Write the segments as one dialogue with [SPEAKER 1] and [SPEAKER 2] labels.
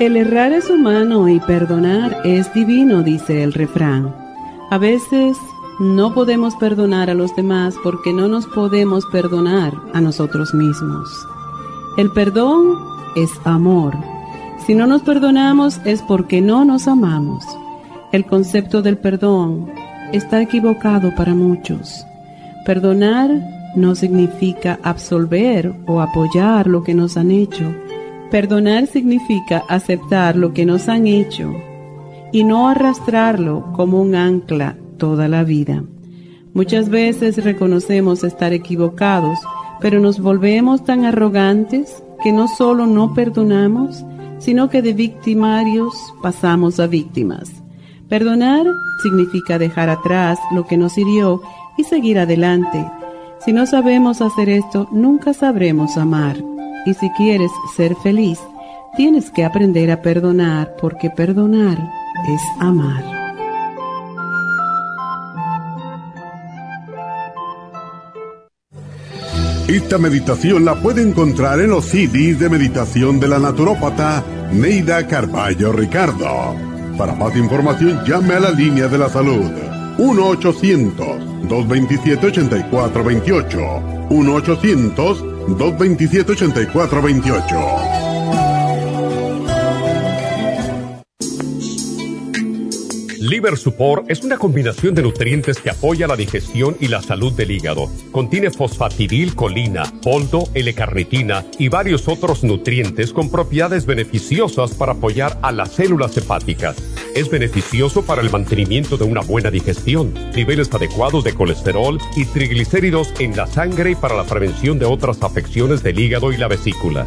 [SPEAKER 1] El errar es humano y perdonar es divino, dice el refrán. A veces no podemos perdonar a los demás porque no nos podemos perdonar a nosotros mismos. El perdón es amor. Si no nos perdonamos es porque no nos amamos. El concepto del perdón está equivocado para muchos. Perdonar no significa absolver o apoyar lo que nos han hecho Perdonar significa aceptar lo que nos han hecho y no arrastrarlo como un ancla toda la vida. Muchas veces reconocemos estar equivocados, pero nos volvemos tan arrogantes que no solo no perdonamos, sino que de victimarios pasamos a víctimas. Perdonar significa dejar atrás lo que nos hirió y seguir adelante. Si no sabemos hacer esto, nunca sabremos amar. Y si quieres ser feliz, tienes que aprender a perdonar porque perdonar es amar.
[SPEAKER 2] Esta meditación la puede encontrar en los CDs de meditación de la naturópata Neida Carballo Ricardo. Para más información llame a la línea de la salud 1-800-227-8428. 1-800 227-8428.
[SPEAKER 3] Liver Support es una combinación de nutrientes que apoya la digestión y la salud del hígado. Contiene fosfatidilcolina, poldo, L-carnitina y varios otros nutrientes con propiedades beneficiosas para apoyar a las células hepáticas. Es beneficioso para el mantenimiento de una buena digestión, niveles adecuados de colesterol y triglicéridos en la sangre y para la prevención de otras afecciones del hígado y la vesícula.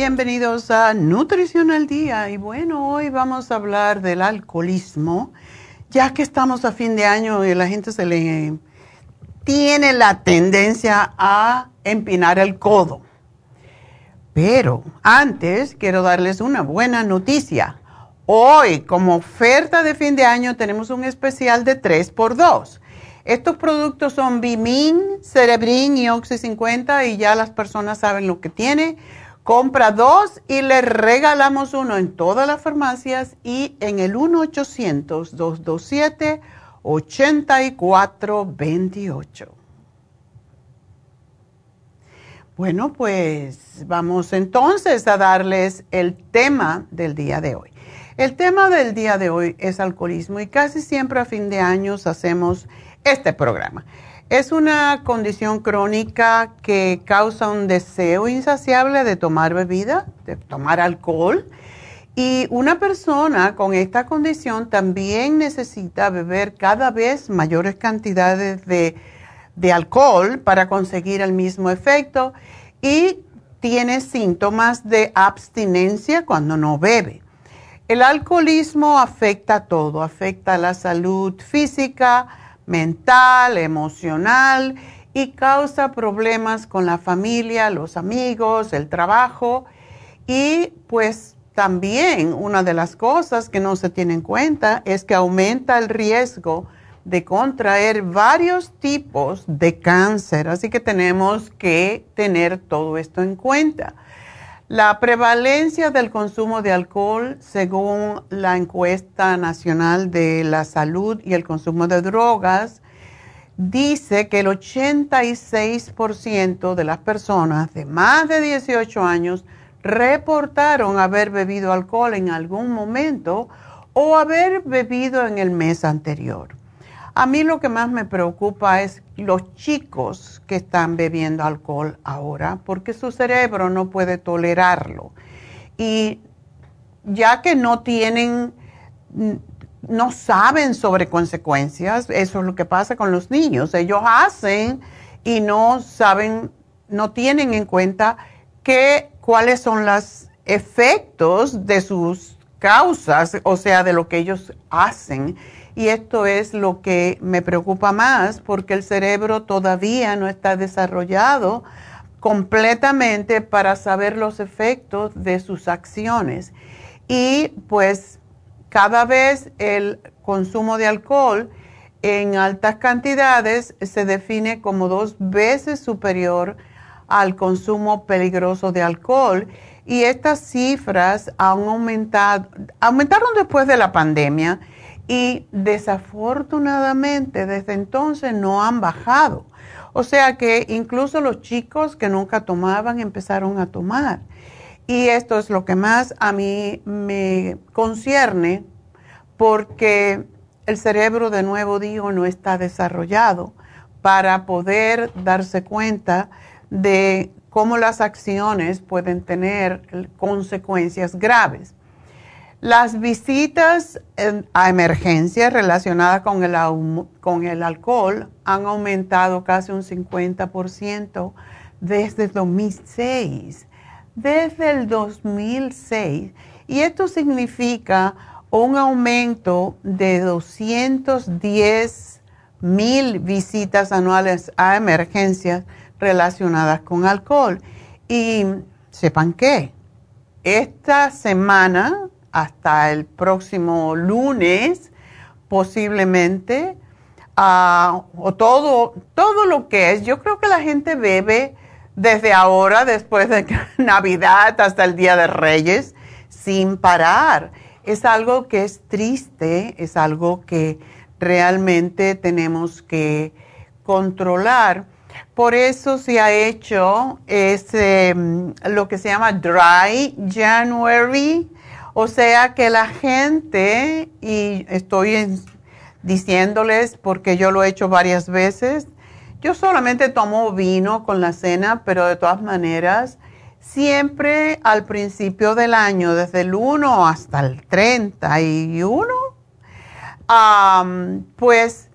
[SPEAKER 4] Bienvenidos a Nutrición al Día. Y bueno, hoy vamos a hablar del alcoholismo, ya que estamos a fin de año y la gente se le tiene la tendencia a empinar el codo. Pero antes quiero darles una buena noticia. Hoy, como oferta de fin de año, tenemos un especial de 3x2. Estos productos son Bimin, Cerebrin y Oxy 50 y ya las personas saben lo que tiene. Compra dos y le regalamos uno en todas las farmacias y en el 1-800-227-8428. Bueno, pues vamos entonces a darles el tema del día de hoy. El tema del día de hoy es alcoholismo y casi siempre a fin de años hacemos este programa. Es una condición crónica que causa un deseo insaciable de tomar bebida, de tomar alcohol. Y una persona con esta condición también necesita beber cada vez mayores cantidades de, de alcohol para conseguir el mismo efecto y tiene síntomas de abstinencia cuando no bebe. El alcoholismo afecta todo, afecta la salud física, mental, emocional y causa problemas con la familia, los amigos, el trabajo y pues también una de las cosas que no se tiene en cuenta es que aumenta el riesgo de contraer varios tipos de cáncer, así que tenemos que tener todo esto en cuenta. La prevalencia del consumo de alcohol, según la encuesta nacional de la salud y el consumo de drogas, dice que el 86% de las personas de más de 18 años reportaron haber bebido alcohol en algún momento o haber bebido en el mes anterior. A mí lo que más me preocupa es los chicos que están bebiendo alcohol ahora, porque su cerebro no puede tolerarlo. Y ya que no tienen, no saben sobre consecuencias, eso es lo que pasa con los niños. Ellos hacen y no saben, no tienen en cuenta que, cuáles son los efectos de sus causas, o sea, de lo que ellos hacen y esto es lo que me preocupa más porque el cerebro todavía no está desarrollado completamente para saber los efectos de sus acciones. Y pues cada vez el consumo de alcohol en altas cantidades se define como dos veces superior al consumo peligroso de alcohol. Y estas cifras han aumentado, aumentaron después de la pandemia y desafortunadamente desde entonces no han bajado. O sea que incluso los chicos que nunca tomaban empezaron a tomar. Y esto es lo que más a mí me concierne porque el cerebro, de nuevo digo, no está desarrollado para poder darse cuenta de cómo las acciones pueden tener consecuencias graves. Las visitas a emergencias relacionadas con el, alcohol han aumentado casi un 50% desde 2006. Desde el 2006. Y esto significa un aumento de 210 mil visitas anuales a emergencias relacionadas con alcohol. Y sepan qué, esta semana hasta el próximo lunes, posiblemente, ah, o todo, todo lo que es. Yo creo que la gente bebe desde ahora, después de Navidad hasta el Día de Reyes, sin parar. Es algo que es triste, es algo que realmente tenemos que controlar. Por eso se ha hecho mm, lo que se llama Dry January o sea que la gente, y estoy diciéndoles porque yo lo he hecho varias veces, yo solamente tomo vino con la cena, pero de todas maneras, siempre al principio del año, desde el 1 hasta el 31, pues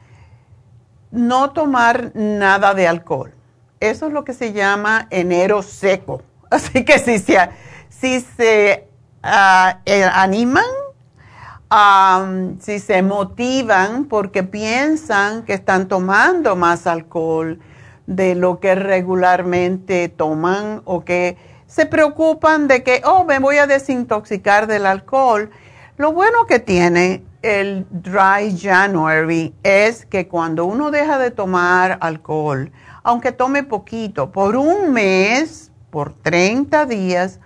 [SPEAKER 4] no tomar nada de alcohol. Eso es lo que se llama enero seco. Así que si se, si se Ah, eh, animan, si se motivan porque piensan que están tomando más alcohol de lo que regularmente toman o que se preocupan de que, oh, me voy a desintoxicar del alcohol. Lo bueno que tiene el Dry January es que cuando uno deja de tomar alcohol, aunque tome poquito, por un mes, por 30 días,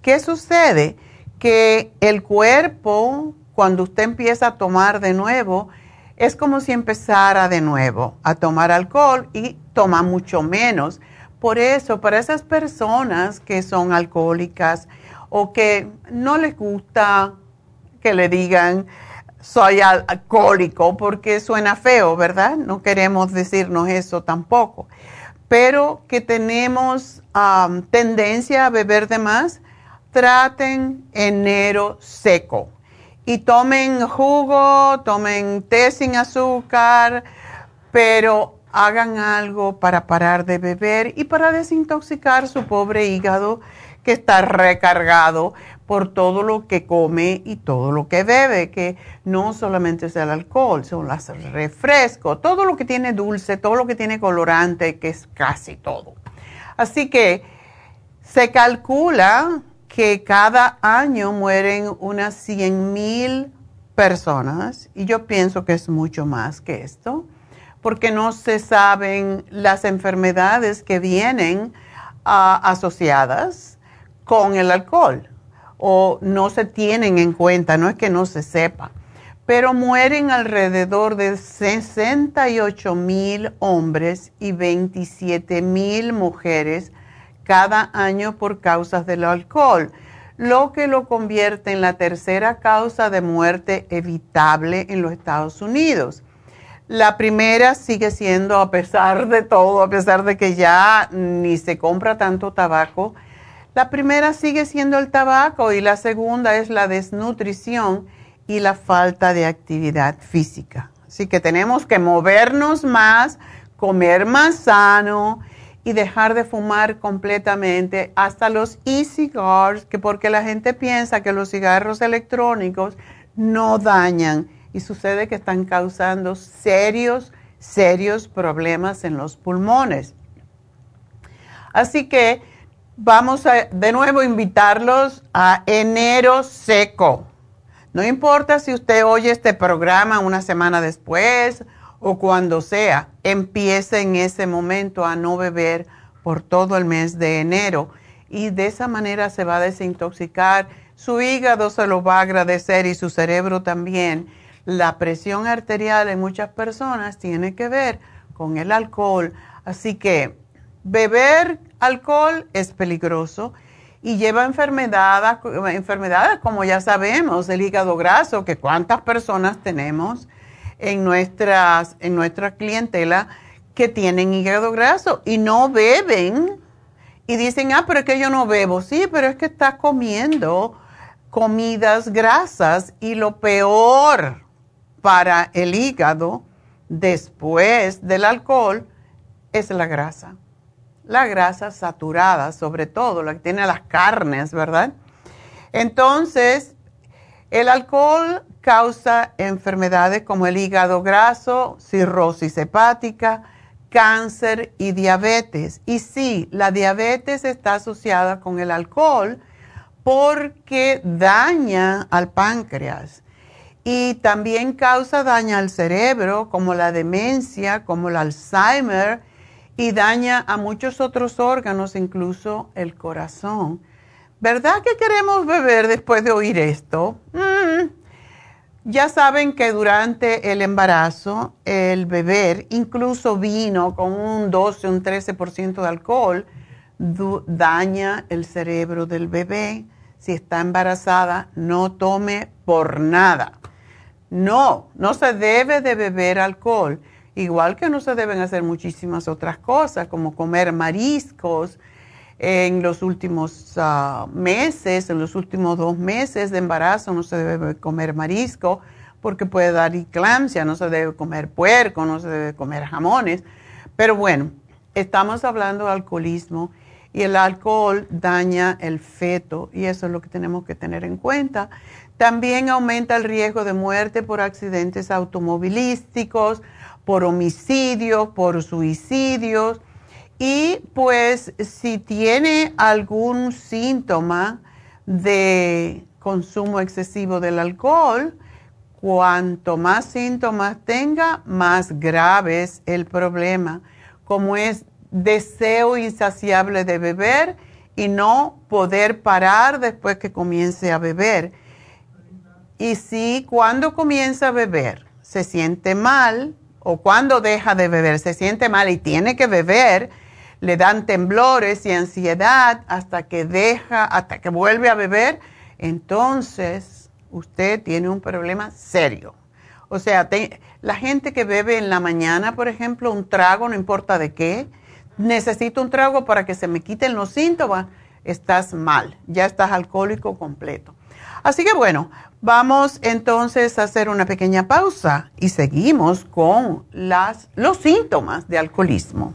[SPEAKER 4] ¿qué sucede? Que el cuerpo, cuando usted empieza a tomar de nuevo, es como si empezara de nuevo a tomar alcohol y toma mucho menos. Por eso, para esas personas que son alcohólicas o que no les gusta que le digan soy alcohólico porque suena feo, ¿verdad? No queremos decirnos eso tampoco. Pero que tenemos tendencia a beber de más, traten enero seco. Y tomen jugo, tomen té sin azúcar, pero hagan algo para parar de beber y para desintoxicar su pobre hígado que está recargado por todo lo que come y todo lo que bebe, que no solamente es el alcohol, son los refrescos, todo lo que tiene dulce, todo lo que tiene colorante, que es casi todo. Así que se calcula que cada año mueren unas 100 mil personas y yo pienso que es mucho más que esto, porque no se saben las enfermedades que vienen ah, asociadas con el alcohol o no se tienen en cuenta, no es que no se sepa, pero mueren alrededor de 68 mil hombres y 27 mil mujeres cada año por causas del alcohol, lo que lo convierte en la tercera causa de muerte evitable en los Estados Unidos. La primera sigue siendo, a pesar de todo, a pesar de que ya ni se compra tanto tabaco, la primera sigue siendo el tabaco y la segunda es la desnutrición y la falta de actividad física. Así que tenemos que movernos más, comer más sano y dejar de fumar completamente hasta los e-cigars, que porque la gente piensa que los cigarros electrónicos no dañan y sucede que están causando serios, serios problemas en los pulmones. Así que vamos a de nuevo invitarlos a enero seco. No importa si usted oye este programa una semana después o cuando sea, empiece en ese momento a no beber por todo el mes de enero y de esa manera se va a desintoxicar. Su hígado se lo va a agradecer y su cerebro también. La presión arterial en muchas personas tiene que ver con el alcohol, así que beber alcohol es peligroso y lleva enfermedades, enfermedades como ya sabemos, el hígado graso, que cuántas personas tenemos en, nuestras, en nuestra clientela que tienen hígado graso y no beben y dicen, ah, pero es que yo no bebo. Sí, pero es que estás comiendo comidas grasas y lo peor para el hígado después del alcohol es la grasa la grasa saturada, sobre todo la que tiene las carnes, ¿verdad? Entonces, el alcohol causa enfermedades como el hígado graso, cirrosis hepática, cáncer y diabetes. Y sí, la diabetes está asociada con el alcohol porque daña al páncreas y también causa daño al cerebro, como la demencia, como el Alzheimer y daña a muchos otros órganos, incluso el corazón. ¿Verdad que queremos beber después de oír esto? Mm. Ya saben que durante el embarazo, el beber, incluso vino con un 12, un 13% de alcohol, daña el cerebro del bebé. Si está embarazada, no tome por nada. No, no se debe de beber alcohol. Igual que no se deben hacer muchísimas otras cosas, como comer mariscos en los últimos ah, meses, en los últimos dos meses de embarazo, no se debe comer marisco porque puede dar eclampsia, no se debe comer puerco, no se debe comer jamones. Pero bueno, estamos hablando de alcoholismo y el alcohol daña el feto y eso es lo que tenemos que tener en cuenta. También aumenta el riesgo de muerte por accidentes automovilísticos, por homicidios, por suicidios. Y pues si tiene algún síntoma de consumo excesivo del alcohol, cuanto más síntomas tenga, más grave es el problema, como es deseo insaciable de beber y no poder parar después que comience a beber. Y si cuando comienza a beber se siente mal, o cuando deja de beber, se siente mal y tiene que beber, le dan temblores y ansiedad hasta que deja, hasta que vuelve a beber, entonces usted tiene un problema serio. O sea, la gente que bebe en la mañana, por ejemplo, un trago, no importa de qué, necesito un trago para que se me quiten los síntomas, estás mal, ya estás alcohólico completo. Así que bueno, vamos entonces a hacer una pequeña pausa y seguimos con las, los síntomas de alcoholismo.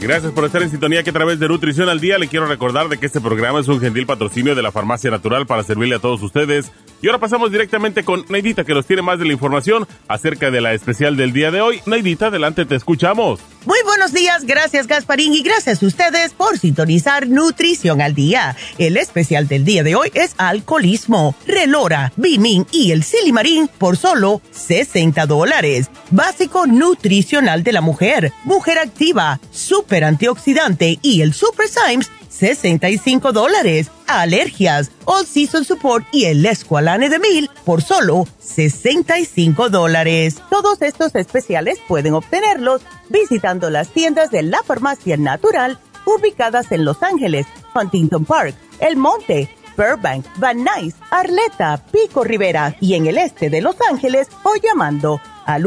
[SPEAKER 5] Gracias por estar en sintonía que a través de Nutrición al Día le quiero recordar de que este programa es un gentil patrocinio de la Farmacia Natural para servirle a todos ustedes. Y ahora pasamos directamente con Neidita que nos tiene más de la información acerca de la especial del día de hoy. Neidita, adelante, te escuchamos.
[SPEAKER 6] Muy buenos días, gracias Gasparín y gracias a ustedes por sintonizar Nutrición al Día. El especial del día de hoy es alcoholismo, relora, bimin y el silimarín por solo 60 dólares. Básico nutricional de la mujer, mujer activa, super antioxidante y el Super Symes 65 dólares. Alergias, All Season Support y el Esqualane de Mil por solo 65 dólares. Todos estos especiales pueden obtenerlos visitando las tiendas de la Farmacia Natural ubicadas en Los Ángeles, Huntington Park, El Monte, Burbank, Van Nuys, Arleta, Pico Rivera y en el este de Los Ángeles o llamando al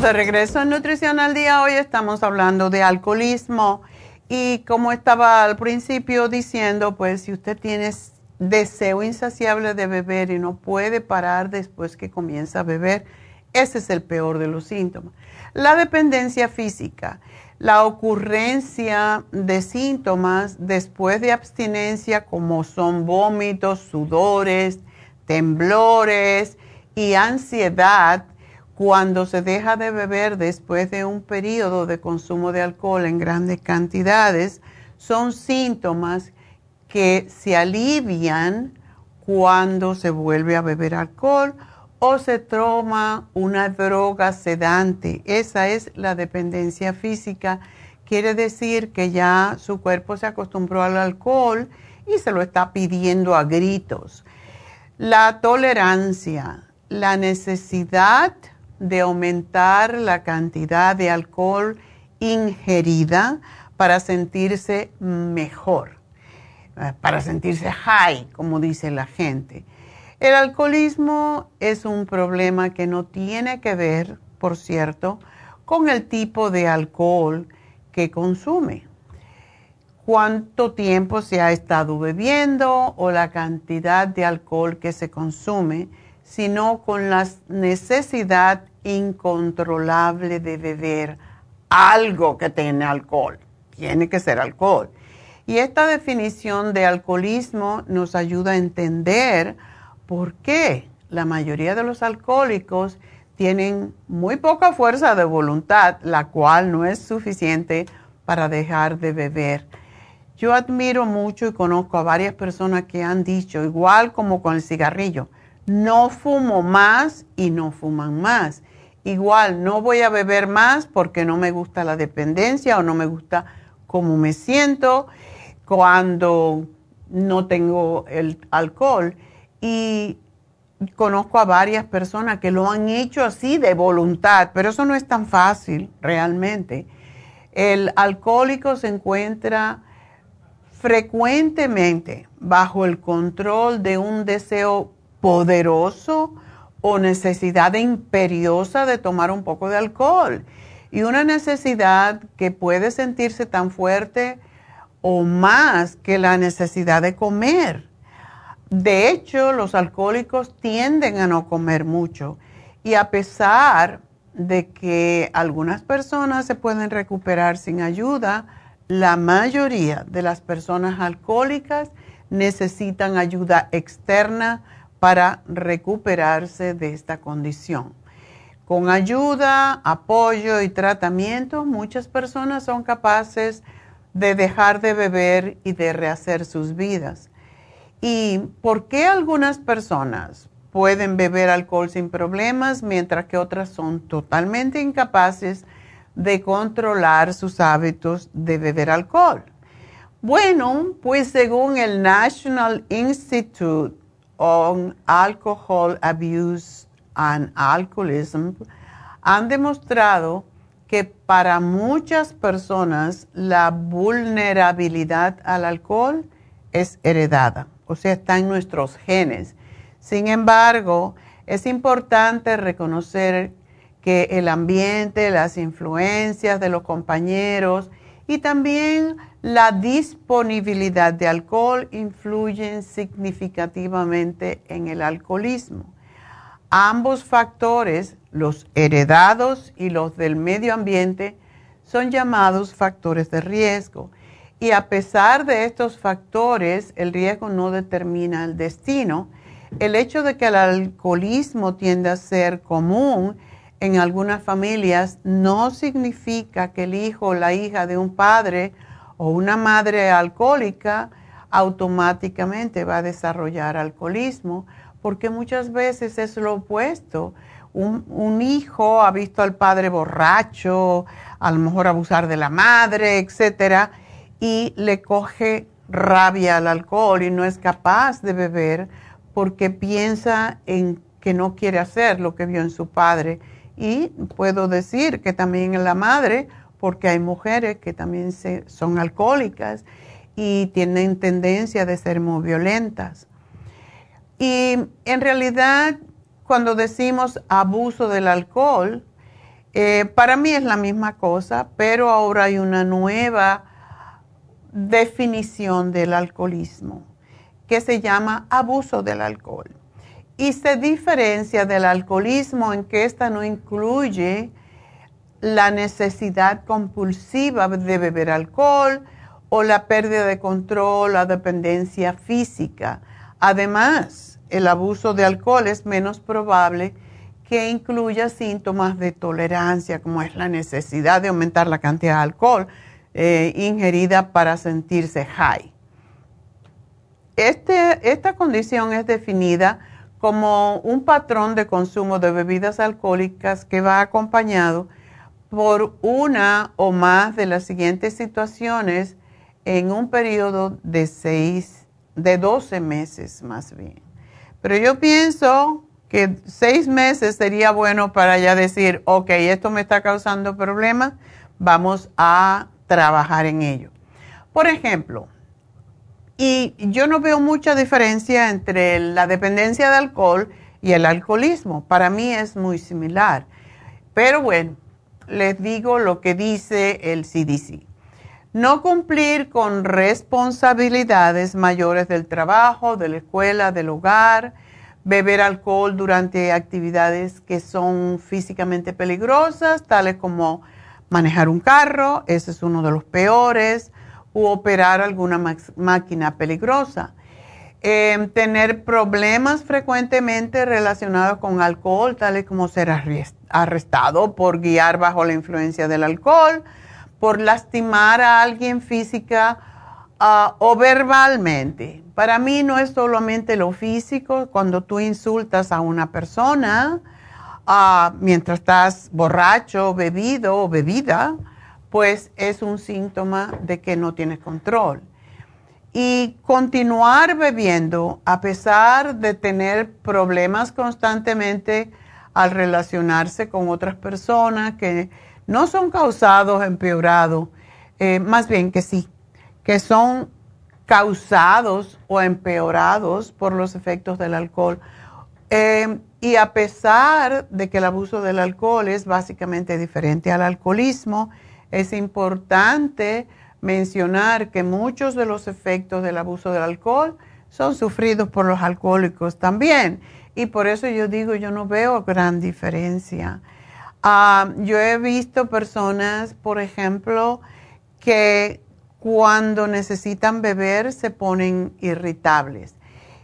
[SPEAKER 4] De regreso en Nutrición al Día. Hoy estamos hablando de alcoholismo y como estaba al principio diciendo, pues si usted tiene deseo insaciable de beber y no puede parar después que comienza a beber, ese es el peor de los síntomas. La dependencia física, la ocurrencia de síntomas después de abstinencia como son vómitos, sudores, temblores y ansiedad, cuando se deja de beber después de un periodo de consumo de alcohol en grandes cantidades, son síntomas que se alivian cuando se vuelve a beber alcohol o se toma una droga sedante. Esa es la dependencia física. Quiere decir que ya su cuerpo se acostumbró al alcohol y se lo está pidiendo a gritos. La tolerancia, la necesidad de aumentar la cantidad de alcohol ingerida para sentirse mejor, eh, para sentirse high, como dice la gente. El alcoholismo es un problema que no tiene que ver, por cierto, con el tipo de alcohol que consume. Cuánto tiempo se ha estado bebiendo o la cantidad de alcohol que se consume, sino con la necesidad incontrolable de beber algo que tiene alcohol. Tiene que ser alcohol. Y esta definición de alcoholismo nos ayuda a entender por qué la mayoría de los alcohólicos tienen muy poca fuerza de voluntad, la cual no es suficiente para dejar de beber. Yo admiro mucho y conozco a varias personas que han dicho, igual como con el cigarrillo, no fumo más y no fuman más. Igual, no voy a beber más porque no me gusta la dependencia o no me gusta cómo me siento cuando no tengo el alcohol. Y conozco a varias personas que lo han hecho así de voluntad, pero eso no es tan fácil realmente. El alcohólico se encuentra frecuentemente bajo el control de un deseo poderoso o necesidad imperiosa de tomar un poco de alcohol. Y una necesidad que puede sentirse tan fuerte o más que la necesidad de comer. de hecho, los alcohólicos tienden a no comer mucho y a pesar de que algunas personas se pueden recuperar sin ayuda, la mayoría de las personas alcohólicas necesitan ayuda externa para recuperarse de esta condición. Con ayuda, apoyo y tratamiento, muchas personas son capaces de dejar de beber y de rehacer sus vidas. ¿Y por qué algunas personas pueden beber alcohol sin problemas mientras que otras son totalmente incapaces de controlar sus hábitos de beber alcohol? Bueno, pues según el National Institute on Alcohol Abuse and Alcoholism, han demostrado que para muchas personas la vulnerabilidad al alcohol es heredada o sea, está en nuestros genes. Sin embargo, es importante reconocer que el ambiente, las influencias de los compañeros y también la disponibilidad de alcohol influyen significativamente en el alcoholismo. Ambos factores, los heredados y los del medio ambiente, son llamados factores de riesgo y a pesar de estos factores, el riesgo no determina el destino. El hecho de que el alcoholismo tiende a ser común en algunas familias no significa que el hijo o la hija de un padre o una madre alcohólica automáticamente va a desarrollar alcoholismo, porque muchas veces es lo opuesto. Un, hijo ha visto al padre borracho, a lo mejor abusar de la madre, etcétera, y le coge rabia al alcohol y no es capaz de beber porque piensa en que no quiere hacer lo que vio en su padre. Y puedo decir que también en la madre, porque hay mujeres que también son alcohólicas y tienen tendencia de ser muy violentas. Y en realidad, cuando decimos abuso del alcohol, eh, para mí es la misma cosa, pero ahora hay una nueva definición del alcoholismo, que se llama abuso del alcohol. Y se diferencia del alcoholismo en que esta no incluye la necesidad compulsiva de beber alcohol o la pérdida de control, la dependencia física. Además, el abuso de alcohol es menos probable que incluya síntomas de tolerancia, como es la necesidad de aumentar la cantidad de alcohol eh, ingerida para sentirse high. Este, esta condición es definida como un patrón de consumo de bebidas alcohólicas que va acompañado por una o más de las siguientes situaciones en un periodo de seis, de 12 meses más bien. Pero yo pienso que seis meses sería bueno para ya decir, ok, esto me está causando problemas, vamos a trabajar en ello. Por ejemplo, y yo no veo mucha diferencia entre la dependencia de alcohol y el alcoholismo. Para mí es muy similar. Pero bueno, les digo lo que dice el CDC. No cumplir con responsabilidades mayores del trabajo, de la escuela, del hogar, beber alcohol durante actividades que son físicamente peligrosas, tales como manejar un carro, ese es uno de los peores, u operar alguna máquina peligrosa. Em, tener problemas frecuentemente relacionados con alcohol, tales como ser arrestado por guiar bajo la influencia del alcohol, por lastimar a alguien física ah, o verbalmente. Para mí no es solamente lo físico, cuando tú insultas a una persona, Ah, mientras estás borracho, bebido o bebida, pues es un síntoma de que no tienes control. Y continuar bebiendo a pesar de tener problemas constantemente al relacionarse con otras personas que no son causados, empeorados, eh, más bien que sí, que son causados o empeorados por los efectos del alcohol. Eh, y a pesar de que el abuso del alcohol es básicamente diferente al alcoholismo, es importante mencionar que muchos de los efectos del abuso del alcohol son sufridos por los alcohólicos también. Y por eso yo digo, yo no veo gran diferencia. Ah, yo he visto personas, por ejemplo, que cuando necesitan beber se ponen irritables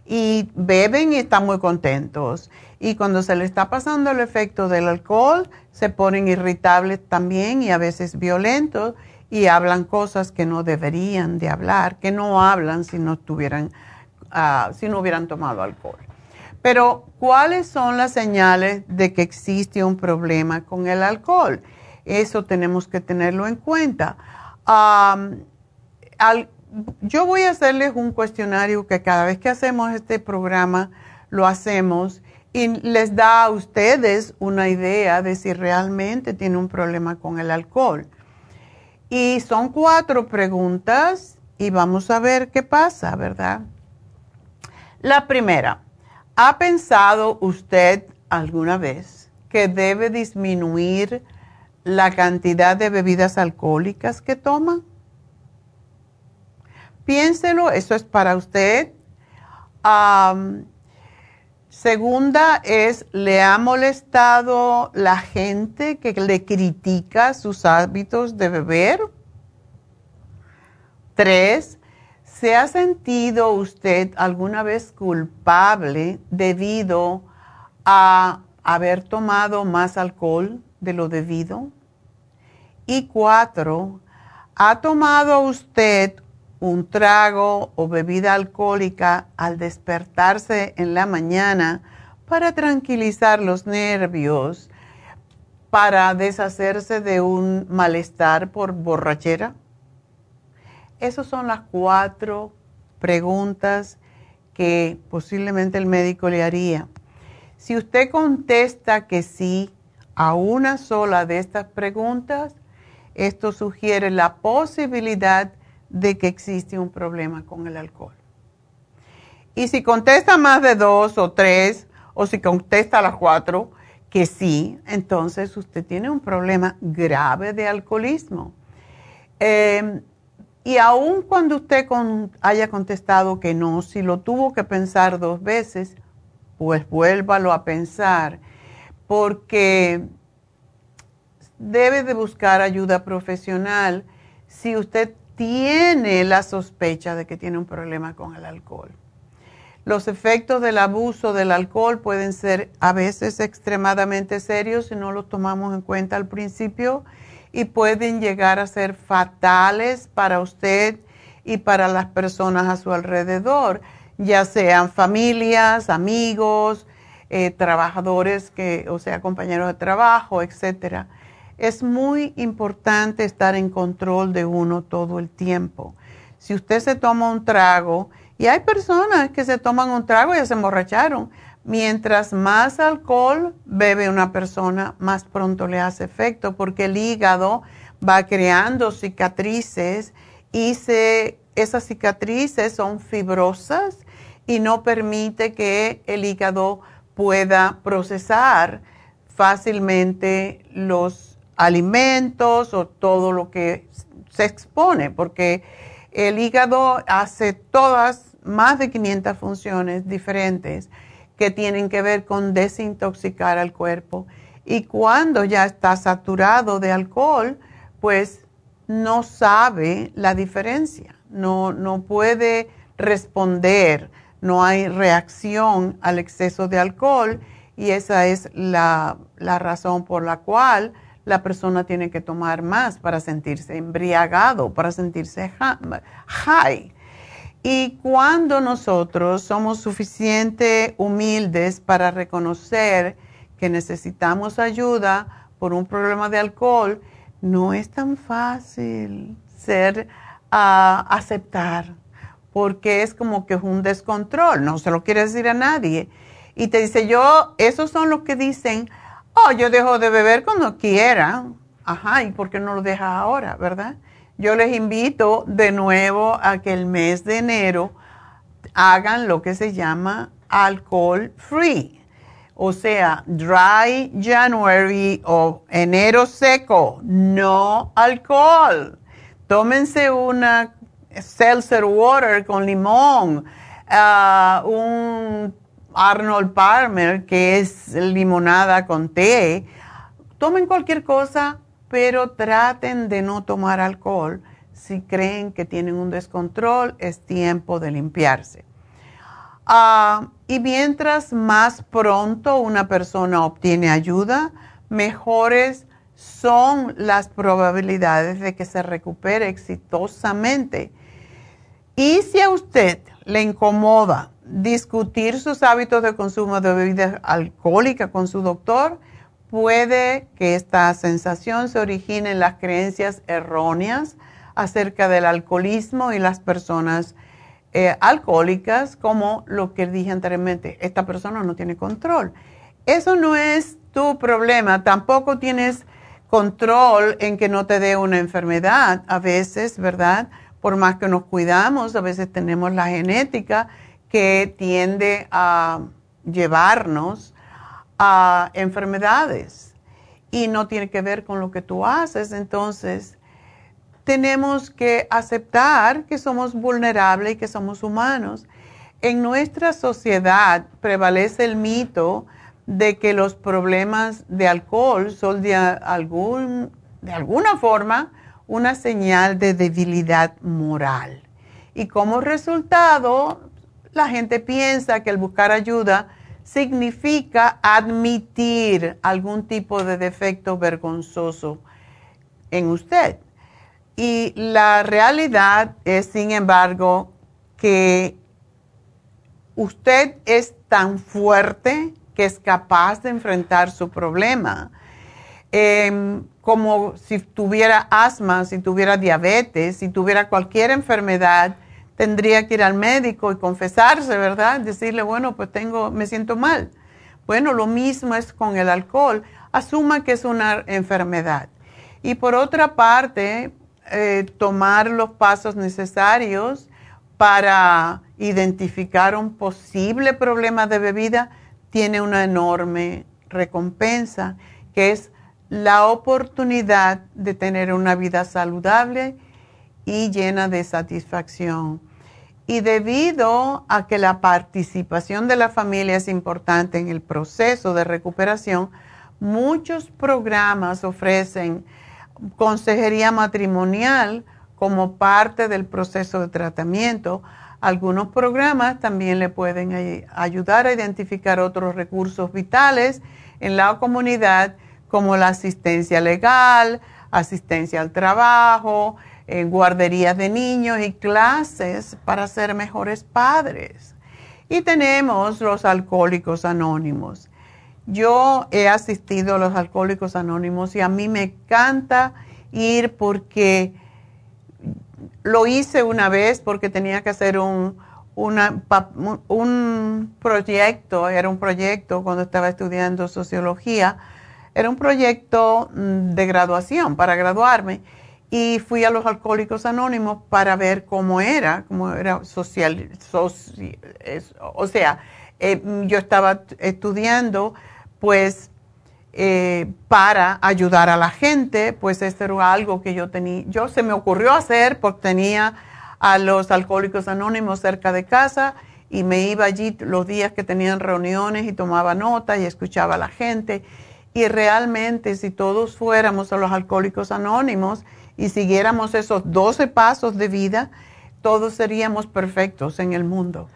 [SPEAKER 4] y beben y están muy contentos. Y cuando se le está pasando el efecto del alcohol, se ponen irritables también y a veces violentos y hablan cosas que no deberían de hablar, que no hablan si no tuvieran, ah, si no hubieran tomado alcohol. Pero, ¿cuáles son las señales de que existe un problema con el alcohol? Eso tenemos que tenerlo en cuenta. yo voy a hacerles un cuestionario que cada vez que hacemos este programa lo hacemos y les da a ustedes una idea de si realmente tiene un problema con el alcohol. Y son cuatro preguntas y vamos a ver qué pasa, ¿verdad? La primera, ¿ha pensado usted alguna vez que debe disminuir la cantidad de bebidas alcohólicas que toma? Piénselo, eso es para usted. Segunda es, ¿le ha molestado la gente que le critica sus hábitos de beber? Tres, ¿se ha sentido usted alguna vez culpable debido a haber tomado más alcohol de lo debido? Y cuatro, ¿ha tomado usted un trago o bebida alcohólica al despertarse en la mañana para tranquilizar los nervios, para deshacerse de un malestar por borrachera? Esas son las cuatro preguntas que posiblemente el médico le haría. Si usted contesta que sí a una sola de estas preguntas, esto sugiere la posibilidad de que existe un problema con el alcohol. Y si contesta más de dos o tres, o si contesta a las cuatro, que sí, entonces usted tiene un problema grave de alcoholismo. Em, y aun cuando usted haya contestado que no, si lo tuvo que pensar dos veces, pues vuélvalo a pensar, porque debe de buscar ayuda profesional si usted tiene la sospecha de que tiene un problema con el alcohol. Los efectos del abuso del alcohol pueden ser a veces extremadamente serios si no los tomamos en cuenta al principio y pueden llegar a ser fatales para usted y para las personas a su alrededor, ya sean familias, amigos, eh, trabajadores que, o sea, compañeros de trabajo, etcétera es muy importante estar en control de uno todo el tiempo. Si usted se toma un trago, y hay personas que se toman un trago y se emborracharon, mientras más alcohol bebe una persona, más pronto le hace efecto, porque el hígado va creando cicatrices y se, esas cicatrices son fibrosas y no permite que el hígado pueda procesar fácilmente los alimentos o todo lo que se expone, porque el hígado hace todas, más de 500 funciones diferentes que tienen que ver con desintoxicar al cuerpo. Y cuando ya está saturado de alcohol, pues no sabe la diferencia, no, no puede responder, no hay reacción al exceso de alcohol y esa es la, la razón por la cual la persona tiene que tomar más para sentirse embriagado, para sentirse high. Y cuando nosotros somos suficientemente humildes para reconocer que necesitamos ayuda por un problema de alcohol, no es tan fácil ser ah, aceptar, porque es como que es un descontrol, no se lo quiere decir a nadie. Y te dice, yo, esos son los que dicen, Oh, yo dejo de beber cuando quiera. Ajá, ¿y por qué no lo dejas ahora, verdad? Yo les invito de nuevo a que el mes de enero hagan lo que se llama alcohol free. O sea, dry January o enero seco, no alcohol. Tómense una seltzer water con limón, ah, un Arnold Palmer, que es limonada con té. Tomen cualquier cosa, pero traten de no tomar alcohol. Si creen que tienen un descontrol, es tiempo de limpiarse. Ah, y mientras más pronto una persona obtiene ayuda, mejores son las probabilidades de que se recupere exitosamente. Y si a usted le incomoda discutir sus hábitos de consumo de bebida alcohólica con su doctor, puede que esta sensación se origine en las creencias erróneas acerca del alcoholismo y las personas eh, alcohólicas, como lo que dije anteriormente, esta persona no tiene control. Eso no es tu problema, tampoco tienes control en que no te dé una enfermedad. A veces, ¿verdad? Por más que nos cuidamos, a veces tenemos la genética que tiende a llevarnos a enfermedades y no tiene que ver con lo que tú haces. Entonces, tenemos que aceptar que somos vulnerables y que somos humanos. En nuestra sociedad prevalece el mito de que los problemas de alcohol son de, algún, de alguna forma una señal de debilidad moral. Y como resultado, la gente piensa que el buscar ayuda significa admitir algún tipo de defecto vergonzoso en usted. Y la realidad es, sin embargo, que usted es tan fuerte que es capaz de enfrentar su problema. Em, como si tuviera asma, si tuviera diabetes, si tuviera cualquier enfermedad, tendría que ir al médico y confesarse, ¿verdad? Decirle, bueno, pues tengo, me siento mal. Bueno, lo mismo es con el alcohol. Asuma que es una enfermedad. Y por otra parte, eh, tomar los pasos necesarios para identificar un posible problema de bebida tiene una enorme recompensa, que es la oportunidad de tener una vida saludable y llena de satisfacción. Y debido a que la participación de la familia es importante en el proceso de recuperación, muchos programas ofrecen consejería matrimonial como parte del proceso de tratamiento. Algunos programas también le pueden ayudar a identificar otros recursos vitales en la comunidad como la asistencia legal, asistencia al trabajo, en guarderías de niños y clases para ser mejores padres. Y tenemos los alcohólicos anónimos. Yo he asistido a los alcohólicos anónimos y a mí me encanta ir porque lo hice una vez porque tenía que hacer un, un proyecto, era un proyecto cuando estaba estudiando sociología, era un proyecto mm, de graduación para graduarme y fui a los alcohólicos anónimos para ver cómo era, cómo era social, o sea, eh, yo estaba estudiando pues eh, para ayudar a la gente, pues esto era algo que yo tenía, yo se me ocurrió hacer porque tenía a los alcohólicos anónimos cerca de casa y me iba allí los días que tenían reuniones y tomaba nota y escuchaba a la gente. Y realmente si todos fuéramos a los alcohólicos anónimos, y siguiéramos esos 12 pasos de vida, todos seríamos perfectos en el mundo.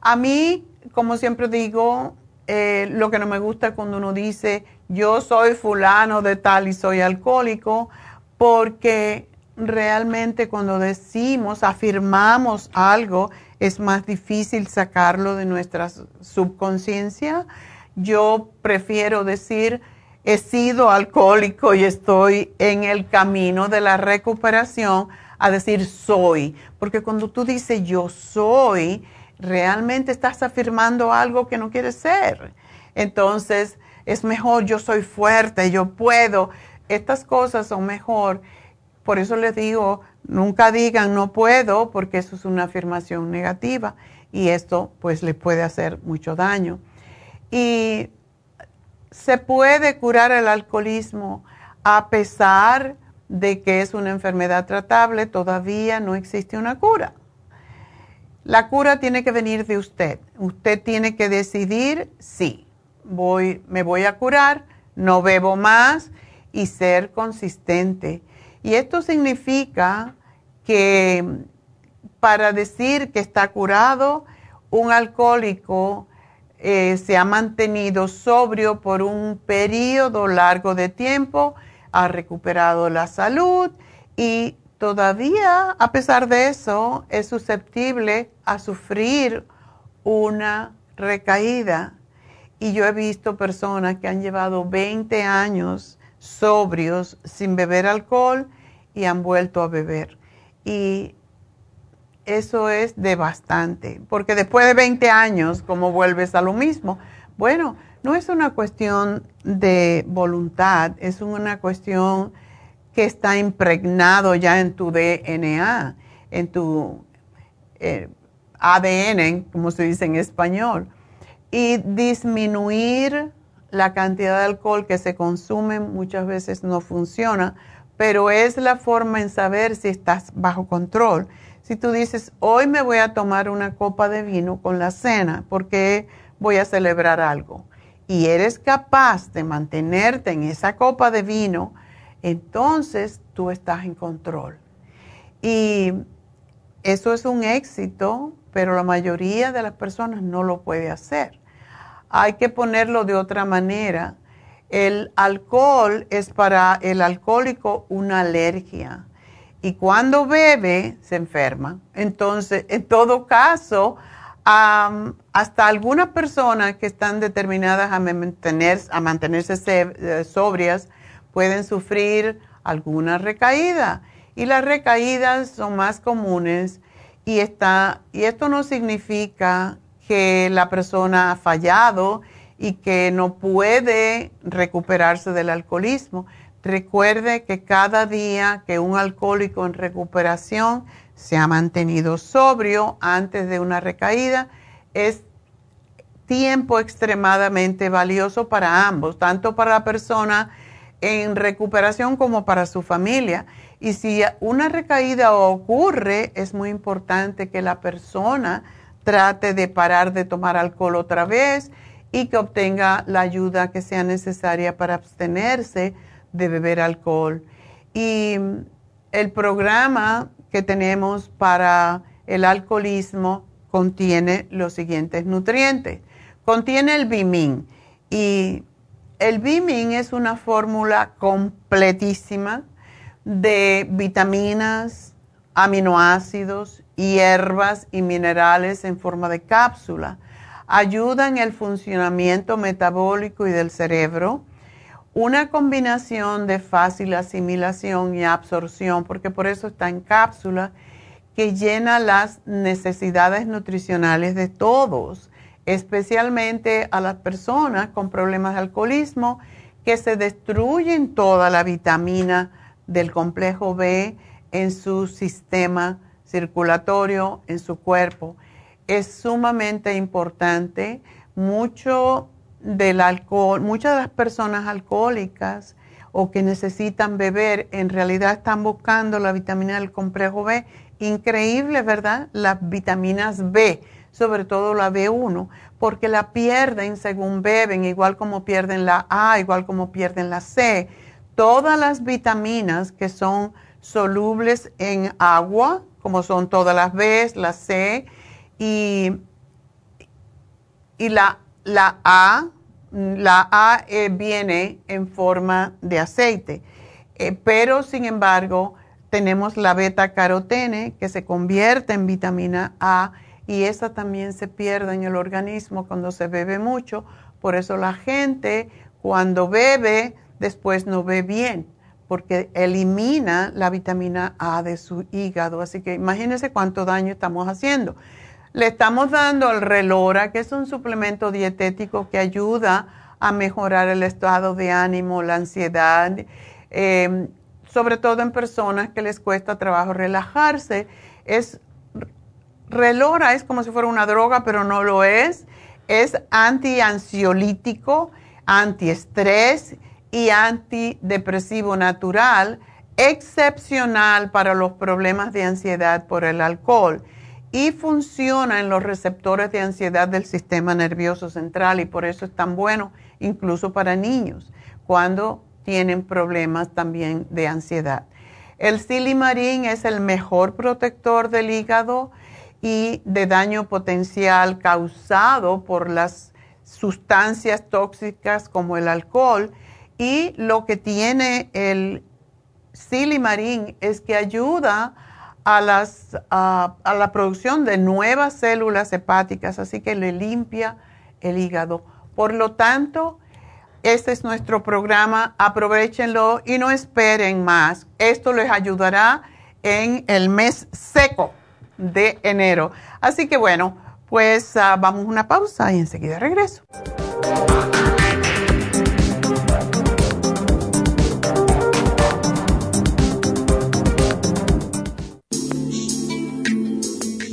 [SPEAKER 4] A mí, como siempre digo, eh, lo que no me gusta cuando uno dice, yo soy fulano de tal y soy alcohólico, porque realmente cuando decimos, afirmamos algo, es más difícil sacarlo de nuestra subconsciencia. Yo prefiero decir, he sido alcohólico y estoy en el camino de la recuperación a decir soy. Porque cuando tú dices yo soy, realmente estás afirmando algo que no quieres ser. Entonces, es mejor yo soy fuerte, yo puedo. Estas cosas son mejor. Por eso les digo, nunca digan no puedo, porque eso es una afirmación negativa y esto pues le puede hacer mucho daño. Y se puede curar el alcoholismo a pesar de que es una enfermedad tratable, todavía no existe una cura. La cura tiene que venir de usted. Usted tiene que decidir, sí, voy, me voy a curar, no bebo más y ser consistente. Y esto significa que para decir que está curado, un alcohólico eh, se ha mantenido sobrio por un periodo largo de tiempo, ha recuperado la salud y todavía, a pesar de eso, es susceptible a sufrir una recaída. Y yo he visto personas que han llevado 20 años sobrios sin beber alcohol y han vuelto a beber. Y eso es devastante, porque después de 20 años, ¿cómo vuelves a lo mismo? Bueno, no es una cuestión de voluntad, es una cuestión que está impregnado ya en tu DNA, en tu eh, ADN, como se dice en español. Y disminuir la cantidad de alcohol que se consume muchas veces no funciona, pero es la forma en saber si estás bajo control. Si tú dices, hoy me voy a tomar una copa de vino con la cena porque voy a celebrar algo, y eres capaz de mantenerte en esa copa de vino, entonces tú estás en control. Y eso es un éxito, pero la mayoría de las personas no lo puede hacer. Hay que ponerlo de otra manera. El alcohol es para el alcohólico una alergia y cuando bebe se enferma. Entonces, en todo caso, hasta algunas personas que están determinadas a, mantener, a mantenerse eh, sobrias pueden sufrir alguna recaída y las recaídas son más comunes y, y esto no significa que la persona ha fallado y que no puede recuperarse del alcoholismo. Recuerde que cada día que un alcohólico en recuperación se ha mantenido sobrio antes de una recaída es tiempo extremadamente valioso para ambos, tanto para la persona en recuperación como para su familia. Y si una recaída ocurre, es muy importante que la persona trate de parar de tomar alcohol otra vez y que obtenga la ayuda que sea necesaria para abstenerse de beber alcohol. Y el programa que tenemos para el alcoholismo contiene los siguientes nutrientes. Contiene el Bimin y el Bimin es una fórmula completísima de vitaminas, aminoácidos, hierbas y minerales en forma de cápsula. Ayuda en el funcionamiento metabólico y del cerebro una combinación de fácil asimilación y absorción, porque por eso está en cápsula, que llena las necesidades nutricionales de todos, especialmente a las personas con problemas de alcoholismo, que se destruyen toda la vitamina del complejo B en su sistema circulatorio, en su cuerpo. Es sumamente importante. Mucho del alcohol, muchas de las personas alcohólicas o que necesitan beber, en realidad están buscando la vitamina del complejo B. Increíble, ¿verdad? Las vitaminas B, sobre todo la B1, porque la pierden según beben, igual como pierden la A, igual como pierden la C. Todas las vitaminas que son solubles en agua, como son todas las B, la C y, y la la A, la A eh, viene en forma de aceite, eh, pero sin embargo tenemos la beta carotene que se convierte en vitamina A y esa también se pierde en el organismo cuando se bebe mucho. Por eso la gente cuando bebe después no ve bien porque elimina la vitamina A de su hígado. Así que imagínense cuánto daño estamos haciendo. Le estamos dando el relora, que es un suplemento dietético que ayuda a mejorar el estado de ánimo, la ansiedad, em, sobre todo en personas que les cuesta trabajo relajarse. Es relora es como si fuera una droga, pero no lo es. Es antiansiolítico, antiestrés y antidepresivo natural, excepcional para los problemas de ansiedad por el alcohol y funciona en los receptores de ansiedad del sistema nervioso central y por eso es tan bueno incluso para niños cuando tienen problemas también de ansiedad. El silimarín es el mejor protector del hígado y de daño potencial causado por las sustancias tóxicas como el alcohol y lo que tiene el silimarín es que ayuda a, las, a, la producción de nuevas células hepáticas, así que le limpia el hígado. Por lo tanto, este es nuestro programa, aprovechenlo y no esperen más. Esto les ayudará en el mes seco de enero. Así que bueno, pues uh, vamos a una pausa y enseguida regreso.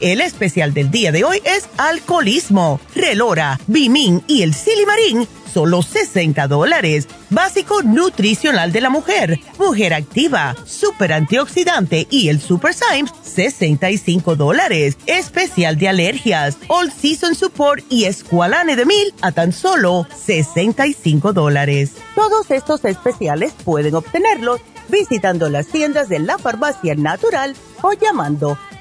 [SPEAKER 6] El especial del día de hoy es alcoholismo, relora, bimín y el silimarín solo 60 dólares. Básico nutricional de la mujer, mujer activa, super antioxidante y el Super Symes, 65 dólares. Especial de alergias, All Season Support y Esqualane de Mil a tan solo 65 dólares. Todos estos especiales pueden obtenerlos visitando las tiendas de la farmacia natural o llamando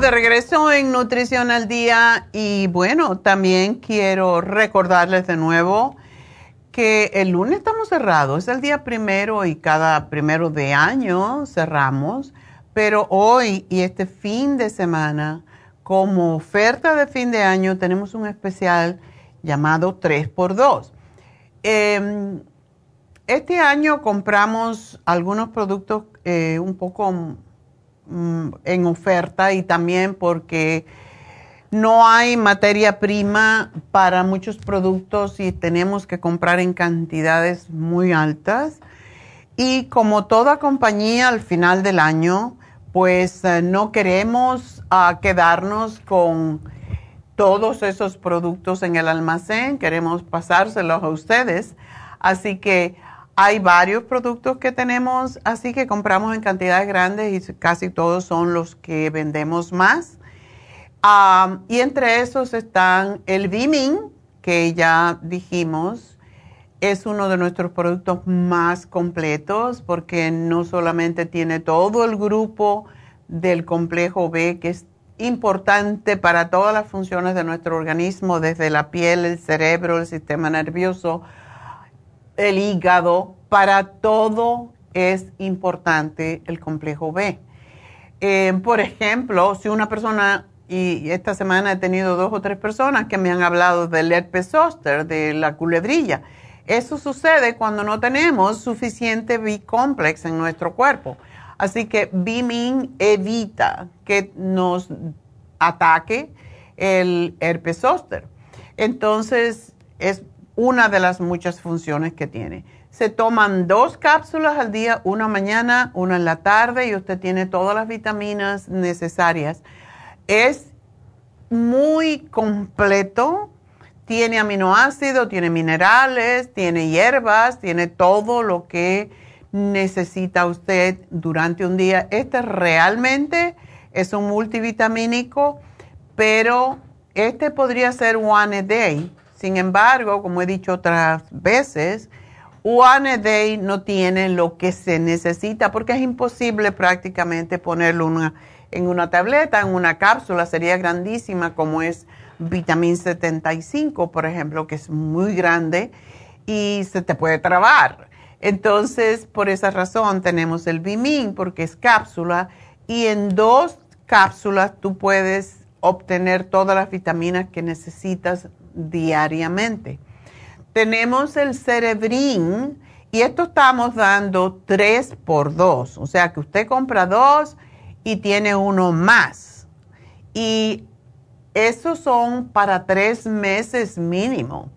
[SPEAKER 4] De regreso en Nutrición al Día y bueno, también quiero recordarles de nuevo que el lunes estamos cerrados, es el día primero y cada primero de año cerramos, pero hoy y este fin de semana, como oferta de fin de año, tenemos un especial llamado 3x2. Em, este año compramos algunos productos eh, un poco en oferta y también porque no hay materia prima para muchos productos y tenemos que comprar en cantidades muy altas. Y como toda compañía al final del año, pues eh, no queremos ah, quedarnos con todos esos productos en el almacén, queremos pasárselos a ustedes. Así que hay varios productos que tenemos, así que compramos en cantidades grandes y casi todos son los que vendemos más. y entre esos están el Bimin, que ya dijimos, es uno de nuestros productos más completos porque no solamente tiene todo el grupo del complejo B, que es importante para todas las funciones de nuestro organismo, desde la piel, el cerebro, el sistema nervioso, el hígado, para todo es importante el complejo B. Eh, por ejemplo, si una persona y esta semana he tenido dos o tres personas que me han hablado del herpes zoster, de la culebrilla. Eso sucede cuando no tenemos suficiente B-complex en nuestro cuerpo. Así que Bimin evita que nos ataque el herpes zóster. Entonces, es una de las muchas funciones que tiene. Se toman dos cápsulas al día, una mañana, una en la tarde, y usted tiene todas las vitaminas necesarias. Es muy completo, tiene aminoácidos, tiene minerales, tiene hierbas, tiene todo lo que necesita usted durante un día. Este realmente es un multivitamínico, pero este podría ser one a day. Sin embargo, como he dicho otras veces, one day no tiene lo que se necesita porque es imposible prácticamente ponerlo en una tableta, en una cápsula, sería grandísima como es vitamina 75, por ejemplo, que es muy grande y se te puede trabar. Entonces, por esa razón tenemos el Bimin, porque es cápsula, y en dos cápsulas tú puedes obtener todas las vitaminas que necesitas diariamente. Tenemos el Cerebrin, y esto estamos dando 3 por 2, o sea que usted compra dos y tiene uno más. Y esos son para tres meses mínimo.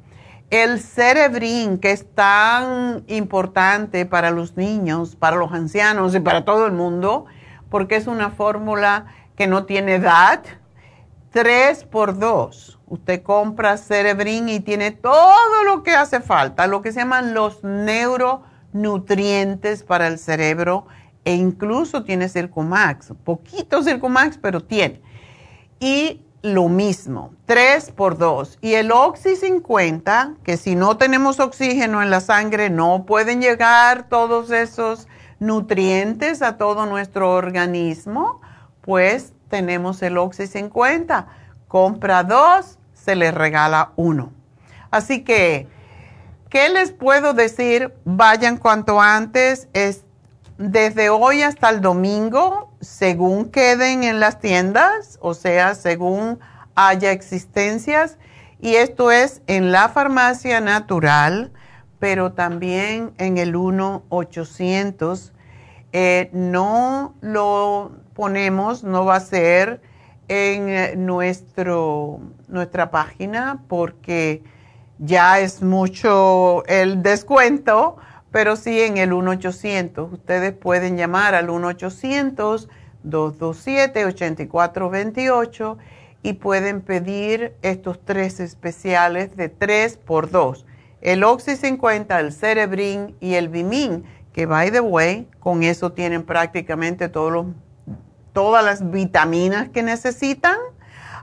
[SPEAKER 4] El cerebrín, que es tan importante para los niños, para los ancianos y para todo el mundo, porque es una fórmula que no tiene edad, tres por dos. Usted compra cerebrín y tiene todo lo que hace falta, lo que se llaman los neuronutrientes para el cerebro e incluso tiene Circumax, poquito Circumax, pero tiene. Y lo mismo, 3 por 2. Y el Oxy 50, que si no tenemos oxígeno en la sangre, no pueden llegar todos esos nutrientes a todo nuestro organismo, pues tenemos el Oxy 50. Compra dos, se les regala uno. Así que, ¿qué les puedo decir? Vayan cuanto antes. Es desde hoy hasta el domingo, según queden en las tiendas, o sea, según haya existencias. Y esto es en la farmacia natural, pero también en el 1-800. Eh, no lo ponemos, no va a ser en nuestro, nuestra página porque ya es mucho el descuento pero sí en el 1-800. Ustedes pueden llamar al 1-800-227-8428 y pueden pedir estos tres especiales de 3 por 2. El Oxy 50, el Cerebrin y el Bimin, que by the way, con eso tienen prácticamente todos todas las vitaminas que necesitan.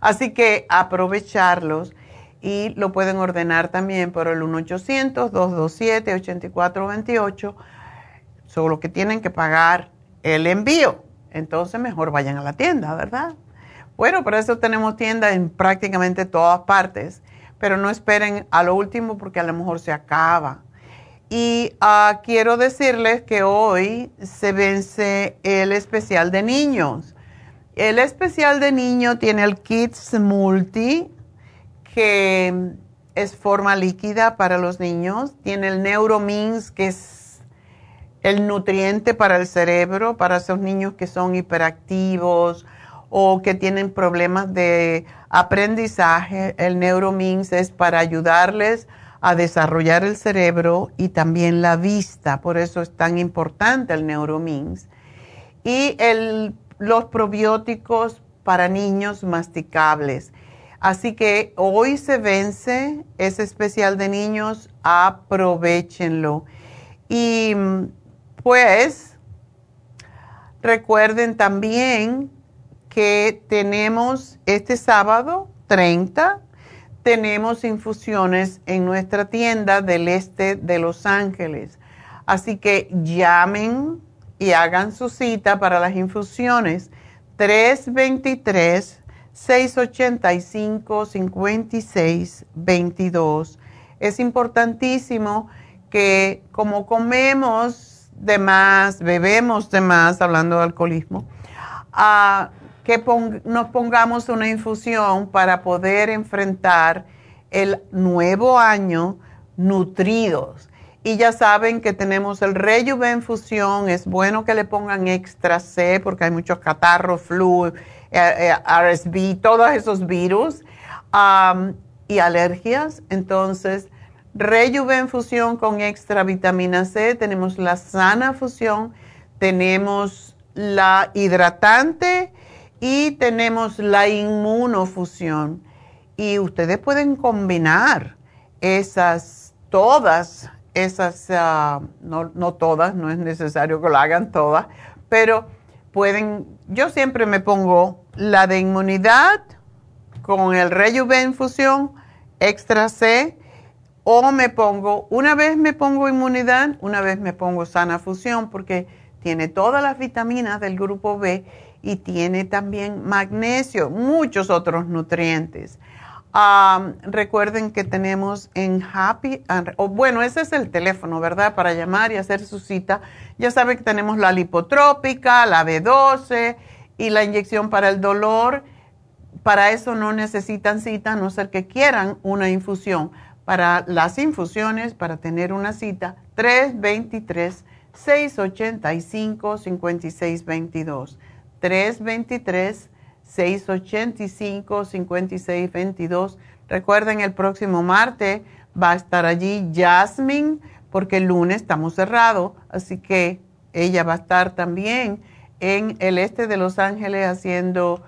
[SPEAKER 4] Así que aprovecharlos y lo pueden ordenar también por el 1-800-227-8428, solo que tienen que pagar el envío. Entonces mejor vayan a la tienda, ¿verdad? Bueno, por eso tenemos tiendas en prácticamente todas partes, pero no esperen a lo último porque a lo mejor se acaba. Y ah, quiero decirles que hoy se vence el especial de niños. El especial de niño tiene el Kids Multi que es forma líquida para los niños. Tiene el Neuromins, que es el nutriente para el cerebro, para esos niños que son hiperactivos o que tienen problemas de aprendizaje. El Neuromins es para ayudarles a desarrollar el cerebro y también la vista. Por eso es tan importante el Neuromins. Y los probióticos para niños masticables Así que hoy se vence ese especial de niños, aprovechenlo. Y pues recuerden también que tenemos este sábado 30, tenemos infusiones en nuestra tienda del este de Los Ángeles. Así que llamen y hagan su cita para las infusiones 323 685-5622. Es importantísimo que como comemos de más, bebemos de más, hablando de alcoholismo, ah, que nos pongamos una infusión para poder enfrentar el nuevo año nutridos. Y ya saben que tenemos el Rejuven Fusión, es bueno que le pongan extra C porque hay muchos catarros, flu, eh, eh, RSV, todos esos virus y alergias. Entonces, Rejuven Fusión con extra vitamina C, tenemos la sana fusión, tenemos la hidratante y tenemos la inmunofusión. Y ustedes pueden combinar esas, todas esas, ah, no, no todas, no es necesario que lo hagan todas, pero pueden, yo siempre me pongo la de inmunidad con el Rejuven Fusión Extra C o me pongo, una vez me pongo inmunidad, una vez me pongo sana fusión porque tiene todas las vitaminas del grupo B y tiene también magnesio, muchos otros nutrientes. recuerden que tenemos en Happy, o bueno, ese es el teléfono, ¿verdad? Para llamar y hacer su cita. Ya saben que tenemos la lipotrópica, la B12 y la inyección para el dolor. Para eso no necesitan cita, a no ser que quieran una infusión. Para las infusiones, para tener una cita, 323 685-5622. 323-685-5622. Recuerden, el próximo martes va a estar allí Jasmine, porque el lunes estamos cerrados, así que ella va a estar también en el este de Los Ángeles haciendo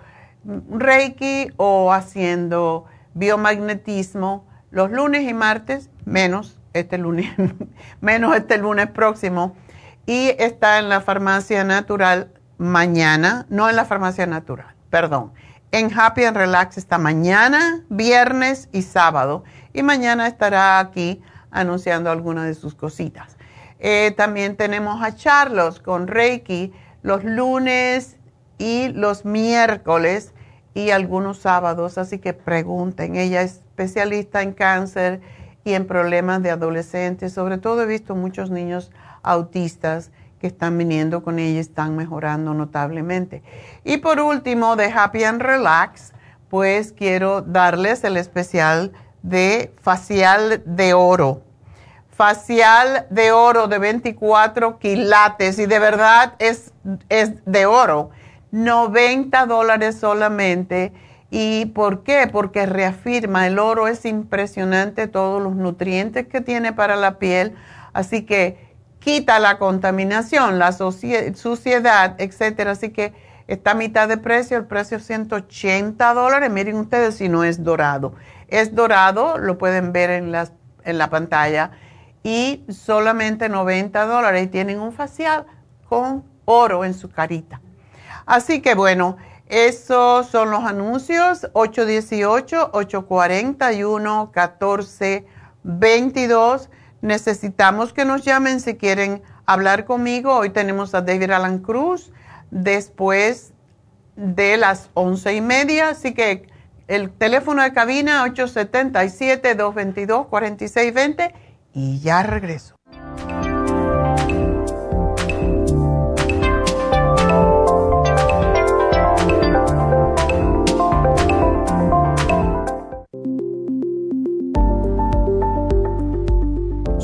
[SPEAKER 4] Reiki o haciendo biomagnetismo los lunes y martes, menos este lunes, menos este lunes próximo y está en la farmacia natural mañana, no en la farmacia natural, perdón. En Happy and Relax está mañana, viernes y sábado. Y mañana estará aquí anunciando algunas de sus cositas. Eh, también tenemos a Charlos con Reiki los lunes y los miércoles y algunos sábados. Así que pregunten. Ella es especialista en cáncer y en problemas de adolescentes. Sobre todo he visto muchos niños autistas que están viniendo con ella están mejorando notablemente. Y por último, de Happy and Relax, pues quiero darles el especial de facial de oro. Facial de oro de 24 quilates y de verdad es, es de oro. 90 dólares solamente. ¿Y por qué? Porque reafirma, el oro es impresionante, todos los nutrientes que tiene para la piel. Así que quita la contaminación, la suciedad, etcétera. Así que está a mitad de precio, el precio es 180 dólares. Miren ustedes si no es dorado. Es dorado, lo pueden ver en, en la pantalla, y solamente 90 dólares. Y tienen un facial con oro en su carita. Así que bueno, esos son los anuncios. 818-841-1422 necesitamos que nos llamen si quieren hablar conmigo. Hoy tenemos a David Alan Cruz después de las once y media, así que el teléfono de cabina 877-222-4620 y ya regreso.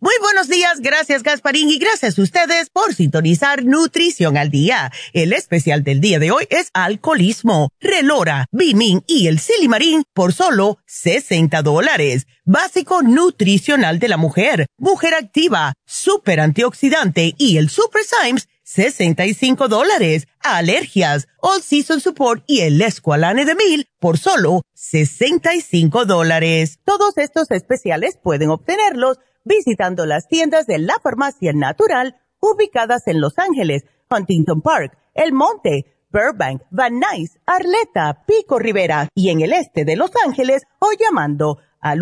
[SPEAKER 6] Muy buenos días, gracias Gasparín y gracias a ustedes por sintonizar Nutrición al Día. El especial del día de hoy es alcoholismo, relora, bimin y el silimarín por solo 60 dólares. Básico nutricional de la mujer, mujer activa, super antioxidante y el Super Symes 65 dólares. Alergias, All Season Support y el Esqualane de Mil por solo 65 dólares. Todos estos especiales pueden obtenerlos visitando las tiendas de la farmacia natural ubicadas en Los Ángeles, Huntington Park, El Monte, Burbank, Van Nuys, Arleta, Pico Rivera y en el este de Los Ángeles o llamando al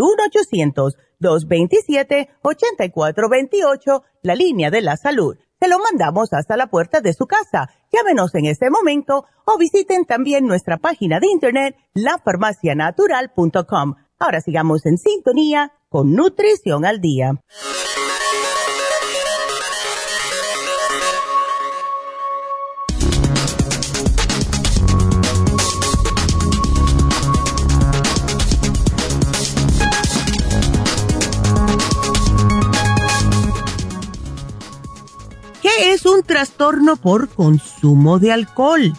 [SPEAKER 6] 1-800-227-8428, la línea de la salud. Se lo mandamos hasta la puerta de su casa. Llámenos en este momento o visiten también nuestra página de internet lafarmacianatural.com. Ahora sigamos en sintonía con Nutrición al Día. ¿Qué es un trastorno por consumo de alcohol?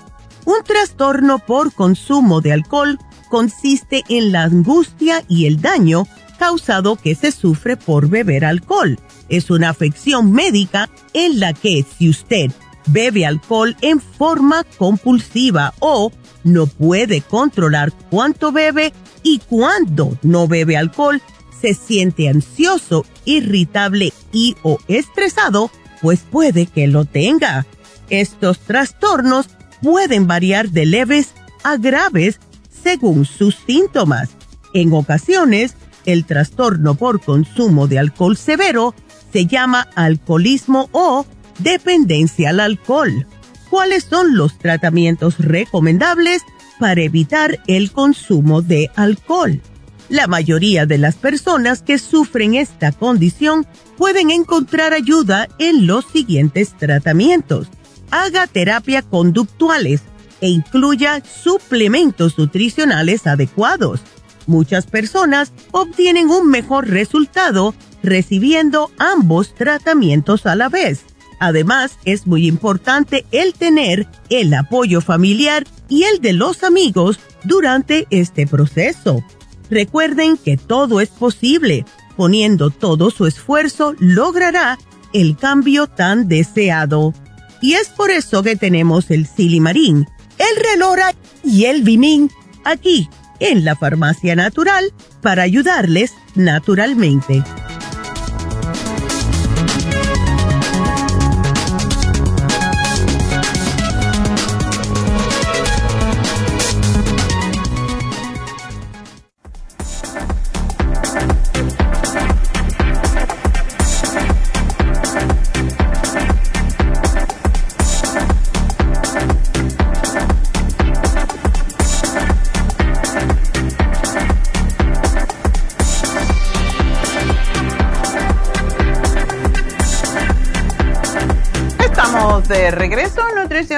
[SPEAKER 6] Un trastorno por consumo de alcohol consiste en la angustia y el daño causado que se sufre por beber alcohol. Es una afección médica en la que si usted bebe alcohol en forma compulsiva o no puede controlar cuánto bebe y cuándo no bebe alcohol, se siente ansioso, irritable y o estresado, pues puede que lo tenga. Estos trastornos pueden variar de leves a graves según sus síntomas. En ocasiones, el trastorno por consumo de alcohol severo se llama alcoholismo o dependencia al alcohol. ¿Cuáles son los tratamientos recomendables para evitar el consumo de alcohol? La mayoría de las personas que sufren esta condición pueden encontrar ayuda en los siguientes tratamientos. Haga terapia conductuales e incluya suplementos nutricionales adecuados Muchas personas obtienen un mejor resultado recibiendo ambos tratamientos a la vez. Además, es muy importante el tener el apoyo familiar y el de los amigos durante este proceso. Recuerden que todo es posible. Poniendo todo su esfuerzo logrará el cambio tan deseado. Y es por eso que tenemos el Silimarín, el Relora y el Vimin aquí en la farmacia natural para ayudarles naturalmente.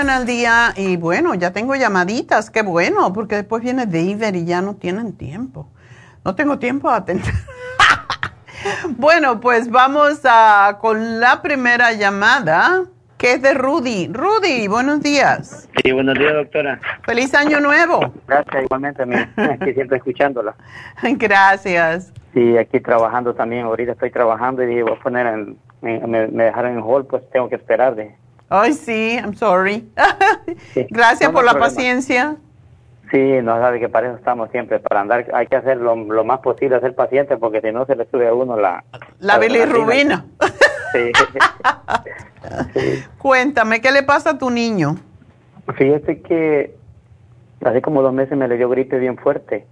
[SPEAKER 4] Nutrición al Día y bueno, ya tengo llamaditas, qué bueno, porque después viene David y ya no tienen tiempo. No tengo tiempo a atender. bueno, pues vamos a, con la primera llamada, que es de Rudy. Rudy, buenos días.
[SPEAKER 7] Sí, buenos días, doctora.
[SPEAKER 4] Feliz año nuevo.
[SPEAKER 7] Gracias, igualmente, aquí siempre escuchándola.
[SPEAKER 4] Gracias.
[SPEAKER 7] Sí, aquí trabajando también. Ahorita estoy trabajando y dije, voy a poner en, me, dejaron en hall, pues tengo que esperar de.
[SPEAKER 4] Ay, sí, I'm sorry. Gracias por la paciencia.
[SPEAKER 7] Sí, no sabe que para eso estamos siempre, para andar, hay que hacer lo, más posible, ser paciente, porque si no se le sube a uno la...
[SPEAKER 4] La, bilirrubina. Sí. Cuéntame, ¿qué le pasa a tu niño?
[SPEAKER 7] Fíjese que hace como dos meses me le dio gripe bien fuerte,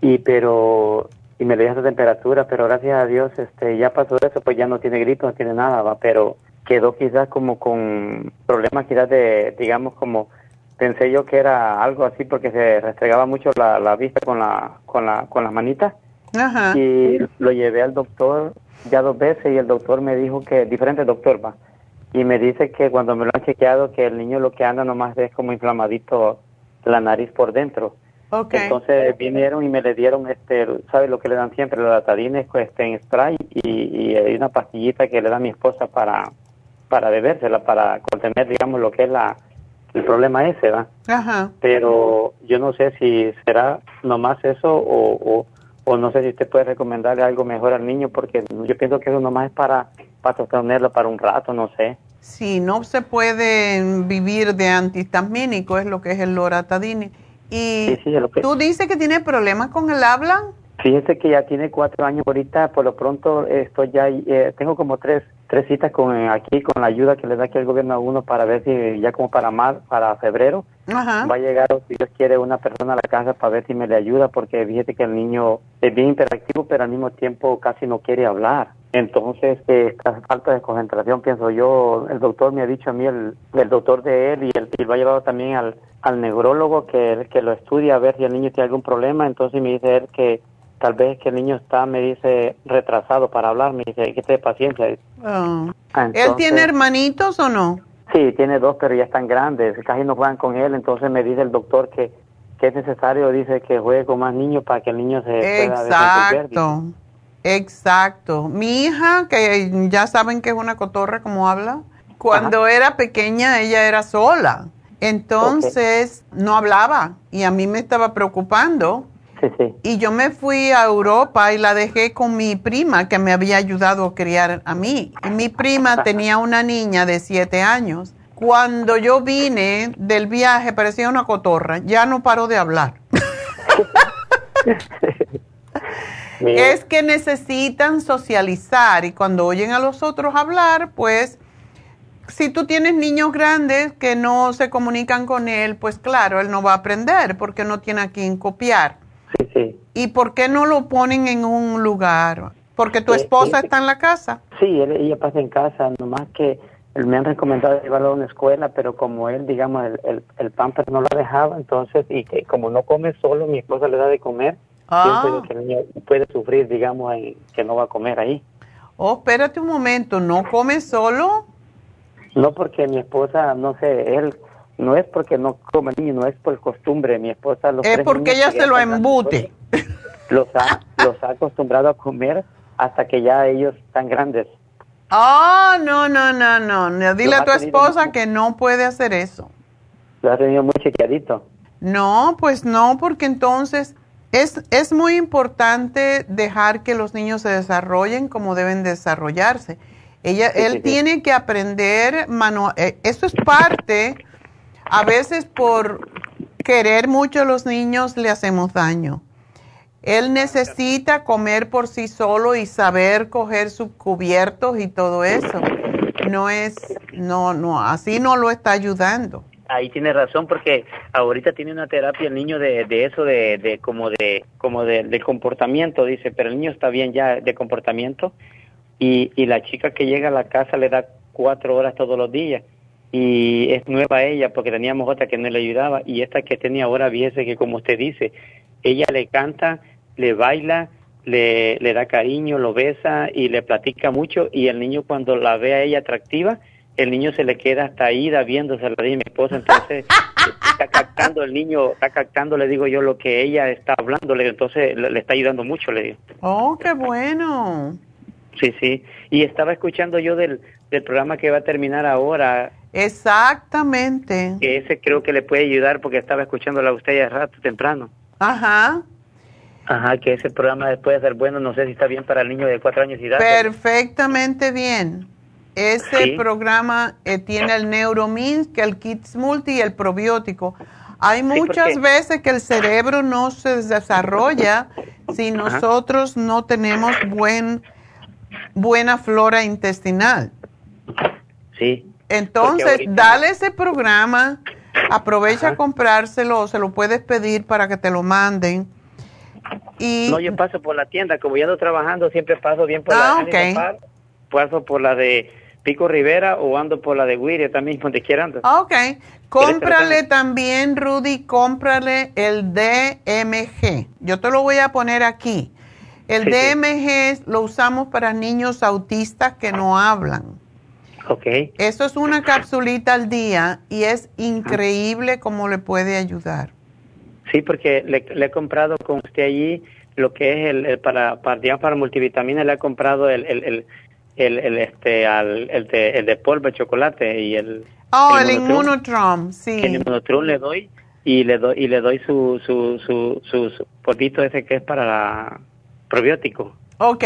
[SPEAKER 7] y pero y me le dio esa temperatura, pero gracias a Dios este ya pasó eso, pues ya no tiene gripe, no tiene nada, va, pero quedó quizás como con problemas quizás de, digamos, como pensé yo que era algo así porque se restregaba mucho la, la vista con la con la con las manitas. Y lo llevé al doctor ya dos veces y el doctor me dijo que diferente doctor va. Y me dice que cuando me lo han chequeado que el niño lo que anda nomás es como inflamadito la nariz por dentro. Entonces vinieron y me le dieron este sabe lo que le dan siempre los atadines este en spray y, y hay una pastillita que le da mi esposa para para bebérsela para contener digamos lo que es la el problema ese, ¿va? Ajá. Pero yo no sé si será nomás eso o, o, no sé si usted puede recomendarle algo mejor al niño porque yo pienso que eso nomás es para, para sostenerlo para un rato, no sé.
[SPEAKER 4] Sí, no se puede vivir de antihistamínico, es lo que es el loratadine. Y tú dices que tiene problemas con el habla.
[SPEAKER 7] Fíjese que ya tiene cuatro años ahorita, por lo pronto estoy ya, eh, tengo como tres tres citas con aquí con la ayuda que le da aquí el gobierno a uno para ver si ya como para más para febrero va a llegar si Dios quiere una persona a la casa para ver si me le ayuda porque fíjate que el niño es bien interactivo pero al mismo tiempo casi no quiere hablar. Entonces eh, falta de concentración pienso yo el doctor me ha dicho a mí el, el doctor de él y él lo ha llevado también al al neurólogo que, que lo estudia a ver si el niño tiene algún problema. Entonces me dice él que tal vez que el niño está, me dice, retrasado para hablar, me dice, que esté paciencia.
[SPEAKER 4] Oh. ¿Él tiene hermanitos o no?
[SPEAKER 7] Sí, tiene dos, pero ya están grandes, casi no juegan con él, entonces me dice el doctor que, que es necesario, dice que juegue con más niños para que el niño se
[SPEAKER 4] Exacto, exacto. Mi hija, que ya saben que es una cotorra como habla, cuando era pequeña ella era sola, entonces no hablaba y a mí me estaba preocupando y yo me fui a Europa y la dejé con mi prima que me había ayudado a criar a mí. Y mi prima tenía una niña de siete años. Cuando yo vine del viaje parecía una cotorra, ya no paró de hablar. es que necesitan socializar y cuando oyen a los otros hablar, pues si tú tienes niños grandes que no se comunican con él, pues claro, él no va a aprender porque no tiene a quien copiar. ¿Y por qué no lo ponen en un lugar? ¿Porque tu esposa está en la casa?
[SPEAKER 7] Sí, ella pasa en casa, nomás que me han recomendado llevarlo a una escuela, pero como él, digamos, el, el, el pamper no lo dejaba, entonces, y que como no come solo, mi esposa le da de comer, ah. que el niño puede sufrir, digamos, que no va a comer ahí.
[SPEAKER 4] Oh, espérate un momento, ¿no come solo?
[SPEAKER 7] No, porque mi esposa, no sé, él no es porque no come niño, no es por costumbre. Mi esposa los
[SPEAKER 4] Es porque ella se lo embute.
[SPEAKER 7] Los ha, los ha acostumbrado a comer hasta que ya ellos están grandes.
[SPEAKER 4] Oh, no, no, no, no. Dile a tu esposa que no puede hacer eso.
[SPEAKER 7] Lo ha tenido muy chequeadito.
[SPEAKER 4] No, pues no, porque entonces es, es muy importante dejar que los niños se desarrollen como deben desarrollarse. Ella, él tiene que aprender, mano, eh, eso es parte a veces por querer mucho a los niños le hacemos daño. Él necesita comer por sí solo y saber coger sus cubiertos y todo eso. No es, no, no, así no lo está ayudando.
[SPEAKER 7] Ahí tiene razón porque ahorita tiene una terapia el niño de, de eso de, de como de como de, comportamiento dice, pero el niño está bien ya de comportamiento y, y la chica que llega a la casa le da cuatro horas todos los días y es nueva ella porque teníamos otra que no le ayudaba y esta que tenía ahora viese que como usted dice, ella le canta, le baila, le, le da cariño, lo besa y le platica mucho y el niño cuando la ve a ella atractiva, el niño se le queda hasta ahí viéndose la de mi esposa, entonces está captando el niño, está captando, le digo yo, lo que ella está hablando, entonces le, le está ayudando mucho, le digo.
[SPEAKER 4] Oh, qué bueno.
[SPEAKER 7] Sí, sí. Y estaba escuchando yo del, del programa que va a terminar ahora.
[SPEAKER 4] Exactamente.
[SPEAKER 7] Que ese creo que le puede ayudar porque estaba escuchándola a usted ya rato temprano.
[SPEAKER 4] Ajá.
[SPEAKER 7] Ajá, que ese programa después de ser bueno, no sé si está bien para el niño de cuatro años y edad.
[SPEAKER 4] Perfectamente bien. Ese programa eh, tiene el Neuromins, que el Kids Multi y el probiótico. Hay muchas veces que el cerebro no se desarrolla si nosotros no tenemos buen buena flora intestinal.
[SPEAKER 7] Sí.
[SPEAKER 4] Entonces, dale ese programa, aprovecha a comprárselo, se lo puedes pedir para que te lo manden. Y,
[SPEAKER 7] no, yo paso por la tienda, como ya ando trabajando, siempre paso bien por la ah, paso por la de Pico Rivera o ando por la de Wiria también, donde quiera ando.
[SPEAKER 4] Ok, cómprale también, Rudy, cómprale el DMG. Yo te lo voy a poner aquí. El DMG lo usamos para niños autistas que no hablan.
[SPEAKER 7] Ok.
[SPEAKER 4] Eso es una capsulita al día y es increíble cómo le puede ayudar.
[SPEAKER 7] Sí, porque le, he comprado con usted allí lo que es el, para, para, digamos, para multivitamina, le he comprado el, el, el, el, este, al, el, de, el de polvo de chocolate y el...
[SPEAKER 4] Oh, el, Immunotron, sí.
[SPEAKER 7] El Immunotron le doy y le doy y le doy su su su, su, polvito ese que es para la probiótico.
[SPEAKER 4] Ok.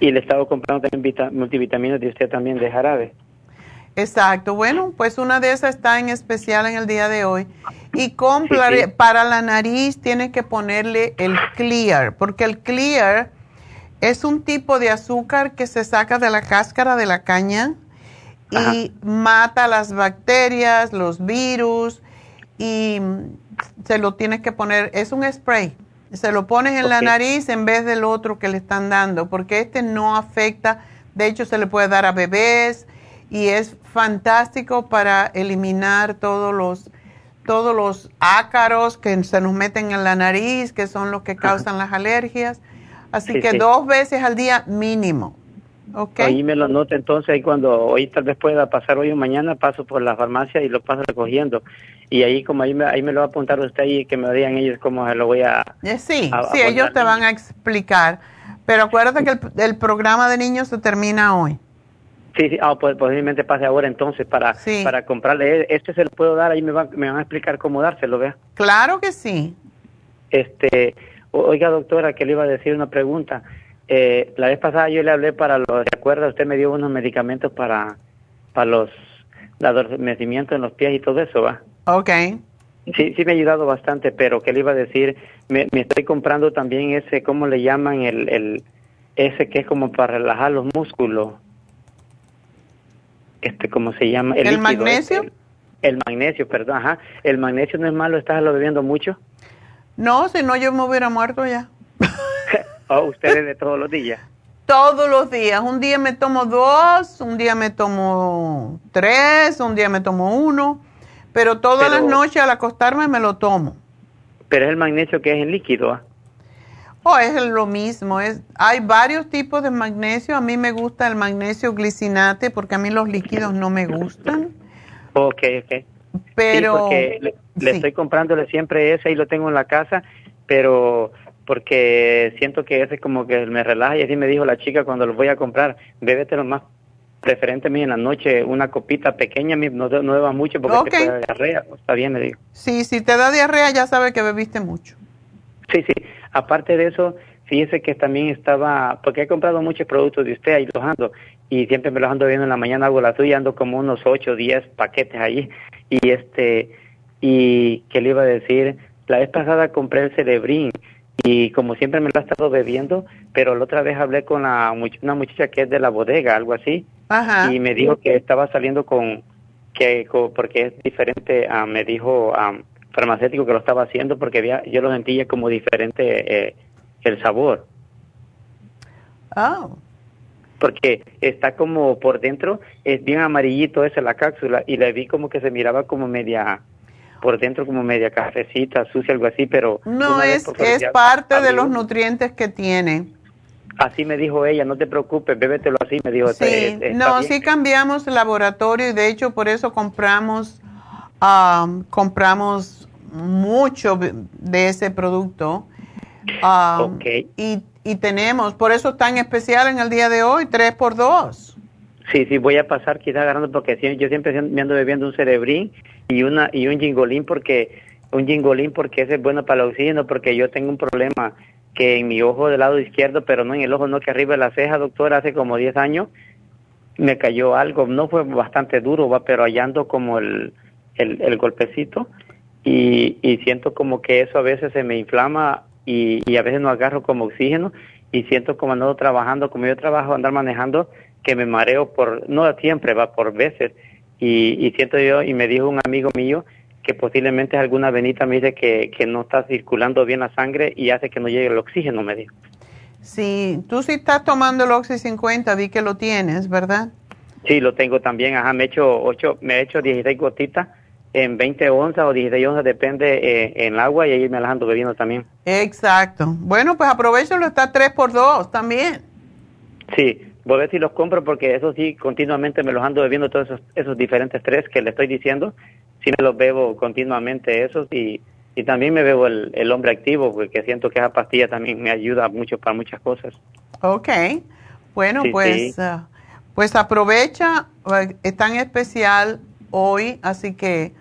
[SPEAKER 7] Y le estaba comprando también multivitaminas de usted también de jarabe.
[SPEAKER 4] Exacto. Bueno, pues una de esas está en especial en el día de hoy. Y compra, para la nariz tienes que ponerle el clear, porque el clear es un tipo de azúcar que se saca de la cáscara de la caña y mata las bacterias, los virus y se lo tienes que poner, es un spray, se lo pones en la nariz en vez del otro que le están dando, porque este no afecta, de hecho se le puede dar a bebés y es fantástico para eliminar todos los todos los ácaros que se nos meten en la nariz, que son los que causan las alergias. Así que dos veces al día mínimo. Okay.
[SPEAKER 7] Ahí me lo anoto entonces, ahí cuando hoy tal vez pueda pasar hoy o mañana, paso por la farmacia y lo paso recogiendo. Y ahí como ahí me, ahí me lo va a apuntar usted y que me digan ellos cómo se lo voy a...
[SPEAKER 4] Eh, sí, sí, ellos te van a explicar. Pero acuérdate que el, programa de niños se termina hoy.
[SPEAKER 7] Sí, sí, ah, pues posiblemente pase ahora entonces para, para comprarle. Este se lo puedo dar, ahí me, me van a explicar cómo dárselo, ¿vea?
[SPEAKER 4] Claro que sí.
[SPEAKER 7] Este, Oiga, doctora, que le iba a decir una pregunta. Eh, la vez pasada yo le hablé para los, ¿recuerda? Usted me dio unos medicamentos para, para los adormecimientos en los pies y todo eso, ¿va?
[SPEAKER 4] Ok.
[SPEAKER 7] Sí, sí me ha ayudado bastante, pero ¿qué le iba a decir? Me, me estoy comprando también ese, ¿cómo le llaman? El, el, ese que es como para relajar los músculos. Este, ¿cómo se llama?
[SPEAKER 4] ¿El, magnesio?
[SPEAKER 7] el, magnesio, perdón, ajá. ¿El magnesio no es malo? ¿Estás lo bebiendo mucho?
[SPEAKER 4] No, si no yo me hubiera muerto ya.
[SPEAKER 7] ¿O ustedes de todos los días?
[SPEAKER 4] Todos los días. Un día me tomo dos, un día me tomo tres, un día me tomo uno, pero todas las noches al acostarme me lo tomo.
[SPEAKER 7] Pero es el magnesio que es en líquido. ¿ah?
[SPEAKER 4] Oh, es lo mismo. Es, hay varios tipos de magnesio. A mí me gusta el magnesio glicinate porque a mí los líquidos no me gustan.
[SPEAKER 7] Ok, ok.
[SPEAKER 4] Pero
[SPEAKER 7] le, estoy comprándole siempre ese y lo tengo en la casa, pero porque siento que ese como que me relaja y así me dijo la chica cuando lo voy a comprar, lo más preferentemente en la noche una copita pequeña, no, no bebas mucho porque te da diarrea, está bien, me digo.
[SPEAKER 4] Sí, si te da diarrea ya sabes que bebiste mucho.
[SPEAKER 7] Sí, sí, aparte de eso, fíjese que también estaba, porque he comprado muchos productos de usted ahí los ando, y siempre me los ando viendo en la mañana, hago la tuya, ando como unos 8 o 10 paquetes ahí, y este, y qué le iba a decir, la vez pasada compré el Cerebrin y como siempre me lo he estado bebiendo, pero la otra vez hablé con la, una muchacha que es de la bodega, algo así, y me dijo que estaba saliendo con, que porque es diferente, uh, me dijo um, farmacéutico que lo estaba haciendo porque había, yo lo sentía como diferente eh, el sabor.
[SPEAKER 4] Oh.
[SPEAKER 7] Porque está como por dentro, es bien amarillito esa la cápsula y le vi como que se miraba como media por dentro como media cafecita, sucia, algo así, pero...
[SPEAKER 4] No, es, es parte de los nutrientes que tiene.
[SPEAKER 7] Así me dijo ella, no te preocupes, bébetelo así, me dijo.
[SPEAKER 4] Sí, no, sí cambiamos el laboratorio y de hecho por eso compramos, um, compramos mucho de ese producto. Um, y, y tenemos, por eso es tan especial en el día de hoy, tres por dos.
[SPEAKER 7] Sí, sí, voy a pasar quizás agarrando porque yo siempre me ando bebiendo un cerebrín y una y un gingolín porque un gingolín porque ese es bueno para el oxígeno porque yo tengo un problema que en mi ojo del lado izquierdo, pero no en el ojo, no que arriba de la ceja, doctor, hace como 10 años me cayó algo, no fue bastante duro, va, pero hallando como el, el, golpecito y, y siento como que eso a veces se me inflama y, y a veces no agarro como oxígeno y siento como ando trabajando, como yo trabajo, andar manejando, que me mareo por, no siempre, va por veces. Y, y siento yo, y me dijo un amigo mío que posiblemente alguna venita me dice que, que no está circulando bien la sangre y hace que no llegue el oxígeno, me dijo.
[SPEAKER 4] Sí, tú sí estás tomando el Oxy 50, vi que lo tienes, ¿verdad?
[SPEAKER 7] Sí, lo tengo también, ajá, me he hecho, ocho, me he hecho 16 gotitas en 20 onzas o 16 onzas, depende eh, en el agua y ahí me las ando bebiendo también.
[SPEAKER 4] Exacto. Bueno, pues aprovechalo, está 3 por 2 también.
[SPEAKER 7] Sí, voy a ver si los compro porque eso sí, continuamente me los ando bebiendo todos esos, esos diferentes tres que le estoy diciendo. Sí me los bebo continuamente esos y, y también me bebo el, el hombre activo porque siento que esa pastilla también me ayuda mucho para muchas cosas.
[SPEAKER 4] Ok. Bueno,
[SPEAKER 7] Sí,
[SPEAKER 4] pues,
[SPEAKER 7] sí.
[SPEAKER 4] ah, pues aprovecha, eh, es tan especial hoy, así que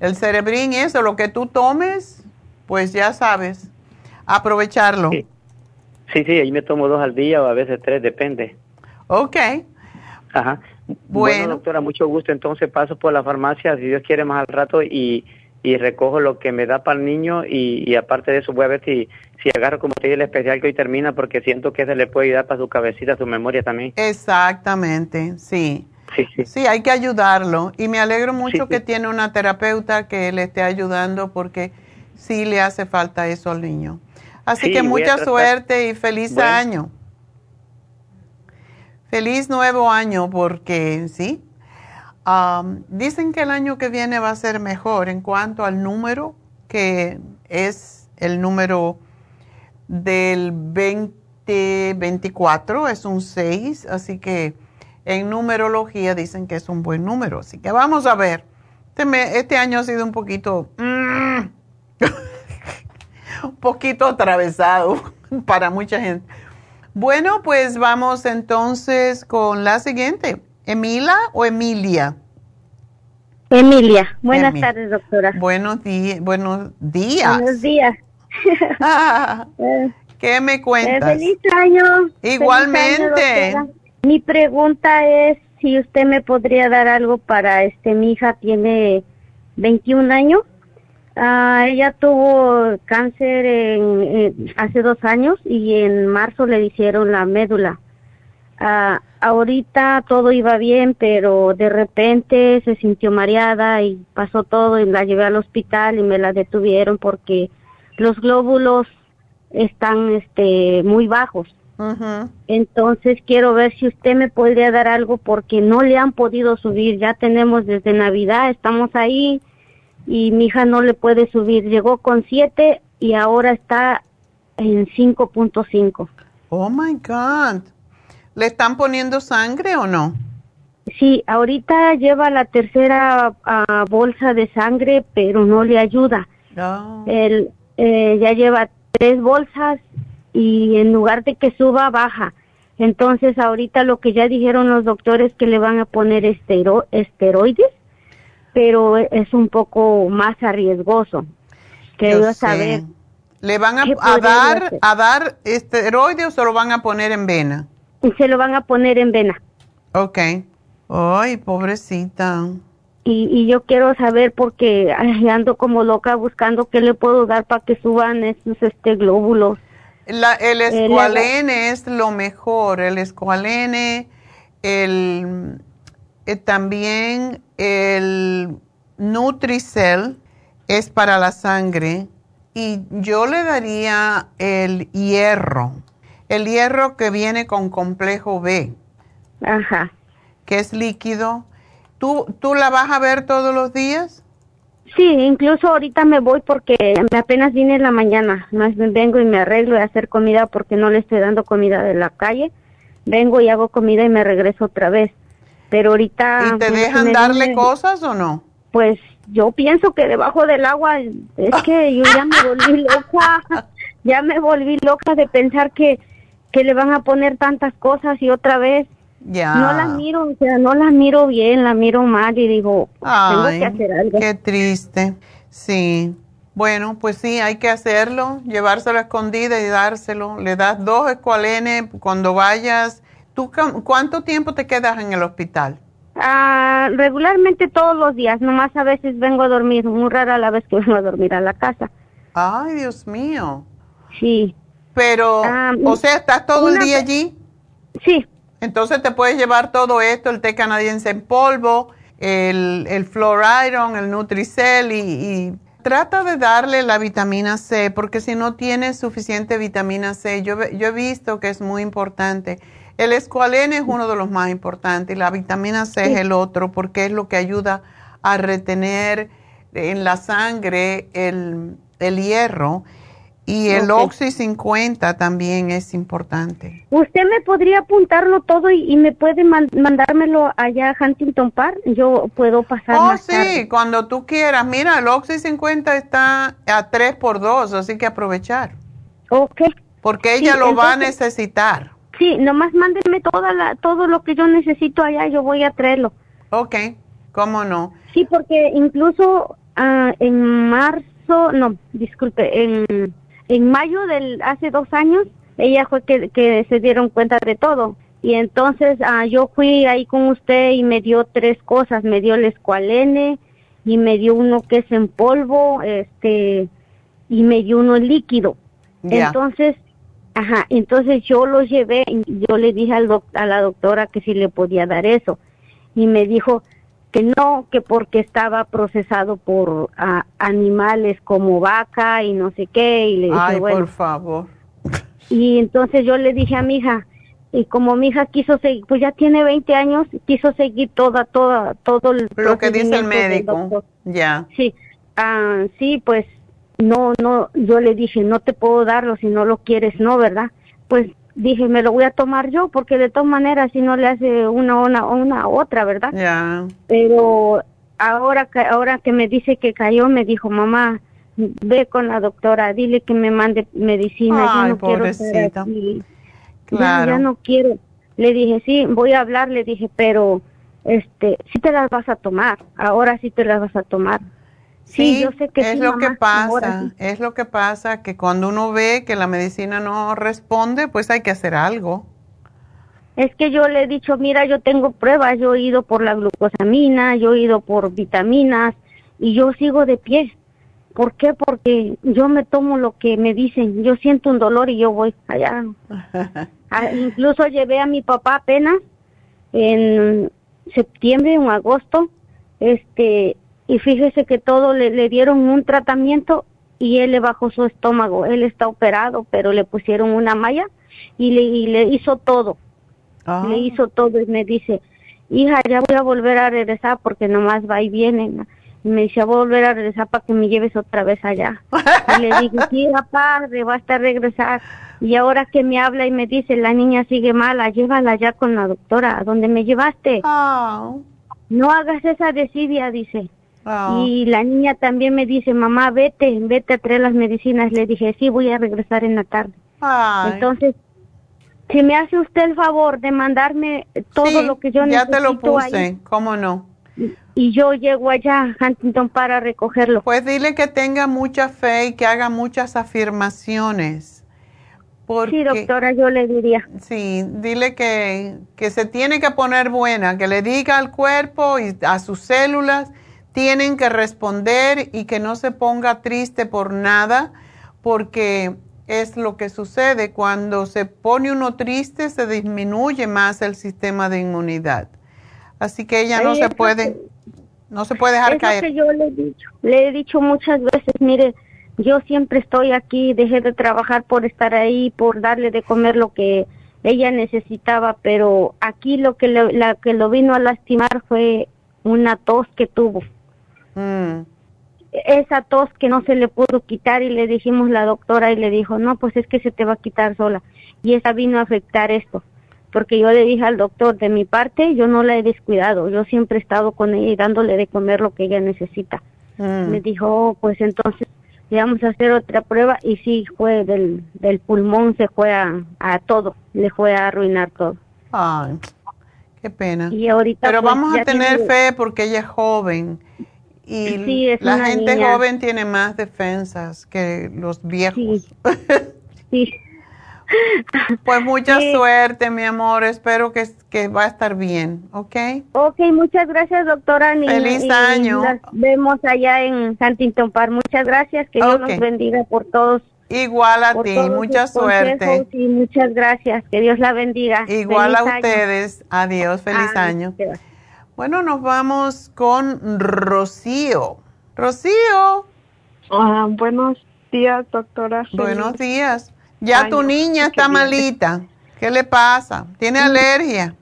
[SPEAKER 4] el cerebrín y eso, lo que tú tomes, pues ya sabes, aprovecharlo.
[SPEAKER 7] Sí. Sí, sí, ahí me tomo dos al día o a veces tres, depende.
[SPEAKER 4] Ok.
[SPEAKER 7] Ajá.
[SPEAKER 4] Bueno.
[SPEAKER 7] doctora, mucho gusto. Entonces paso por la farmacia, si Dios quiere, más al rato y, y recojo lo que me da para el niño y, y aparte de eso voy a ver si, si agarro como te dije el especial que hoy termina porque siento que se le puede ayudar para su cabecita, su memoria también.
[SPEAKER 4] Exactamente, sí.
[SPEAKER 7] Sí, sí.
[SPEAKER 4] Sí, hay que ayudarlo. Y me alegro mucho
[SPEAKER 7] Sí,
[SPEAKER 4] que tiene una terapeuta que le esté ayudando porque sí le hace falta eso al niño. Así
[SPEAKER 7] Sí,
[SPEAKER 4] que mucha suerte y feliz
[SPEAKER 7] Bueno.
[SPEAKER 4] año. Feliz nuevo año porque sí. Am, dicen que el año que viene va a ser mejor en cuanto al número, que es el número del 2024, es un 6, así que en numerología dicen que es un buen número. Así que vamos a ver. Este, este año ha sido un poquito, mm, un poquito atravesado para mucha gente. Bueno, pues vamos entonces con la siguiente. ¿Emila o Emilia?
[SPEAKER 8] Emilia, buenas tardes, doctora.
[SPEAKER 4] Buenos, buenos días.
[SPEAKER 8] Buenos días.
[SPEAKER 4] Ah,
[SPEAKER 8] Eh,
[SPEAKER 4] ¿Qué me
[SPEAKER 8] eh,
[SPEAKER 4] cuentas?
[SPEAKER 8] feliz año. Feliz
[SPEAKER 4] Igualmente.
[SPEAKER 8] año. Mi pregunta es si usted me podría dar algo para este mi hija tiene 21 años. Ah, ella tuvo cáncer en, en- hace dos años y en marzo le hicieron la médula. Ah, ahorita todo iba bien, pero de repente se sintió mareada y pasó todo y la llevé al hospital y me la detuvieron porque los glóbulos están este muy bajos. Entonces quiero ver si usted me podría dar algo porque no le han podido subir. Ya tenemos desde Navidad, estamos ahí y mi hija no le puede subir. Llegó con 7 y ahora está en 5.5.
[SPEAKER 4] Oh my God. ¿Le están poniendo sangre o no?
[SPEAKER 8] Sí, ahorita lleva la tercera ah, bolsa de sangre, pero no le ayuda.
[SPEAKER 4] No.
[SPEAKER 8] Él eh, ya lleva tres bolsas y en lugar de que suba, baja. Entonces ahorita lo que ya dijeron los doctores que le van a poner estero- esteroides, pero es un poco más arriesgoso. Quiero saber.
[SPEAKER 4] ¿Le van a,
[SPEAKER 8] ¿Qué
[SPEAKER 4] a
[SPEAKER 8] podría
[SPEAKER 4] dar
[SPEAKER 8] hacer?
[SPEAKER 4] a dar esteroides o se lo van a poner en vena?
[SPEAKER 8] Se lo van a poner en vena.
[SPEAKER 4] Ok. Ay, pobrecita.
[SPEAKER 8] Y, y yo quiero saber porque ando como loca buscando qué le puedo dar para que suban esos este glóbulos.
[SPEAKER 4] La- el
[SPEAKER 8] Eh, le-
[SPEAKER 4] escualene es lo mejor. El escualene, el, eh, también el Nutricel es para la sangre. Y yo le daría el hierro. El hierro que viene con complejo B,
[SPEAKER 8] Ajá.
[SPEAKER 4] que es líquido. ¿Tú, ¿Tú la vas a ver todos los días?
[SPEAKER 8] Sí, incluso ahorita me voy porque apenas vine en la mañana. Más vengo y me arreglo y hacer comida porque no le estoy dando comida de la calle. Vengo y hago comida y me regreso otra vez. Pero ahorita...
[SPEAKER 4] ¿Y te
[SPEAKER 8] bueno,
[SPEAKER 4] dejan darle
[SPEAKER 8] vine-
[SPEAKER 4] cosas o no?
[SPEAKER 8] Pues yo pienso que debajo del agua es que yo ya me volví loca. Ya me volví loca de pensar que que le van a poner tantas cosas y otra vez
[SPEAKER 4] Ya.
[SPEAKER 8] no las miro, o sea, no las miro bien, las miro mal y digo, tengo
[SPEAKER 4] Ay,
[SPEAKER 8] que hacer algo.
[SPEAKER 4] qué triste. Sí. Bueno, pues sí, hay que hacerlo, llevárselo a escondida y dárselo. Le das dos escualenes cuando vayas. ¿Tú cuánto tiempo te quedas en el hospital?
[SPEAKER 8] Ah, regularmente todos los días, nomás a veces vengo a dormir, muy rara la vez que vengo a dormir a la casa.
[SPEAKER 4] Ay, Dios mío.
[SPEAKER 8] Sí,
[SPEAKER 4] Pero,
[SPEAKER 8] Ah,
[SPEAKER 4] o sea, ¿estás todo el día allí?
[SPEAKER 8] sí,
[SPEAKER 4] Entonces te puedes llevar todo esto, el té canadiense en polvo, el, el Iron, el Nutricel y, y trata de darle la vitamina C porque si no tienes suficiente vitamina C, yo, yo he visto que es muy importante. El escualene es uno de los más importantes y la vitamina C es el otro porque es lo que ayuda a retener en la sangre el, el hierro y el
[SPEAKER 8] Ok.
[SPEAKER 4] Oxy 50 también es importante.
[SPEAKER 8] ¿Usted me podría apuntarlo todo y, y me puede man- mandármelo allá a Huntington Park? Yo puedo pasar
[SPEAKER 4] Oh,
[SPEAKER 8] más
[SPEAKER 4] sí,
[SPEAKER 8] tarde.
[SPEAKER 4] cuando tú quieras. Mira, el Oxy 50 está a 3 por 2, así que aprovechar.
[SPEAKER 8] Ok.
[SPEAKER 4] Porque
[SPEAKER 8] Sí,
[SPEAKER 4] ella lo va a necesitar.
[SPEAKER 8] Sí, nomás mándenme toda la, todo lo que yo necesito allá, yo voy a traerlo.
[SPEAKER 4] Ok, ¿cómo no?
[SPEAKER 8] Sí, porque incluso ah, en marzo, no, disculpe, en, en mayo del hace dos años, ella fue que, que se dieron cuenta de todo. Y entonces ah, yo fui ahí con usted y me dio tres cosas, me dio el escualene y me dio uno que es en polvo, este, y me dio uno líquido.
[SPEAKER 4] Ya.
[SPEAKER 8] Entonces, ajá, entonces yo lo llevé, y yo le dije al doc- a la doctora que si le podía dar eso. Y me dijo que no, que porque estaba procesado por animales como vaca y no sé qué. Y le dije,
[SPEAKER 4] Ay,
[SPEAKER 8] bueno,
[SPEAKER 4] por favor.
[SPEAKER 8] y entonces yo le dije a mi hija, y como mi hija quiso seguir, pues ya tiene 20 años, quiso seguir toda, toda, todo el
[SPEAKER 4] Lo que dice el médico. Ya.
[SPEAKER 8] Sí, ah, sí, pues no, no, yo le dije, no te puedo darlo si no lo quieres, no, ¿verdad? Pues dije, me lo voy a tomar yo, porque de todas maneras, si no le hace una, una, una otra, ¿verdad?
[SPEAKER 4] Ya.
[SPEAKER 8] Pero ahora que, ahora que me dice que cayó, me dijo, mamá, ve con la doctora, dile que me mande medicina,
[SPEAKER 4] Ay,
[SPEAKER 8] yo no quiero estar
[SPEAKER 4] pobrecita.
[SPEAKER 8] aquí.
[SPEAKER 4] Claro.
[SPEAKER 8] Ya, ya no quiero. Le dije, sí, voy a hablar, le dije, pero, este, sí te las vas a tomar, ahora sí te las vas a tomar. Sí, yo sé que
[SPEAKER 4] es
[SPEAKER 8] sí,
[SPEAKER 4] lo
[SPEAKER 8] mamá,
[SPEAKER 4] que
[SPEAKER 8] ahora
[SPEAKER 4] pasa,
[SPEAKER 8] sí.
[SPEAKER 4] es lo que pasa que cuando uno ve que la medicina no responde, pues hay que hacer algo.
[SPEAKER 8] Es que yo le he dicho, mira, yo tengo pruebas, yo he ido por la glucosamina, yo he ido por vitaminas y yo sigo de pie. ¿Por qué? Porque yo me tomo lo que me dicen. Yo siento un dolor y yo voy allá. Ah, incluso llevé a mi papá apenas en septiembre o en agosto, este, y fíjese que todo le, le dieron un tratamiento y él le bajó su estómago. Él está operado, pero le pusieron una malla y le, y le hizo todo.
[SPEAKER 4] Ah,
[SPEAKER 8] Le hizo todo y me dice, hija, ya voy a volver a regresar porque nomás va y viene. Y me dice, voy a volver a regresar para que me lleves otra vez allá. y le digo, sí, papá, va a estar regresar. Y ahora que me habla y me dice, la niña sigue mala, llévala ya con la doctora. ¿A dónde me llevaste?
[SPEAKER 4] ah,
[SPEAKER 8] No hagas esa desidia, dice.
[SPEAKER 4] Ah.
[SPEAKER 8] Y la niña también me dice, mamá, vete, vete a traer las medicinas. Le dije, sí, voy a regresar en la tarde.
[SPEAKER 4] Ay.
[SPEAKER 8] Entonces, si me hace usted el favor de mandarme todo
[SPEAKER 4] Sí,
[SPEAKER 8] lo que yo
[SPEAKER 4] ya
[SPEAKER 8] necesito
[SPEAKER 4] te lo puse,
[SPEAKER 8] ahí,
[SPEAKER 4] ¿cómo no?
[SPEAKER 8] y yo llego allá a Huntington para recogerlo.
[SPEAKER 4] Pues dile que tenga mucha fe y que haga muchas afirmaciones. Porque,
[SPEAKER 8] sí, doctora, yo le diría.
[SPEAKER 4] Sí, dile que, que se tiene que poner buena, que le diga al cuerpo y a sus células tienen que responder y que no se ponga triste por nada, porque es lo que sucede. Cuando se pone uno triste, se disminuye más el sistema de inmunidad. Así que ella no
[SPEAKER 8] Ay,
[SPEAKER 4] se puede,
[SPEAKER 8] que-
[SPEAKER 4] no se puede dejar caer.
[SPEAKER 8] que yo le he dicho. Le he dicho muchas veces, mire, yo siempre estoy aquí, dejé de trabajar por estar ahí, por darle de comer lo que ella necesitaba, pero aquí lo que lo, la que lo vino a lastimar fue una tos que tuvo.
[SPEAKER 4] Mm,
[SPEAKER 8] esa tos que no se le pudo quitar y le dijimos la doctora y le dijo, no, pues es que se te va a quitar sola. Y esa vino a afectar esto. Porque yo le dije al doctor, de mi parte, yo no la he descuidado. Yo siempre he estado con ella y dándole de comer lo que ella necesita.
[SPEAKER 4] mm.
[SPEAKER 8] Me dijo, oh, pues entonces le vamos a hacer otra prueba y sí fue del, del pulmón, se fue a, a todo, le fue a arruinar todo.
[SPEAKER 4] Ay, qué pena.
[SPEAKER 8] Y ahorita
[SPEAKER 4] Pero
[SPEAKER 8] pues,
[SPEAKER 4] vamos a tener
[SPEAKER 8] tiene-
[SPEAKER 4] fe porque ella es joven y
[SPEAKER 8] Sí, es
[SPEAKER 4] la gente
[SPEAKER 8] niña.
[SPEAKER 4] joven tiene más defensas que los viejos.
[SPEAKER 8] Sí.
[SPEAKER 4] Pues mucha
[SPEAKER 8] Sí.
[SPEAKER 4] suerte, mi amor. Espero que, que va a estar bien, ¿ok?
[SPEAKER 8] Ok, muchas gracias, doctora. Ni-
[SPEAKER 4] Feliz
[SPEAKER 8] y
[SPEAKER 4] año.
[SPEAKER 8] Las vemos allá en Huntington Park. Muchas gracias. Que Dios nos bendiga por todos.
[SPEAKER 4] Igual a ti, mucha suerte.
[SPEAKER 8] Y muchas gracias. Que Dios la bendiga.
[SPEAKER 4] Igual
[SPEAKER 8] Feliz
[SPEAKER 4] a
[SPEAKER 8] año.
[SPEAKER 4] ustedes. Adiós, feliz año. Bueno, nos vamos con Rocío. Rocío,
[SPEAKER 9] buenos días, doctora.
[SPEAKER 4] buenos días. Ya tu niña está malita. ¿Qué le pasa? ¿Tiene alergia?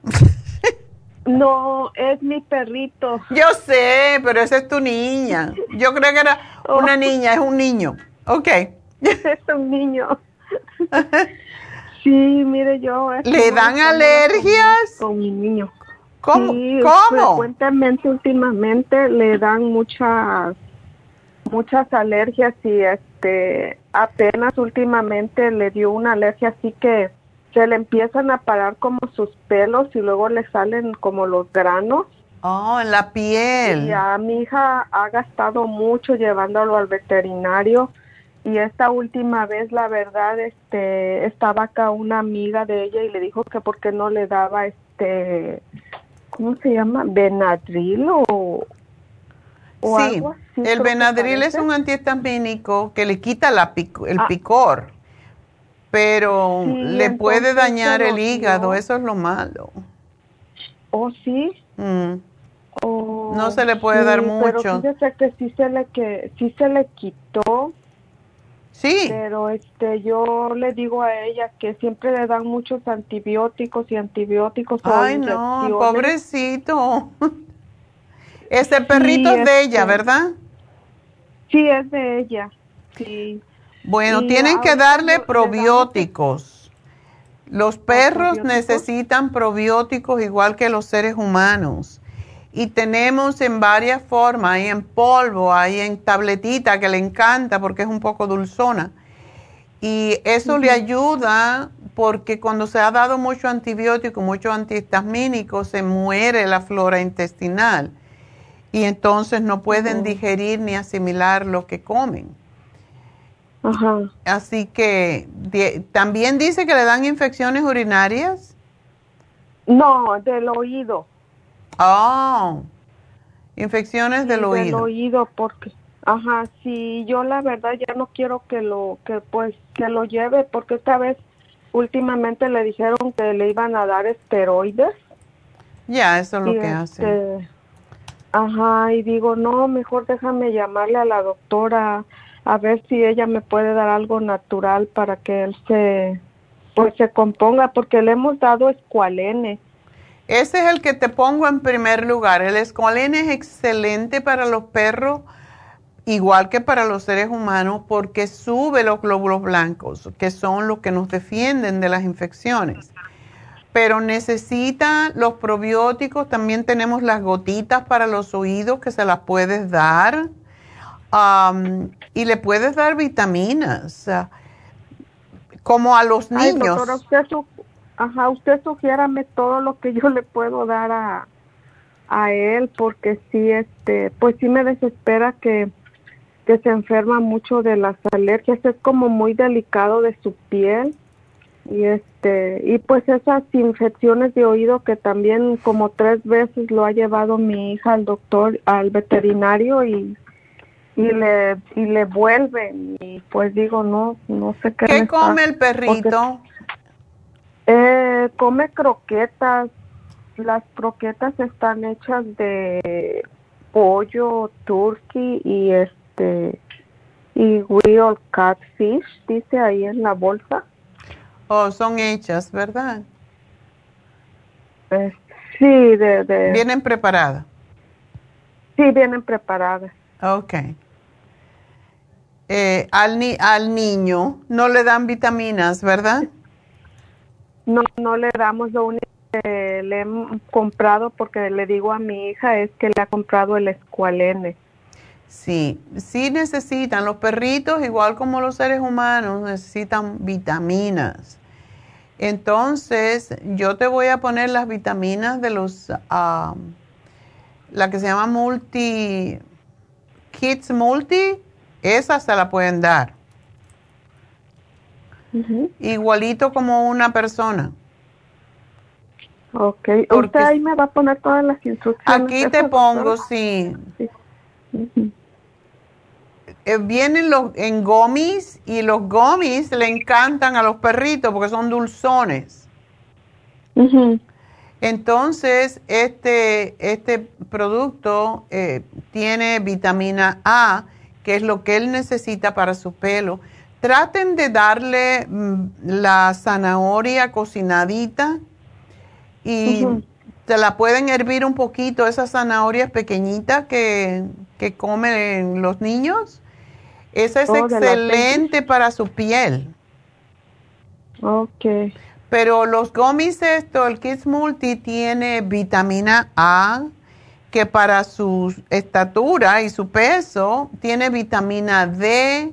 [SPEAKER 9] No, es mi perrito.
[SPEAKER 4] Yo sé, pero esa es tu niña. Yo creo que era
[SPEAKER 9] Oh.
[SPEAKER 4] una niña, es un niño. Ok.
[SPEAKER 9] es un niño. sí, mire, yo...
[SPEAKER 4] ¿Le dan alergias?
[SPEAKER 9] Con, con mi niño.
[SPEAKER 4] ¿Cómo?
[SPEAKER 9] Sí,
[SPEAKER 4] ¿Cómo?
[SPEAKER 9] Frecuentemente, últimamente, le dan muchas muchas alergias y este apenas últimamente le dio una alergia así que se le empiezan a parar como sus pelos y luego le salen como los granos.
[SPEAKER 4] Oh, en la piel.
[SPEAKER 9] Y a mi hija ha gastado mucho llevándolo al veterinario y esta última vez la verdad este estaba acá una amiga de ella y le dijo que porque no le daba este ¿cómo se llama? Benadryl o o
[SPEAKER 4] sí,
[SPEAKER 9] algo así, creo
[SPEAKER 4] el Benadryl es un antihistamínico que le quita la el
[SPEAKER 9] Ah.
[SPEAKER 4] picor, pero
[SPEAKER 9] Sí,
[SPEAKER 4] le puede dañar el hígado,
[SPEAKER 9] dio.
[SPEAKER 4] eso es lo malo.
[SPEAKER 9] ¿Oh, sí?
[SPEAKER 4] Mm.
[SPEAKER 9] Oh,
[SPEAKER 4] No se le puede dar
[SPEAKER 9] Pero
[SPEAKER 4] mucho.
[SPEAKER 9] fíjese que sí se le que sí se le quitó.
[SPEAKER 4] Sí.
[SPEAKER 9] Pero este yo le digo a ella que siempre le dan muchos antibióticos y antibióticos
[SPEAKER 4] Ay, no, pobrecito. Ese perrito
[SPEAKER 9] Sí,
[SPEAKER 4] es de ella,
[SPEAKER 9] este,
[SPEAKER 4] ¿verdad?
[SPEAKER 9] Sí, es de ella. Sí.
[SPEAKER 4] Bueno,
[SPEAKER 9] Y
[SPEAKER 4] tienen que darle probióticos. Los perros
[SPEAKER 9] probióticos?
[SPEAKER 4] necesitan probióticos igual que los seres humanos. Y tenemos en varias formas, hay en polvo, hay en tabletita que le encanta porque es un poco dulzona. Y eso le ayuda porque cuando se ha dado mucho antibiótico, mucho antihistamínico, se muere la flora intestinal. Y entonces no pueden digerir ni asimilar lo que comen.
[SPEAKER 9] Ajá.
[SPEAKER 4] Así que también dice que le dan infecciones urinarias.
[SPEAKER 9] No, del oído.
[SPEAKER 4] Oh, infecciones del oído.
[SPEAKER 9] Del oído porque ajá, sí, yo la verdad ya no quiero que lo que pues que lo lleve porque esta vez últimamente le dijeron que le iban a dar esteroides.
[SPEAKER 4] Ya, eso es lo que
[SPEAKER 9] este, Ajá, y digo, no, mejor déjame llamarle a la doctora a ver si ella me puede dar algo natural para que él se pues se componga porque le hemos dado escualene.
[SPEAKER 4] Ese es el que te pongo en primer lugar. El escualene es excelente para los perros, igual que para los seres humanos, porque sube los glóbulos blancos, que son los que nos defienden de las infecciones. Pero necesita los probióticos, también tenemos las gotitas para los oídos que se las puedes dar. Am, y le puedes dar vitaminas, como a los
[SPEAKER 9] Ay,
[SPEAKER 4] niños.
[SPEAKER 9] doctora, usted, su- ajá, usted sugiérame todo lo que yo le puedo dar a, a él, porque sí, este, pues sí me desespera que, que se enferma mucho de las alergias, es como muy delicado de su piel. Y este, y pues esas infecciones de oído que también como tres veces lo ha llevado mi hija al doctor, al veterinario y y le y le vuelven. Y pues digo no no sé qué
[SPEAKER 4] ¿Qué
[SPEAKER 9] me
[SPEAKER 4] come
[SPEAKER 9] está-
[SPEAKER 4] el perrito?
[SPEAKER 9] Eh, come croquetas. Las croquetas están hechas de pollo, turkey y este y real catfish, dice ahí en la bolsa.
[SPEAKER 4] Oh, son hechas, ¿verdad?
[SPEAKER 9] Eh, sí, de, de
[SPEAKER 4] Vienen preparadas.
[SPEAKER 9] sí vienen preparadas.
[SPEAKER 4] Ok. Eh, al, ni- al niño no le dan vitaminas, ¿verdad?
[SPEAKER 9] No, no le damos lo único que le hemos comprado porque le digo a mi hija es que le ha comprado el escualene.
[SPEAKER 4] Sí, sí necesitan, los perritos, igual como los seres humanos, necesitan vitaminas. Entonces, yo te voy a poner las vitaminas de los, ah, la que se llama Multi, Kids Multi, esa se la pueden dar. Igualito como una persona.
[SPEAKER 9] Ok, usted ahí me va a poner todas las instrucciones.
[SPEAKER 4] Aquí te pongo, sí. Eh, vienen los en gomis y los gomis le encantan a los perritos porque son dulzones. Entonces, este, este producto eh, tiene vitamina A, que es lo que él necesita para su pelo. Traten de darle mm, la zanahoria cocinadita y te la pueden hervir un poquito, esas zanahorias pequeñitas que, que comen los niños esa es oh, excelente para su piel.
[SPEAKER 9] Ok.
[SPEAKER 4] Pero los gummies, esto, el Kids Multi tiene vitamina A, que para su estatura y su peso tiene vitamina D,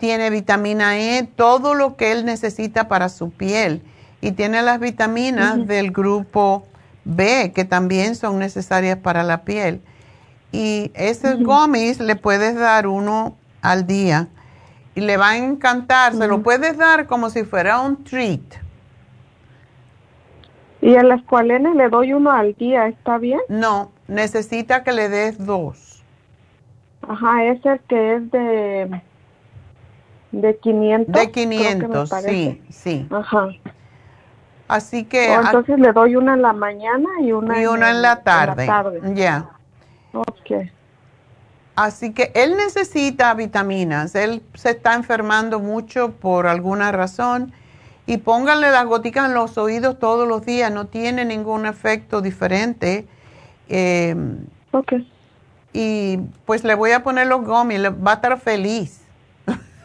[SPEAKER 4] tiene vitamina E, todo lo que él necesita para su piel. Y tiene las vitaminas del grupo B, que también son necesarias para la piel. Y esos gummies le puedes dar uno al día y le va a encantar. Se lo puedes dar como si fuera un treat.
[SPEAKER 9] ¿Y a las cuales le doy uno al día? ¿Está bien?
[SPEAKER 4] No, necesita que le des dos.
[SPEAKER 9] Ajá, es el que es de, de 500.
[SPEAKER 4] De 500, sí, sí.
[SPEAKER 9] Ajá.
[SPEAKER 4] Así que...
[SPEAKER 9] entonces le doy una en la mañana y una,
[SPEAKER 4] y una en, la tarde. Ya.
[SPEAKER 9] Ok.
[SPEAKER 4] Así que él necesita vitaminas, él se está enfermando mucho por alguna razón y pónganle las goticas en los oídos todos los días, no tiene ningún efecto diferente.
[SPEAKER 9] Eh, ok.
[SPEAKER 4] Y pues le voy a poner los gummies, va a estar feliz.
[SPEAKER 9] va a estar feliz.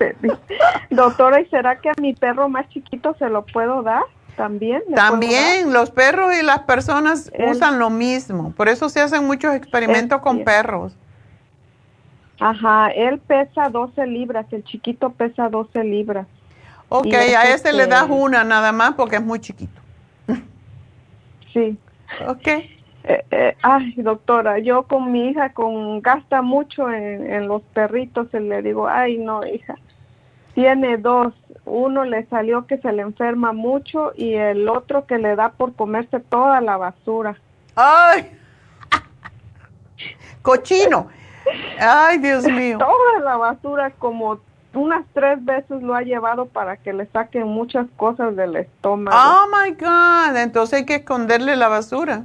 [SPEAKER 9] Doctora, ¿y será que a mi perro más chiquito se lo puedo dar? También.
[SPEAKER 4] También, los perros y las personas usan lo mismo. Por eso se hacen muchos experimentos con perros.
[SPEAKER 9] Ajá, él pesa 12 libras, el chiquito pesa 12 libras.
[SPEAKER 4] Ok, a ese le das una nada más porque es muy chiquito.
[SPEAKER 9] Sí.
[SPEAKER 4] Ok.
[SPEAKER 9] Eh, eh, ay, doctora, yo con mi hija con gasta mucho en, en los perritos y le digo, ay, no, hija, tiene dos uno le salió que se le enferma mucho y el otro que le da por comerse toda la basura.
[SPEAKER 4] ¡Ay! Cochino. Ay, Dios mío.
[SPEAKER 9] Toda la basura, como unas tres veces lo ha llevado para que le saquen muchas cosas del estómago.
[SPEAKER 4] Oh my God. Entonces hay que esconderle la basura.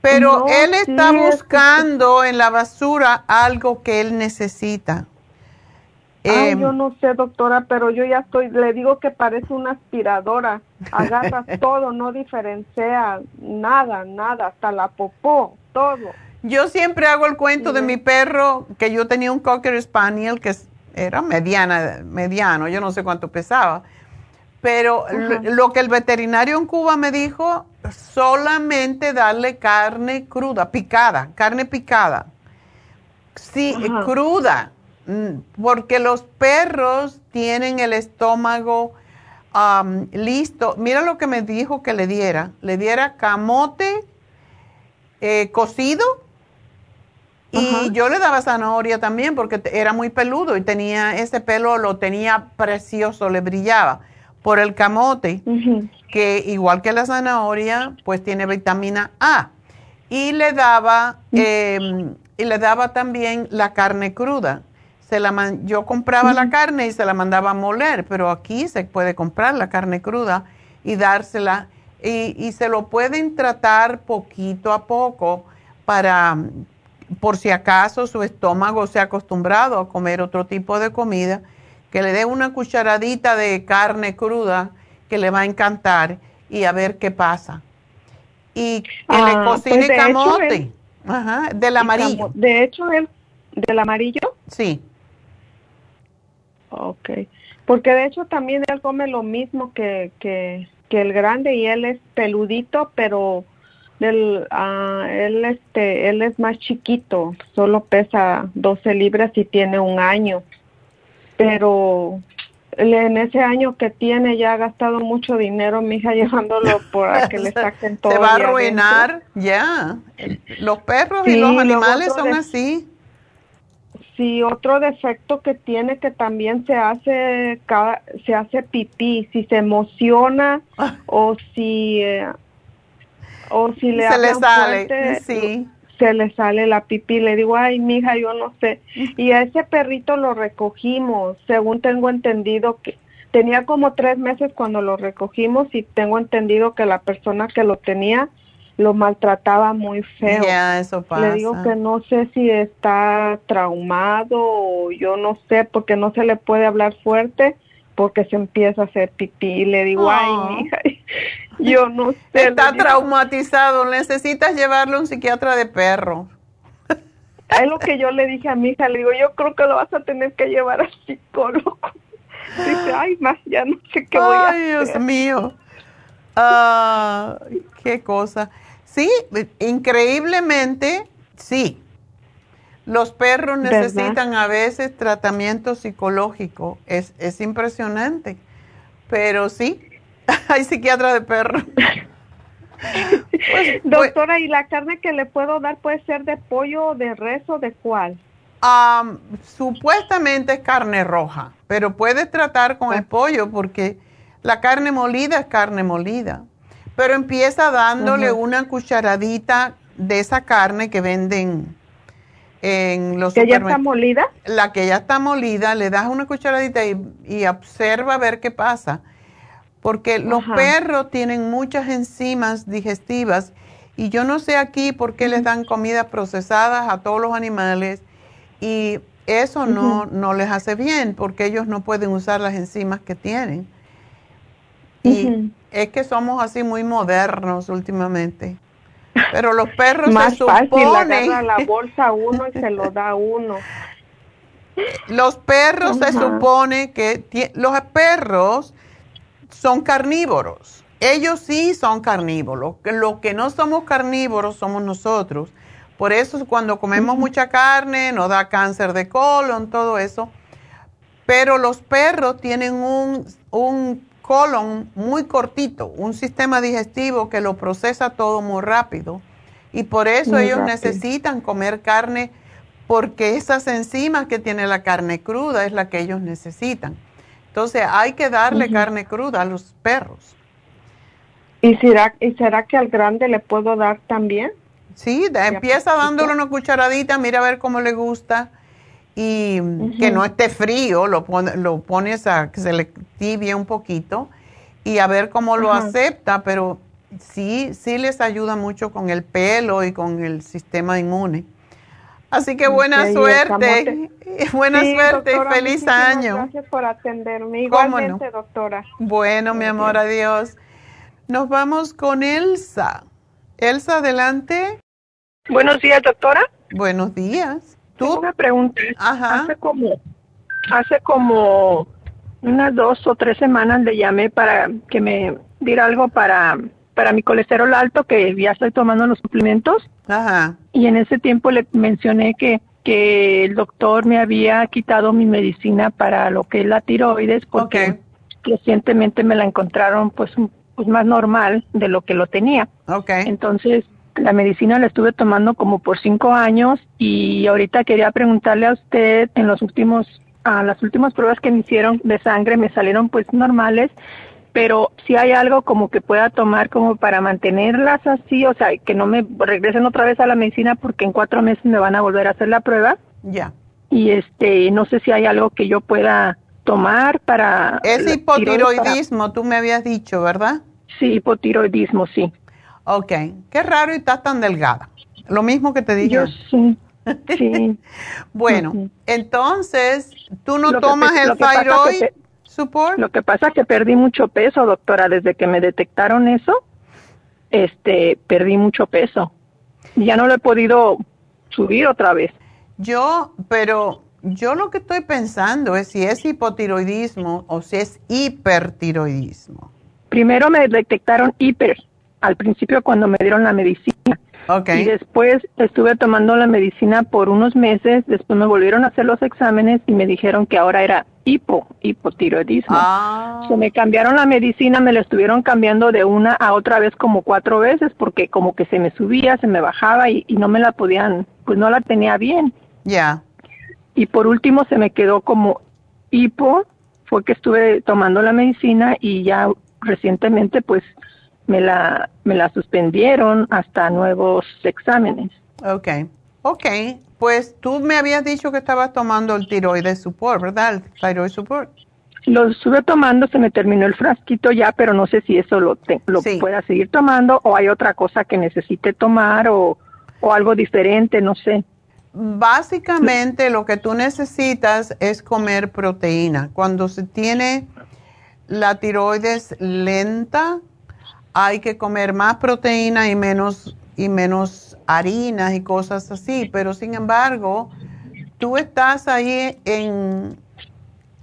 [SPEAKER 4] Pero él está buscando en la basura algo que él necesita.
[SPEAKER 9] Ay, em, yo no sé, doctora, pero yo ya estoy, le digo que parece una aspiradora. Agarra todo, no diferencia nada, nada, hasta la popó, todo.
[SPEAKER 4] Yo siempre hago el cuento de mi perro, que yo tenía un Cocker Spaniel que era mediana, mediano, yo no sé cuánto pesaba. Pero lo, que el veterinario en Cuba me dijo, solamente darle carne cruda, picada, carne picada. Sí, cruda Mm, porque los perros tienen el estómago listo. Mira lo que me dijo que le diera. Le diera camote eh, cocido y yo le daba zanahoria también porque era muy peludo y tenía ese pelo, lo tenía precioso, le brillaba por el camote, que igual que la zanahoria, pues tiene vitamina A. Y le daba, em, y le daba también la carne cruda. Se la yo compraba la carne y se la mandaba a moler, pero aquí se puede comprar la carne cruda y dársela y, se lo pueden tratar poquito a poco para, por si acaso su estómago se ha acostumbrado a comer otro tipo de comida, que le dé una cucharadita de carne cruda que le va a encantar y a ver qué pasa. Y que le ah, pues cocine camote. Ajá, del amarillo.
[SPEAKER 9] De hecho, el del amarillo.
[SPEAKER 4] Sí.
[SPEAKER 9] Ok, porque de hecho también él come lo mismo que, que, que el grande y él es peludito, pero del, ah, él, este, él es más chiquito, solo pesa 12 libras y tiene un año, pero en ese año que tiene ya ha gastado mucho dinero, mi hija llevándolo para que le saquen todo.
[SPEAKER 4] Se va a arruinar, ya. Los perros y los animales son así.
[SPEAKER 9] Sí, otro defecto que tiene que también se hace se hace pipí, si se emociona ah. o si eh, o si le
[SPEAKER 4] se le sale, sí.
[SPEAKER 9] Se le sale la pipí. Le digo, ay, mija, yo no sé. Y a ese perrito lo recogimos, según tengo entendido que tenía como tres meses cuando lo recogimos y tengo entendido que la persona que lo tenía lo maltrataba muy feo.
[SPEAKER 4] Eso pasa.
[SPEAKER 9] Le digo que no sé si está traumado o yo no sé porque no se le puede hablar fuerte porque se empieza a hacer pipí. Y le digo, ay, oh. mija, yo no sé.
[SPEAKER 4] Está traumatizado, necesitas llevarle a un psiquiatra de perro.
[SPEAKER 9] Es lo que yo le dije a mi hija, le digo, yo creo que lo vas a tener que llevar al psicólogo. Dice, ay, más, ya no sé qué voy a hacer.
[SPEAKER 4] Ay, Dios mío. Ah, qué cosa. Sí, increíblemente, sí. Los perros necesitan a veces tratamiento psicológico. Es, es impresionante. Pero sí, hay psiquiatra de perros.
[SPEAKER 9] Pues, Doctora, ¿y la carne que le puedo dar puede ser de pollo o de res o de cuál?
[SPEAKER 4] supuestamente es carne roja, pero puedes tratar con el pollo porque la carne molida es carne molida. Pero empieza dándole una cucharadita de esa carne que venden en los
[SPEAKER 9] ¿Que ya está molida?
[SPEAKER 4] La que ya está molida, le das una cucharadita y, observa a ver qué pasa. Porque los perros tienen muchas enzimas digestivas y yo no sé aquí por qué les dan comidas procesadas a todos los animales y eso no, no les hace bien porque ellos no pueden usar las enzimas que tienen. Y es que somos así muy modernos últimamente. Pero los perros
[SPEAKER 9] Más
[SPEAKER 4] se supone...
[SPEAKER 9] fácil, la bolsa uno y se lo da uno.
[SPEAKER 4] Los perros se supone que... Los perros son carnívoros. Ellos sí son carnívoros. Lo que no somos carnívoros somos nosotros. Por eso cuando comemos mucha carne nos da cáncer de colon, todo eso. Pero los perros tienen un, un colon muy cortito, un sistema digestivo que lo procesa todo muy rápido. Y por eso ellos necesitan comer carne porque esas enzimas que tiene la carne cruda es la que ellos necesitan. Entonces hay que darle carne cruda a los perros.
[SPEAKER 9] ¿Y será, ¿Y será que al grande le puedo dar también?
[SPEAKER 4] Sí, empieza dándole una cucharadita, mira a ver cómo le gusta y que no esté frío, lo, lo pones a que se le tibie un poquito y a ver cómo lo acepta, pero sí, sí les ayuda mucho con el pelo y con el sistema inmune. Así que buena suerte, buena suerte y feliz año.
[SPEAKER 9] Gracias por atenderme. Igualmente, doctora.
[SPEAKER 4] Bueno, mi amor, adiós. Nos vamos con Elsa. Elsa, adelante.
[SPEAKER 10] Buenos días, doctora.
[SPEAKER 4] Buenos días.
[SPEAKER 10] ¿Tú? una pregunta. Hace como, hace como unas dos o tres semanas le llamé para que me diera algo para, para mi colesterol alto, que ya estoy tomando los suplementos.
[SPEAKER 4] Ajá.
[SPEAKER 10] Y en ese tiempo le mencioné que, que el doctor me había quitado mi medicina para lo que es la tiroides, porque recientemente me la encontraron pues, pues más normal de lo que lo tenía.
[SPEAKER 4] Okay.
[SPEAKER 10] Entonces, la medicina la estuve tomando como por cinco años y ahorita quería preguntarle a usted, en los últimos, a las últimas pruebas que me hicieron de sangre me salieron pues normales, pero si hay algo como que pueda tomar como para mantenerlas así, o sea, que no me regresen otra vez a la medicina porque en cuatro meses me van a volver a hacer la prueba.
[SPEAKER 4] Ya.
[SPEAKER 10] Y este, no sé si hay algo que yo pueda tomar para...
[SPEAKER 4] Es hipotiroidismo, tú me habías dicho, ¿verdad?
[SPEAKER 10] Sí, hipotiroidismo, sí.
[SPEAKER 4] Ok, qué raro y estás tan delgada. Lo mismo que te dije.
[SPEAKER 10] Yo sí. Sí.
[SPEAKER 4] bueno, entonces, ¿tú no tomas el thyroid support?
[SPEAKER 10] Lo que pasa es que perdí mucho peso, doctora, desde que me detectaron eso, este, perdí mucho peso. Ya no lo he podido subir otra vez.
[SPEAKER 4] Yo, pero yo lo que estoy pensando es si es hipotiroidismo o si es hipertiroidismo.
[SPEAKER 10] Primero me detectaron hiper al principio cuando me dieron la medicina.
[SPEAKER 4] Okay.
[SPEAKER 10] Y después estuve tomando la medicina por unos meses, después me volvieron a hacer los exámenes y me dijeron que ahora era hipo, hipotiroidismo.
[SPEAKER 4] Ah.
[SPEAKER 10] So, me cambiaron la medicina, me la estuvieron cambiando de una a otra vez como cuatro veces porque como que se me subía, se me bajaba y, y no me la podían, pues no la tenía bien.
[SPEAKER 4] Ya.
[SPEAKER 10] Y por último se me quedó como hipo, fue que estuve tomando la medicina y ya recientemente pues me la, me la suspendieron hasta nuevos exámenes.
[SPEAKER 4] Ok. Ok. Pues tú me habías dicho que estabas tomando el tiroides support, ¿verdad? El thyroid support.
[SPEAKER 10] Lo estuve tomando, se me terminó el frasquito ya, pero no sé si eso lo, te- lo
[SPEAKER 4] Sí.
[SPEAKER 10] pueda seguir tomando o hay otra cosa que necesite tomar o, o algo diferente, no sé.
[SPEAKER 4] Básicamente lo que tú necesitas es comer proteína. Cuando se tiene la tiroides lenta, hay que comer más proteína y menos y menos harinas y cosas así, pero sin embargo, tú estás ahí en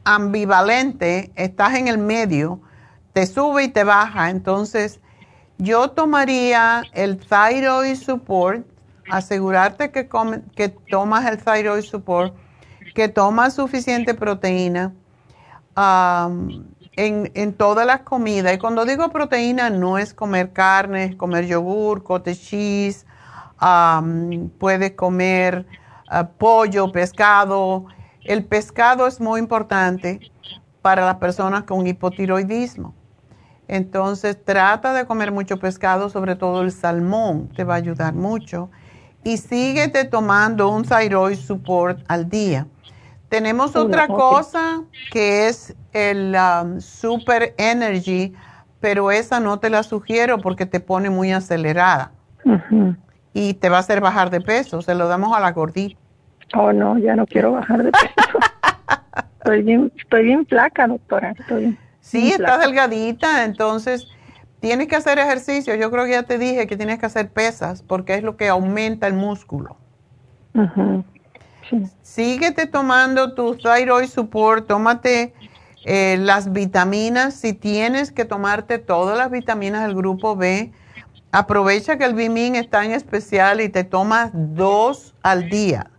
[SPEAKER 4] ambivalente, estás en el medio, te sube y te baja, entonces yo tomaría el thyroid support, asegurarte que, come- que tomas el thyroid support, que tomas suficiente proteína en, todas las comidas. Y cuando digo proteína, no es comer carne, es comer yogur, cottage cheese, am, puedes comer ah, pollo, pescado. El pescado es muy importante para las personas con hipotiroidismo. Entonces trata de comer mucho pescado, sobre todo el salmón, te va a ayudar mucho. Y síguete tomando un thyroid support al día. Tenemos otra cosa que es el um, Super Energy, pero esa no te la sugiero porque te pone muy acelerada y te va a hacer bajar de peso. Se lo damos a la gordita.
[SPEAKER 10] Oh, no, ya no quiero bajar de peso. estoy bien, estoy bien flaca, doctora. Estoy bien
[SPEAKER 4] Sí, estás delgadita, entonces tienes que hacer ejercicio. Yo creo que ya te dije que tienes que hacer pesas porque es lo que aumenta el músculo.
[SPEAKER 10] Sí.
[SPEAKER 4] Síguete tomando tu thyroid support, tómate eh, las vitaminas. Si tienes que tomarte todas las vitaminas del grupo B, aprovecha que el Bimin está en especial y te tomas dos al día.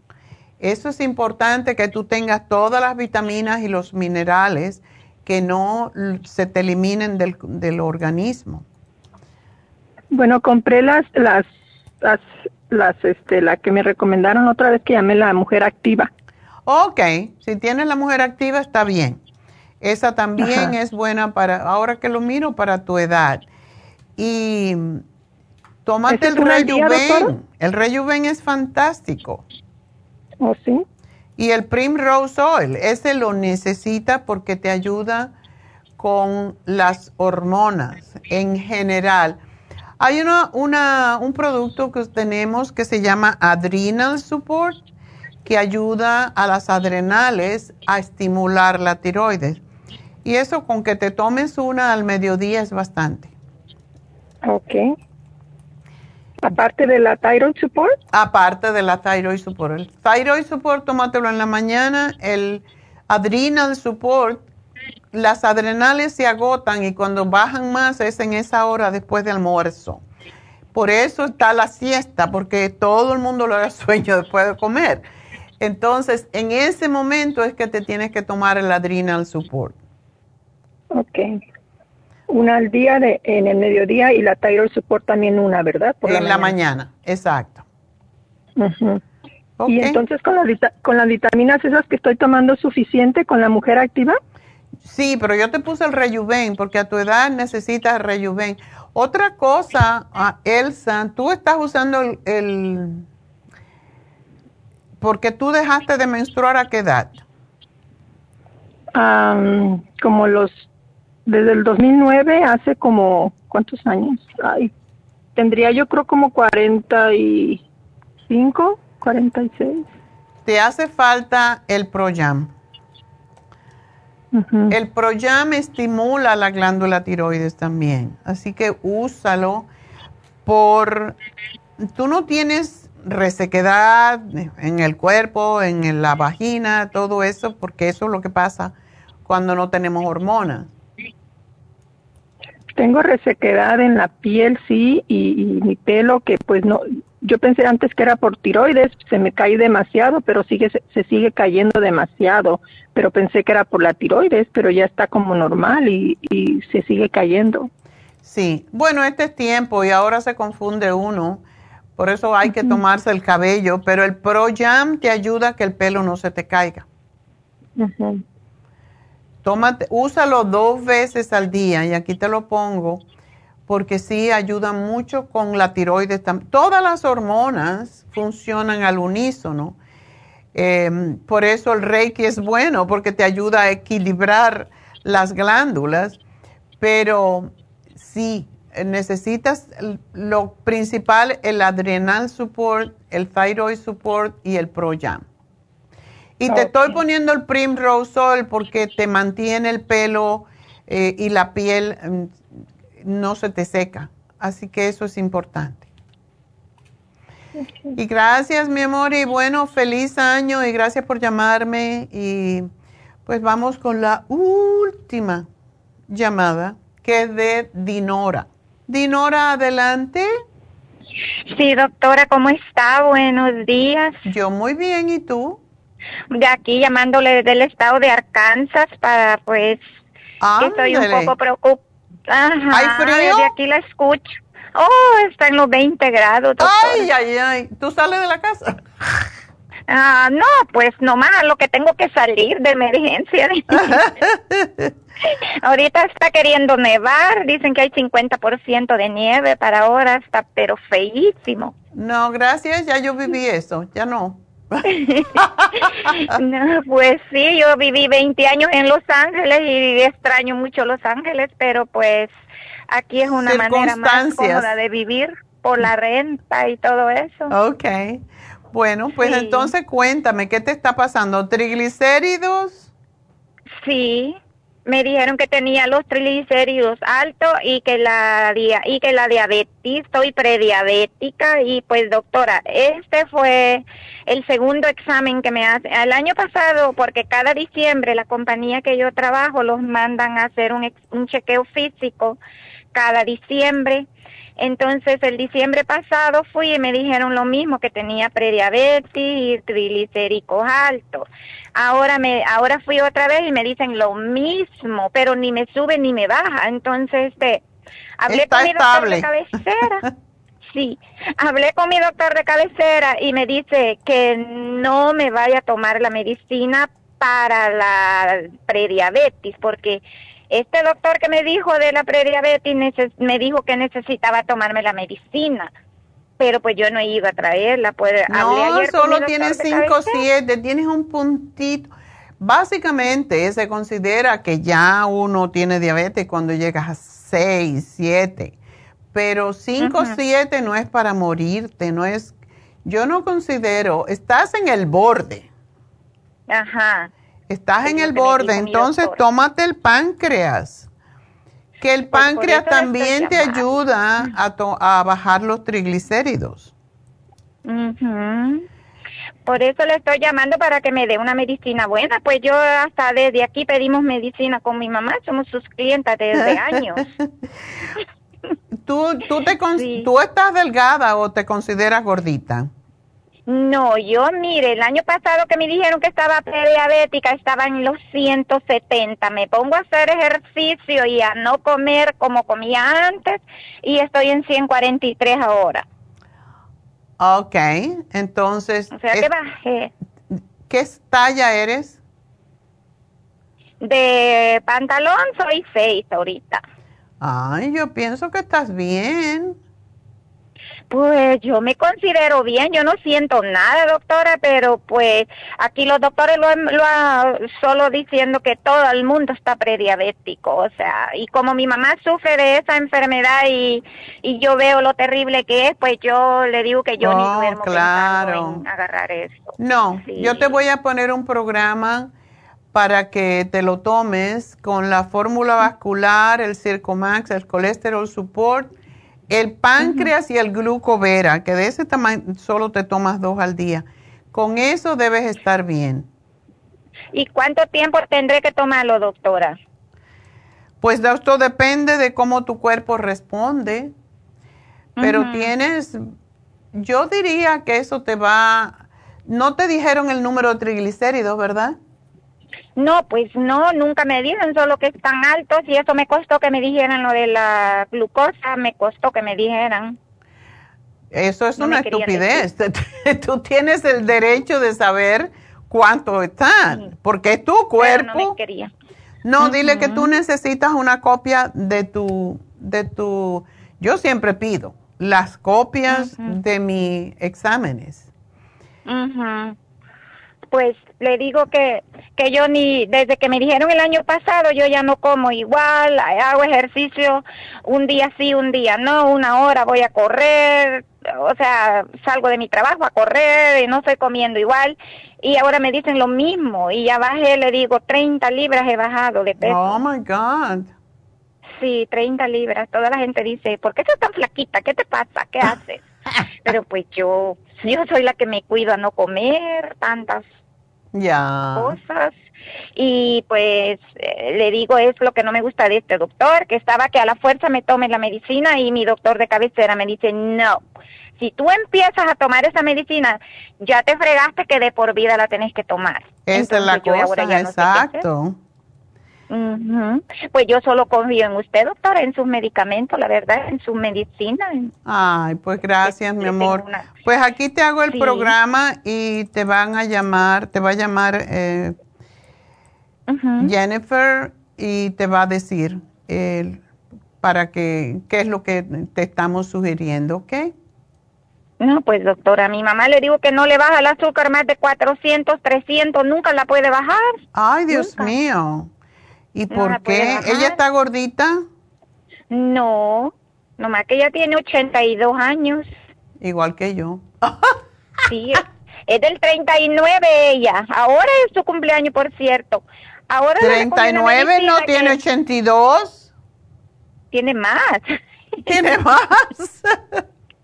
[SPEAKER 4] Eso es importante que tú tengas todas las vitaminas y los minerales que no se te eliminen del, del organismo.
[SPEAKER 10] Bueno, compré las, las, las, las, este, la que me recomendaron otra vez que llamé la mujer activa.
[SPEAKER 4] Ok, si tienes la mujer activa está bien. Esa también
[SPEAKER 10] Ajá.
[SPEAKER 4] es buena para, ahora que lo miro, para tu edad. Y tómate
[SPEAKER 10] ¿Ese
[SPEAKER 4] el? Rejuven. El Rejuven es fantástico.
[SPEAKER 10] ¿O sí?
[SPEAKER 4] Y el Primrose Oil, ese lo necesita porque te ayuda con las hormonas en general. Hay una, una, un producto que tenemos que se llama Adrenal Support, que ayuda a las adrenales a estimular la tiroides. Y eso con que te tomes una al mediodía es bastante.
[SPEAKER 10] Ok. Aparte de la thyroid support.
[SPEAKER 4] Aparte de la thyroid support. El thyroid support, tómatelo en la mañana. El adrenal support, las adrenales se agotan y cuando bajan más es en esa hora después del almuerzo. Por eso está la siesta, porque todo el mundo le da sueño después de comer. Entonces, en ese momento es que te tienes que tomar el adrenal support.
[SPEAKER 10] Ok. Una al día de, en el mediodía y la thyroid support también una, ¿verdad? Por
[SPEAKER 4] en la mañana, exacto.
[SPEAKER 10] Y entonces con las, vita- con las vitaminas esas que estoy tomando suficiente con la mujer activa.
[SPEAKER 4] Sí, pero yo te puse el Rejuven porque a tu edad necesitas Rejuven. Otra cosa, ah, Elsa, tú estás usando el, el- Porque tú dejaste de menstruar a qué edad?
[SPEAKER 10] Am, como los desde el 2009 hace como cuántos años Ay, tendría yo creo como 45 46
[SPEAKER 4] Te hace falta el Proyam. El Proyam estimula la glándula tiroides también, así que úsalo por... Tú no tienes resequedad en el cuerpo, en la vagina, todo eso, porque eso es lo que pasa cuando no tenemos hormonas.
[SPEAKER 10] tengo resequedad en la piel, sí, y, y, mi pelo que pues no, yo pensé antes que era por tiroides, se me cae demasiado, pero sigue se, sigue cayendo demasiado, pero pensé que era por la tiroides, pero ya está como normal y, y se sigue cayendo.
[SPEAKER 4] Sí, bueno, este es tiempo y ahora se confunde uno, por eso hay que tomarse el cabello, pero el Pro Jam te ayuda a que el pelo no se te caiga. Tómate, úsalo dos veces al día y aquí te lo pongo porque sí ayuda mucho con la tiroides. Todas las hormonas funcionan al unísono. Em, por eso el Reiki es bueno porque te ayuda a equilibrar las glándulas, pero sí necesitas lo principal, el adrenal support, el thyroid support y el ProYam. Y te estoy poniendo el Primrose Oil porque te mantiene el pelo eh, y la piel mm, no se te seca. Así que eso es importante. Y gracias, mi amor, y bueno, feliz año y gracias por llamarme. Y pues vamos con la última llamada, que es de Dinora. Dinora, adelante.
[SPEAKER 11] Sí, doctora, ¿cómo está? Buenos días.
[SPEAKER 4] Yo muy bien, ¿y tú?
[SPEAKER 11] de aquí llamándole del estado de Arkansas para pues que estoy un poco preocupada.
[SPEAKER 4] ¿Hay frío?
[SPEAKER 11] De aquí la escucho. Oh, está en los 20 grados.
[SPEAKER 4] Ay, ay, ay. ¿Tú sales de la casa?
[SPEAKER 11] Ah, no, pues nomás lo que tengo que salir de emergencia. Ahorita está queriendo nevar, dicen que hay 50% de nieve para ahora, está pero feísimo.
[SPEAKER 4] No, gracias, ya yo viví eso, ya no.
[SPEAKER 11] no, pues sí, yo viví 20 años en Los Ángeles y extraño mucho Los Ángeles, pero pues aquí es una manera más cómoda de vivir por la renta y todo eso.
[SPEAKER 4] Ok. Bueno, pues entonces cuéntame, ¿qué te está pasando? ¿Triglicéridos?
[SPEAKER 11] Sí me dijeron que tenía los triglicéridos altos y que la y que la diabetes, estoy prediabética y pues doctora, este fue el segundo examen que me hace. El año pasado, porque cada diciembre la compañía que yo trabajo los mandan a hacer un, un chequeo físico cada diciembre entonces, el diciembre pasado fui y me dijeron lo mismo, que tenía prediabetes y triglicéridos altos. Ahora me, ahora fui otra vez y me dicen lo mismo, pero ni me sube ni me baja. Entonces, este, hablé con mi doctor de cabecera. sí, hablé con mi doctor de cabecera y me dice que no me vaya a tomar la medicina para la prediabetes, porque este doctor que me dijo de la prediabetes me dijo que necesitaba tomarme la medicina, pero pues yo no he ido a traerla. Pues,
[SPEAKER 4] no, solo tienes 5 7, tienes un puntito. Básicamente se considera que ya uno tiene diabetes cuando llegas a 6, 7, pero 5 7 no es para morirte, no es, yo no considero, estás en el borde.
[SPEAKER 11] Ajá.
[SPEAKER 4] Estás en el borde, entonces tómate el páncreas. Que el pues páncreas también te ayuda a, a, bajar los triglicéridos.
[SPEAKER 11] Por eso le estoy llamando para que me dé una medicina buena. Pues yo hasta desde aquí pedimos medicina con mi mamá, somos sus clientas desde años.
[SPEAKER 4] ¿Tú, tú, te ¿Tú estás delgada o te consideras gordita?
[SPEAKER 11] No, yo mire, el año pasado que me dijeron que estaba prediabética estaba en los 170. Me pongo a hacer ejercicio y a no comer como comía antes y estoy en 143 ahora.
[SPEAKER 4] Ok, entonces...
[SPEAKER 11] O sea que bajé.
[SPEAKER 4] ¿Qué talla eres?
[SPEAKER 11] De pantalón soy 6 ahorita.
[SPEAKER 4] Ay, yo pienso que estás bien.
[SPEAKER 11] Pues yo me considero bien, yo no siento nada, doctora, pero pues aquí los doctores lo, lo solo diciendo que todo el mundo está prediabético, o sea, y como mi mamá sufre de esa enfermedad y, y yo veo lo terrible que es, pues yo le digo que yo ni duermo claro. en agarrar eso.
[SPEAKER 4] No, yo te voy a poner un programa para que te lo tomes con la fórmula vascular, el Circomax, el colesterol support el páncreas y el glucovera, que de ese tamaño solo te tomas dos al día. Con eso debes estar bien.
[SPEAKER 11] ¿Y cuánto tiempo tendré que tomarlo, doctora?
[SPEAKER 4] Pues esto depende de cómo tu cuerpo responde, pero tienes, yo diría que eso te va, no te dijeron el número de triglicéridos, ¿verdad?
[SPEAKER 11] No, pues no, nunca me dicen, solo que están altos y eso me costó que me dijeran lo de la glucosa, me costó que me dijeran.
[SPEAKER 4] Eso es una estupidez. Tú tienes el derecho de saber cuánto están, porque es tu cuerpo. no, dile que tú necesitas una copia de tu, de tu, yo siempre pido las copias de mis exámenes
[SPEAKER 11] pues le digo que, que yo ni, desde que me dijeron el año pasado, yo ya no como igual, hago ejercicio un día sí, un día no, una hora voy a correr, o sea, salgo de mi trabajo a correr y no estoy comiendo igual. Y ahora me dicen lo mismo y ya bajé, le digo, 30 libras he bajado de peso.
[SPEAKER 4] Oh my God.
[SPEAKER 11] Sí, 30 libras. Toda la gente dice, ¿por qué estás tan flaquita? ¿Qué te pasa? ¿Qué haces? Pero pues yo, yo soy la que me cuido a no comer tantas cosas. Y pues eh, le digo, es lo que no me gusta de este doctor, que estaba que a la fuerza me tome la medicina y mi doctor de cabecera me dice, no, si tú empiezas a tomar esa medicina, ya te fregaste que de por vida la tenés que tomar.
[SPEAKER 4] Esa es la cosa, exacto.
[SPEAKER 11] Pues yo solo confío en usted, doctora, en sus medicamentos, la verdad, en su medicina.
[SPEAKER 4] Ay, pues gracias, mi amor. Pues aquí te hago el programa y te van a llamar, te va a llamar eh, Jennifer y te va a decir para que, qué es lo que te estamos sugiriendo, ¿ok?
[SPEAKER 11] No, pues doctora, a mi mamá le digo que no le baja el azúcar más de 400, 300, nunca la puede bajar.
[SPEAKER 4] Ay, Dios mío. ¿Y por qué? ¿Ella está gordita?
[SPEAKER 11] No, nomás que ella tiene 82 años.
[SPEAKER 4] Igual que yo.
[SPEAKER 11] sí, es, del 39 ella. Ahora es su cumpleaños, por cierto. Ahora
[SPEAKER 4] 39 no tiene 82.
[SPEAKER 11] Tiene más.
[SPEAKER 4] Tiene más.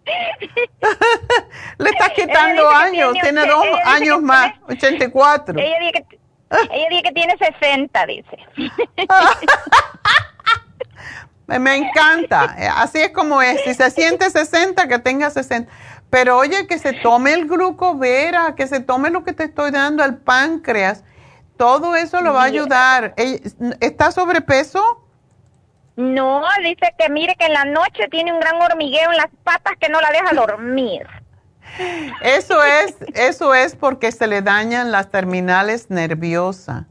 [SPEAKER 4] Le estás quitando años, tiene, dos años más, 84.
[SPEAKER 11] Ella dice que ella dice que tiene 60, dice.
[SPEAKER 4] Me encanta. Así es como es. Si se siente 60, que tenga 60. Pero oye, que se tome el glucovera, que se tome lo que te estoy dando, el páncreas. Todo eso lo va a ayudar. ¿Está sobrepeso?
[SPEAKER 11] No, dice que mire que en la noche tiene un gran hormigueo en las patas que no la deja dormir.
[SPEAKER 4] Eso es, eso es porque se le dañan las terminales nerviosas.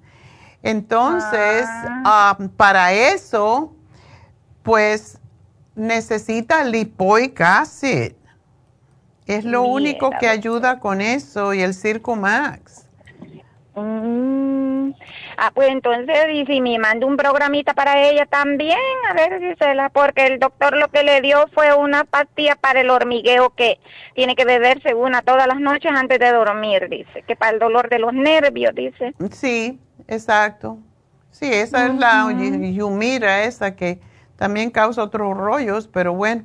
[SPEAKER 4] Entonces, ah. Ah, para eso, pues necesita lipoic acid. Es lo único que ayuda con eso y el Circo Max.
[SPEAKER 11] Mm. Ah, pues entonces, y si me manda un programita para ella también, a ver si se la, porque el doctor lo que le dio fue una pastilla para el hormigueo que tiene que beberse una todas las noches antes de dormir, dice, que para el dolor de los nervios, dice.
[SPEAKER 4] Sí, exacto. Sí, esa es la Yumira, esa que también causa otros rollos, pero bueno.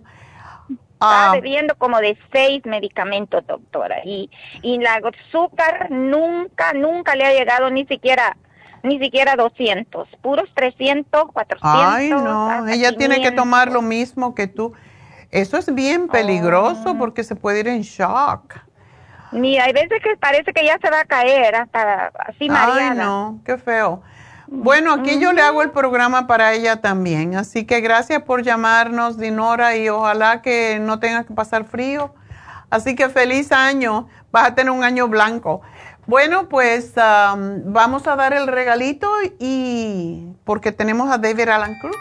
[SPEAKER 11] Está ah. bebiendo como de seis medicamentos, doctora. Y, y la azúcar nunca, nunca le ha llegado ni siquiera ni siquiera 200, puros 300, 400.
[SPEAKER 4] Ay, no, ella tiene que tomar lo mismo que tú. Eso es bien peligroso oh. porque se puede ir en shock.
[SPEAKER 11] Mira, hay veces que parece que ya se va a caer hasta así mareada.
[SPEAKER 4] Ay, no, qué feo. Bueno, aquí yo le hago el programa para ella también, así que gracias por llamarnos, Dinora, y ojalá que no tengas que pasar frío. Así que feliz año, vas a tener un año blanco. Bueno, pues vamos a dar el regalito y porque tenemos a David Alan Cruz.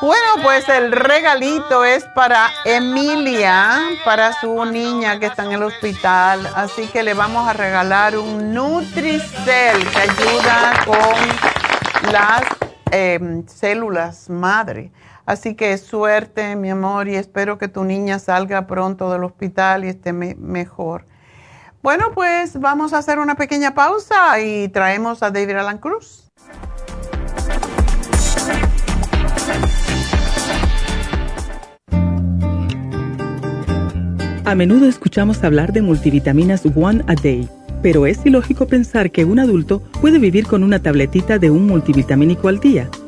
[SPEAKER 4] Bueno, pues el regalito es para Emilia, para su niña que está en el hospital. Así que le vamos a regalar un Nutricel que ayuda con las em, células madre. Así que suerte, mi amor, y espero que tu niña salga pronto del hospital y esté mejor. Bueno, pues vamos a hacer una pequeña pausa y traemos a David Alan Cruz.
[SPEAKER 12] A menudo escuchamos hablar de multivitaminas One a Day pero es ilógico pensar que un adulto puede vivir con una tabletita de un multivitamínico al día.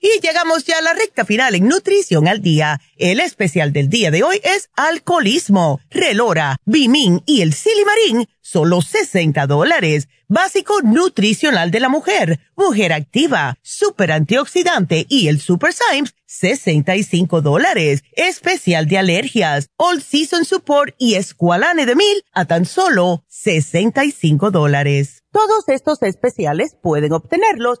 [SPEAKER 6] Y llegamos ya a la recta final en Nutrición al Día. El especial del día de hoy es alcoholismo, relora, bimín y el silimarín, solo 60 dólares Básico nutricional de la mujer, mujer activa, super antioxidante y el Super Symes, 65 dólares. Especial de alergias, All Season Support y Esqualane de Mil a tan solo 65 dólares. Todos estos especiales pueden obtenerlos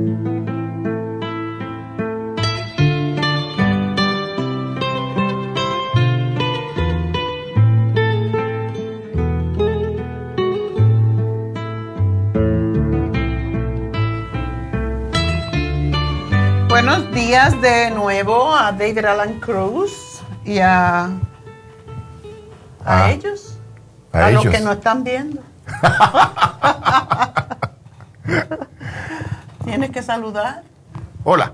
[SPEAKER 4] Buenos días de nuevo a David Alan Cruz y a, a
[SPEAKER 13] Ah,
[SPEAKER 4] ellos,
[SPEAKER 13] a
[SPEAKER 4] a, los que nos están viendo. Tienes que saludar.
[SPEAKER 13] Hola.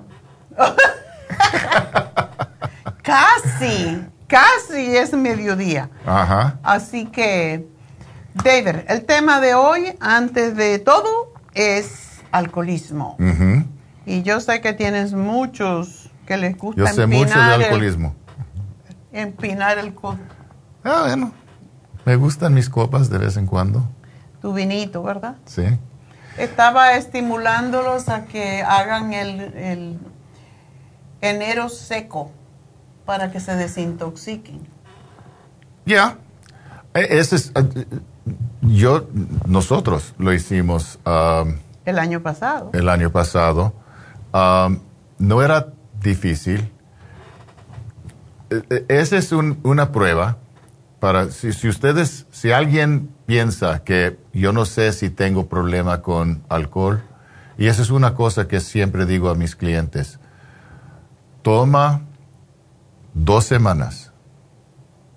[SPEAKER 4] Casi, casi es mediodía.
[SPEAKER 13] Ajá.
[SPEAKER 4] Así que, David, el tema de hoy, antes de todo, es alcoholismo.
[SPEAKER 13] Ujú.
[SPEAKER 4] Y yo sé que tienes muchos que les gusta
[SPEAKER 13] Yo sé
[SPEAKER 4] empinar
[SPEAKER 13] mucho de
[SPEAKER 4] el-
[SPEAKER 13] alcoholismo.
[SPEAKER 4] empinar el co-
[SPEAKER 13] Ah, bueno. Me gustan mis copas de vez en cuando.
[SPEAKER 4] tu vinito, ¿verdad?
[SPEAKER 13] Sí.
[SPEAKER 4] Estaba estimulándolos a que hagan el, el enero seco para que se desintoxiquen.
[SPEAKER 13] Ya. Ese es, eh, yo, nosotros lo hicimos um,
[SPEAKER 4] El año pasado.
[SPEAKER 13] el año pasado. No era difícil. Eh, eh, Esa es un- una prueba para, si, si ustedes, si alguien piensa que yo no sé si tengo problema con alcohol, y esa es una cosa que siempre digo a mis clientes, toma dos semanas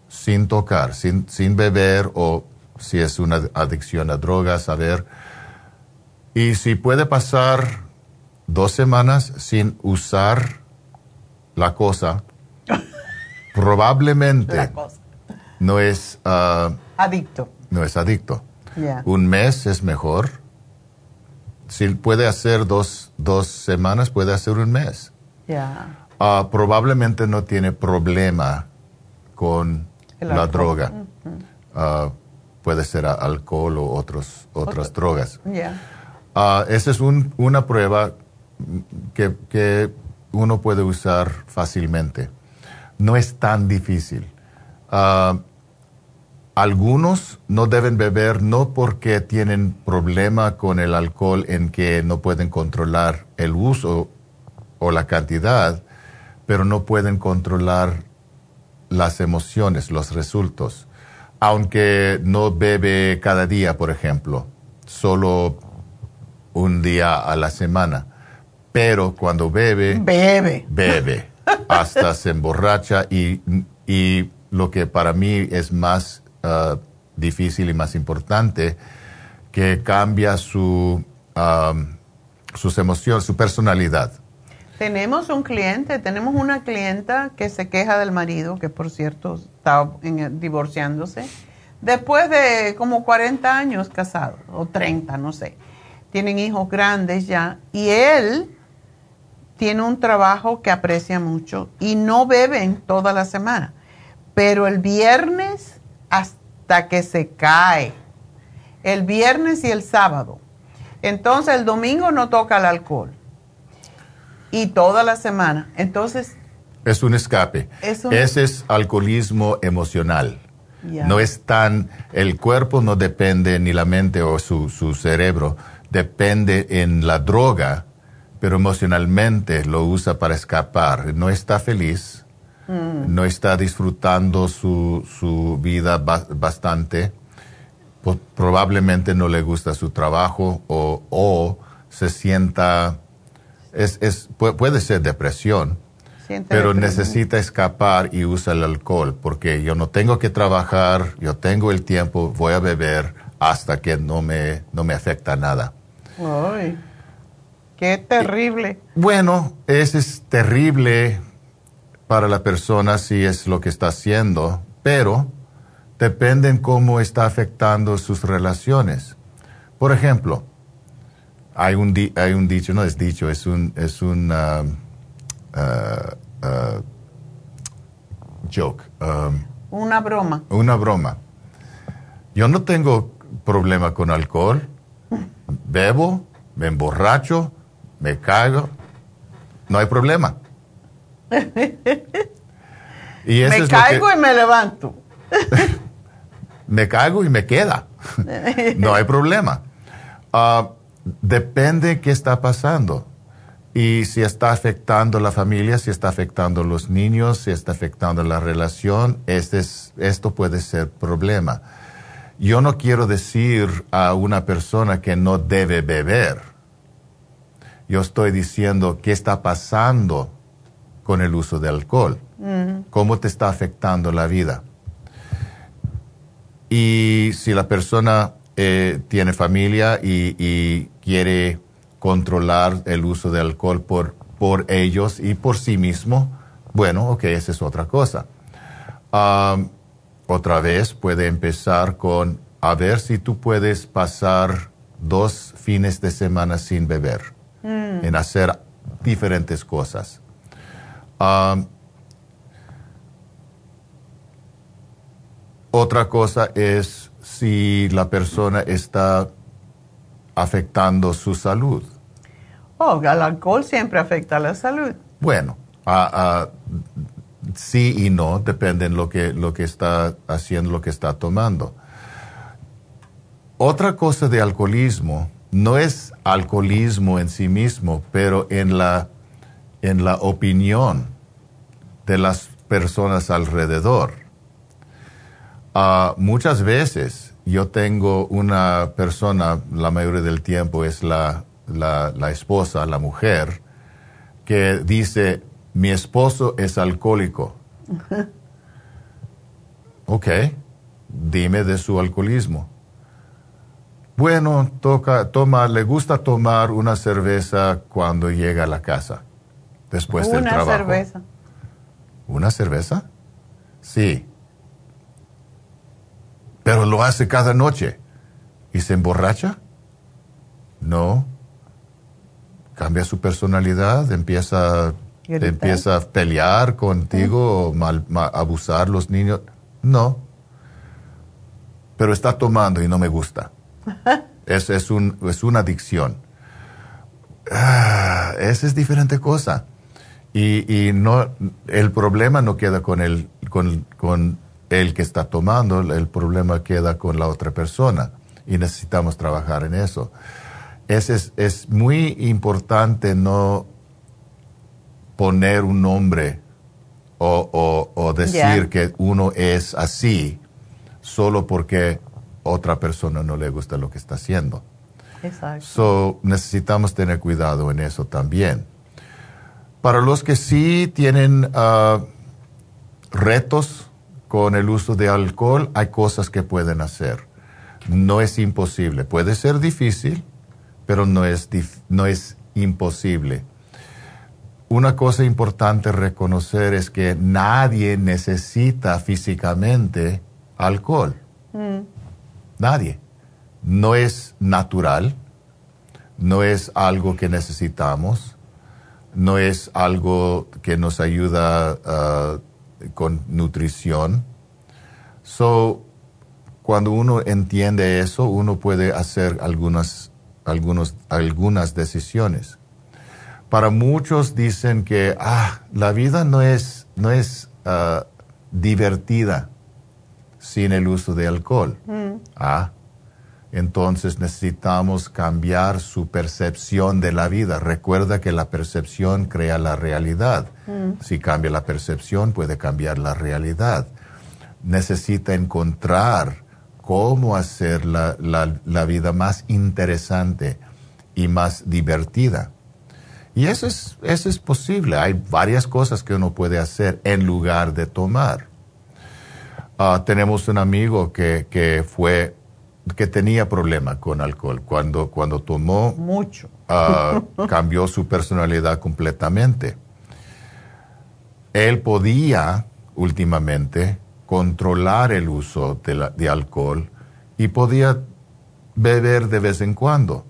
[SPEAKER 13] sin tocar, sin, sin beber o si es una adicción a drogas, a ver. Y si puede pasar dos semanas sin usar la cosa, probablemente
[SPEAKER 4] La cosa.
[SPEAKER 13] no es, ah,
[SPEAKER 4] Adicto.
[SPEAKER 13] no es adicto.
[SPEAKER 4] Ya.
[SPEAKER 13] Un mes es mejor. Si puede hacer dos, dos semanas, puede hacer un mes.
[SPEAKER 4] Ya.
[SPEAKER 13] Ah, probablemente no tiene problema con la droga. Ah, puede ser alcohol o otros, otras drogas.
[SPEAKER 4] Ya.
[SPEAKER 13] Ah, esa es un- una prueba que, que uno puede usar fácilmente. No es tan difícil. Ah, algunos no deben beber no porque tienen problema con el alcohol en que no pueden controlar el uso o la cantidad, pero no pueden controlar las emociones, los resultados. Aunque no bebe cada día, por ejemplo, solo un día a la semana. Pero cuando bebe,
[SPEAKER 4] Bebe.
[SPEAKER 13] bebe, hasta se emborracha y, y lo que para mí es más ah, difícil y más importante, que cambia su um, sus emociones, su personalidad.
[SPEAKER 4] Tenemos un cliente, tenemos una clienta que se queja del marido, que por cierto está en- divorciándose, después de como 40 años casados, o 30, no sé. Tienen hijos grandes ya, y él tiene un trabajo que aprecia mucho y no beben toda la semana, pero el viernes hasta que se cae, el viernes y el sábado. Entonces el domingo no toca el alcohol y toda la semana. Entonces,
[SPEAKER 13] Es un escape.
[SPEAKER 4] Es un-
[SPEAKER 13] Ese es alcoholismo emocional. No es tan, el cuerpo no depende, ni la mente o su, su cerebro, depende en la droga, pero emocionalmente lo usa para escapar. No está feliz,
[SPEAKER 4] Mm.
[SPEAKER 13] no está disfrutando su, su vida ba- bastante, probablemente no le gusta su trabajo o, o se sienta, es, es, pu- puede ser depresión,
[SPEAKER 4] siente
[SPEAKER 13] pero necesita escapar y usa el alcohol, porque yo no tengo que trabajar, yo tengo el tiempo, voy a beber hasta que no me, no me afecta nada.
[SPEAKER 4] Ay, qué terrible.
[SPEAKER 13] Bueno, eso es terrible para la persona si es lo que está haciendo, pero depende en cómo está afectando sus relaciones. Por ejemplo, hay un, di- hay un dicho, no es dicho, es un, es un um, uh, uh, joke, um,
[SPEAKER 4] Una broma.
[SPEAKER 13] una broma. Yo no tengo problema con alcohol, bebo, me emborracho, me caigo, no hay problema. Y eso
[SPEAKER 4] me caigo
[SPEAKER 13] que-
[SPEAKER 4] y me levanto.
[SPEAKER 13] me caigo y me queda. no hay problema. Ah, depende qué está pasando. Y si está afectando la familia, si está afectando los niños, si está afectando la relación, este es- esto puede ser problema. Yo no quiero decir a una persona que no debe beber. Yo estoy diciendo qué está pasando con el uso de alcohol,
[SPEAKER 4] Mm.
[SPEAKER 13] cómo te está afectando la vida. Y si la persona eh, tiene familia y, y quiere controlar el uso de alcohol por, por ellos y por sí mismo, bueno, ok, esa es otra cosa. Otra vez puede empezar con a ver si tú puedes pasar dos fines de semana sin beber,
[SPEAKER 14] Mm.
[SPEAKER 13] en hacer diferentes cosas. Otra cosa es si la persona está afectando su salud.
[SPEAKER 4] Oh, el alcohol siempre afecta la salud.
[SPEAKER 13] Bueno, sí y no, depende en lo que, lo que está haciendo, lo que está tomando. Otra cosa de alcoholismo no es alcoholismo en sí mismo, pero en la, en la opinión de las personas alrededor. Ah, muchas veces yo tengo una persona, la mayoría del tiempo es la, la, la esposa, la mujer, que dice, mi esposo es alcohólico. Ok, dime de su alcoholismo. Bueno, toca, toma, le gusta tomar una cerveza cuando llega a la casa, después del
[SPEAKER 4] Una
[SPEAKER 13] trabajo.
[SPEAKER 4] cerveza.
[SPEAKER 13] ¿Una cerveza? Sí. Pero lo hace cada noche. ¿Y se emborracha? No. Cambia su personalidad, empieza, empieza a pelear contigo, o mal, ma- abusar los niños. No. Pero está tomando y no me gusta. Es, es, un, es una adicción. Ah, esa es diferente cosa. Y, y no, el problema no queda con el, con, con el que está tomando, el problema queda con la otra persona. Y necesitamos trabajar en eso. Es, es, es muy importante no poner un nombre o, o- o decir que uno es así solo porque otra persona no le gusta lo que está haciendo.
[SPEAKER 4] Exacto.
[SPEAKER 13] So, necesitamos tener cuidado en eso también. Para los que sí tienen ah, retos con el uso de alcohol, hay cosas que pueden hacer. No es imposible. Puede ser difícil, pero no es, no es imposible. Una cosa importante reconocer es que nadie necesita físicamente alcohol. Mm. Nadie. No es natural, no es algo que necesitamos, no es algo que nos ayuda uh, con nutrición. So, cuando uno entiende eso, uno puede hacer algunas, algunos, algunas decisiones. Para muchos dicen que ah, la vida no es, no es uh, divertida sin el uso de alcohol. Mm. Ah, entonces necesitamos cambiar su percepción de la vida. Recuerda que la percepción crea la realidad. Mm. Si cambia la percepción, puede cambiar la realidad. Necesita encontrar cómo hacer la, vida más interesante y más divertida. Y eso es, eso es posible. Hay varias cosas que uno puede hacer en lugar de tomar. Ah, tenemos un amigo que, que fue que tenía problema con alcohol. Cuando, cuando tomó...
[SPEAKER 4] Mucho.
[SPEAKER 13] Ah, cambió su personalidad completamente. Él podía últimamente controlar el uso de, alcohol y podía beber de vez en cuando.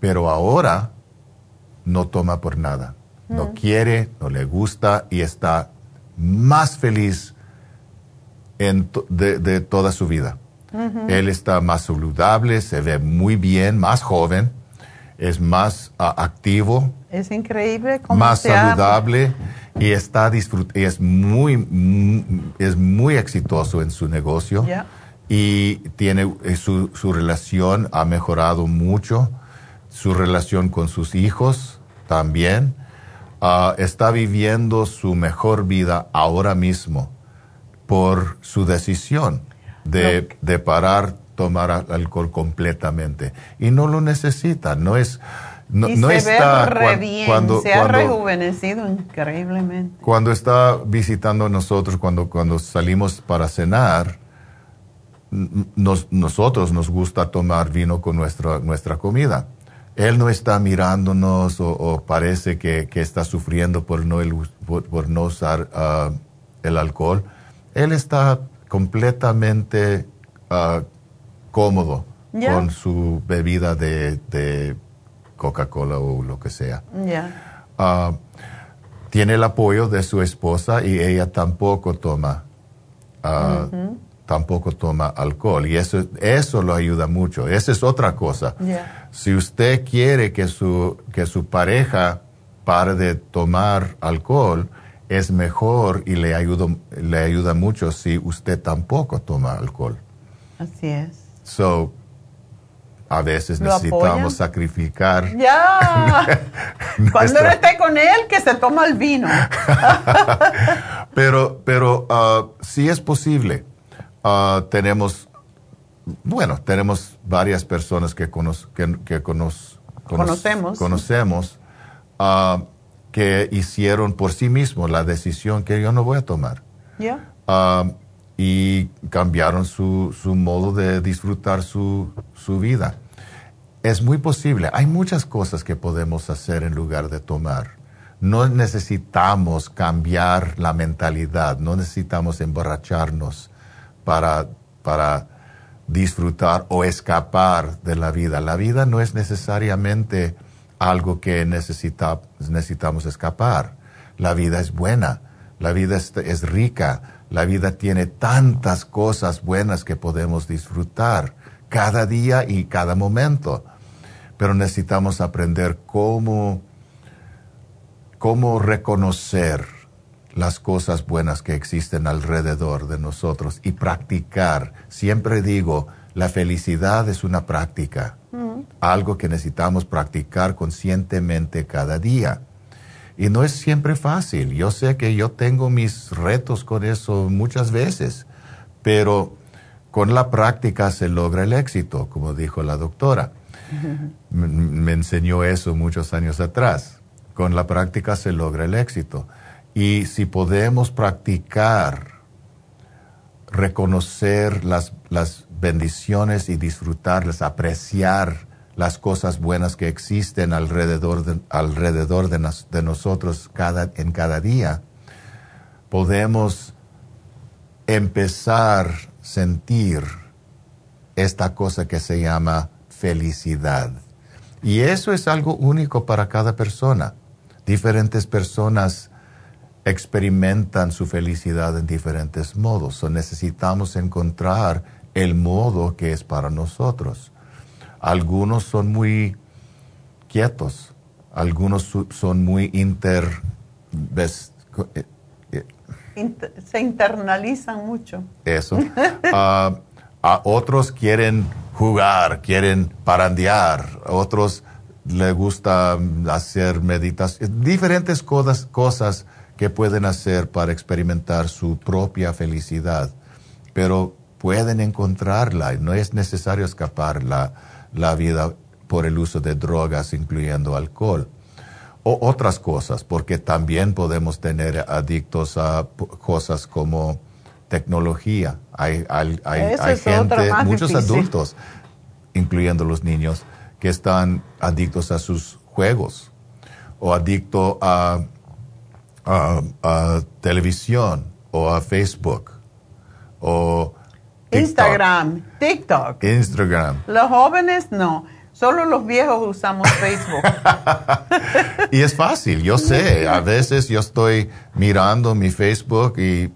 [SPEAKER 13] Pero ahora no toma por nada. No mm. quiere, no le gusta y está más feliz en de toda su vida. Él está más saludable, se ve muy bien, más joven, es más ah, activo.
[SPEAKER 4] Es increíble
[SPEAKER 13] Más saludable y está es muy, es muy exitoso en su negocio. Y tiene eh, su, su relación ha mejorado mucho, su relación con sus hijos también. Ah, está viviendo su mejor vida ahora mismo por su decisión de, de parar tomar alcohol completamente. Y no lo necesita, no es... No,
[SPEAKER 4] y
[SPEAKER 13] no
[SPEAKER 4] se
[SPEAKER 13] está
[SPEAKER 4] ve bien, cuando, se ha rejuvenecido increíblemente.
[SPEAKER 13] Cuando está visitando a nosotros, cuando, cuando salimos para cenar, nos, nosotros nos gusta tomar vino con nuestra, nuestra comida. Él no está mirándonos o, parece que, que, está sufriendo por no, el, por, no usar ah, el alcohol. Él está completamente ah, cómodo con su bebida de, Coca-Cola o lo que sea. Ah, tiene el apoyo de su esposa y ella tampoco toma, ah, tampoco toma alcohol y eso, eso lo ayuda mucho. Esa es otra cosa. Si usted quiere que su, que su pareja pare de tomar alcohol, es mejor y le ayuda, le ayuda mucho si usted tampoco toma alcohol.
[SPEAKER 4] Así es.
[SPEAKER 13] So, a veces necesitamos sacrificar.
[SPEAKER 4] Ya. Cuando no esté con él, que se toma el vino.
[SPEAKER 13] pero, pero uh, sí es posible. Uh, tenemos, bueno, tenemos varias personas que, que, conocemos.
[SPEAKER 4] conocemos
[SPEAKER 13] uh, que hicieron por sí mismos la decisión que yo no voy a tomar.
[SPEAKER 4] Ah,
[SPEAKER 13] y cambiaron su, su, modo de disfrutar su, su vida. Es muy posible. Hay muchas cosas que podemos hacer en lugar de tomar. No necesitamos cambiar la mentalidad, no necesitamos emborracharnos para, para disfrutar o escapar de la vida. La vida no es necesariamente algo que necesita, necesitamos escapar. La vida es buena, la vida es, rica, la vida tiene tantas cosas buenas que podemos disfrutar cada día y cada momento. Pero necesitamos aprender cómo, cómo reconocer las cosas buenas que existen alrededor de nosotros y practicar. Siempre digo, la felicidad es una práctica algo que necesitamos practicar conscientemente cada día. Y no es siempre fácil. Yo sé que yo tengo mis retos con eso muchas veces, pero con la práctica se logra el éxito, como dijo la doctora. me, enseñó eso muchos años atrás. Con la práctica se logra el éxito. Y si podemos practicar, reconocer las, las bendiciones y disfrutarlas, apreciar las cosas buenas que existen alrededor de, alrededor de, nosotros cada, en cada día, podemos empezar a sentir esta cosa que se llama felicidad. Y eso es algo único para cada persona. Diferentes personas experimentan su felicidad en diferentes modos. Necesitamos encontrar el modo que es para nosotros. Algunos son muy quietos, algunos son muy inter...
[SPEAKER 4] Eh, eh, se internalizan mucho.
[SPEAKER 13] Eso. Ah, a otros quieren jugar, quieren parandear, otros les gusta hacer meditación, diferentes cosas, cosas que pueden hacer para experimentar su propia felicidad, pero pueden encontrarla, no es necesario escapar la, la vida por el uso de drogas, incluyendo alcohol. O otras cosas, porque también podemos tener adictos a cosas como tecnología. Hay, hay, hay, gente, muchos adultos, incluyendo los niños, que están adictos a sus juegos o adictos a, a, televisión o a Facebook o
[SPEAKER 4] Instagram, TikTok.
[SPEAKER 13] Instagram.
[SPEAKER 4] Los jóvenes no. Solo los viejos usamos Facebook.
[SPEAKER 13] y es fácil, yo sé. A veces yo estoy mirando mi Facebook y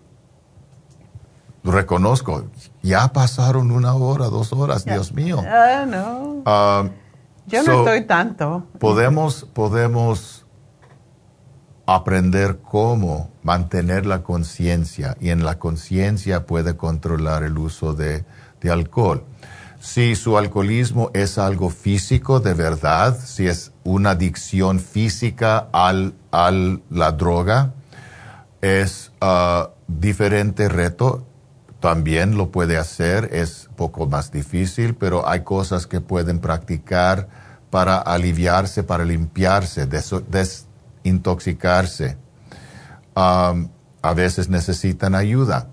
[SPEAKER 13] reconozco, ya pasaron una hora, dos horas, Dios mío.
[SPEAKER 4] Ah, no. Ah, Yo no estoy tanto.
[SPEAKER 13] Podemos, podemos aprender cómo mantener la conciencia y en la conciencia puede controlar el uso de, alcohol. Si su alcoholismo es algo físico de verdad, si es una adicción física al, al la droga, es uh, diferente reto también lo puede hacer, es poco más difícil, pero hay cosas que pueden practicar para aliviarse, para limpiarse, desintoxicarse. a veces necesitan ayuda.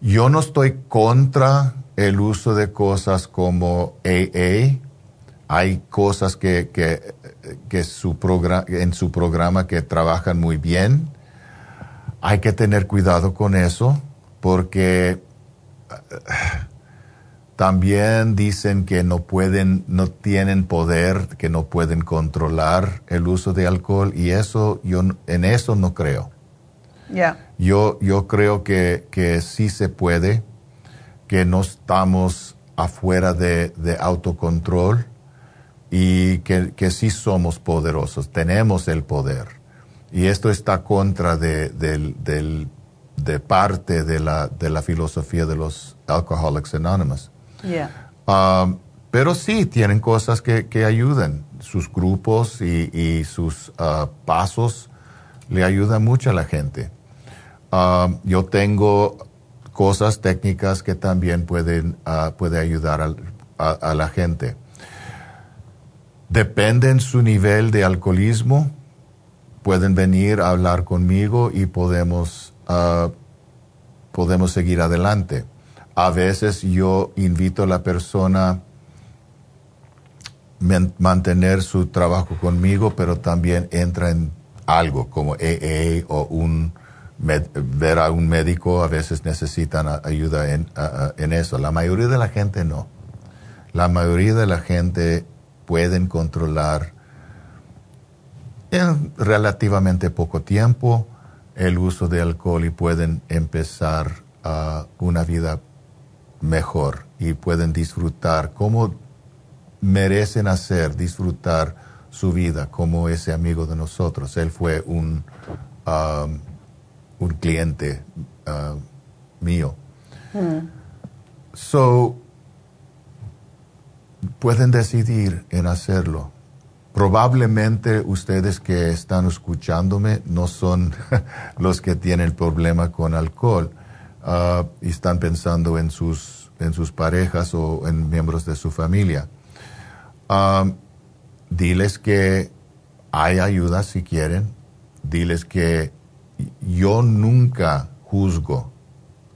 [SPEAKER 13] Yo no estoy contra el uso de cosas como AA. Hay cosas que, que, que su en su programa que trabajan muy bien. Hay que tener cuidado con eso porque también dicen que no pueden, no tienen poder, que no pueden controlar el uso de alcohol y eso, yo en eso no creo. Yo, yo creo que, que sí se puede, que no estamos afuera de, autocontrol y que, que, sí somos poderosos, tenemos el poder. Y esto está contra de, del de parte de la, de la filosofía de los Alcoholics Anonymous. Um, pero sí, tienen cosas que, que ayudan. Sus grupos y, sus uh, pasos le ayudan mucho a la gente. Um, yo tengo cosas técnicas que también pueden uh, puede ayudar a, la gente. Depende en su nivel de alcoholismo, pueden venir a hablar conmigo y podemos Ah, podemos seguir adelante. A veces yo invito a la persona a mantener su trabajo conmigo, pero también entra en algo como AA o un ver a un médico, a veces necesitan ayuda en, eso. La mayoría de la gente no. La mayoría de la gente pueden controlar en relativamente poco tiempo el uso de alcohol y pueden empezar a una vida mejor y pueden disfrutar como merecen hacer, disfrutar su vida como ese amigo de nosotros. Él fue un, um, un cliente uh, mío. Hmm. So, pueden decidir en hacerlo. Probablemente ustedes que están escuchándome no son los que tienen problema con alcohol ah, y están pensando en sus, en sus parejas o en miembros de su familia. Ah, diles que hay ayuda si quieren. Diles que yo nunca juzgo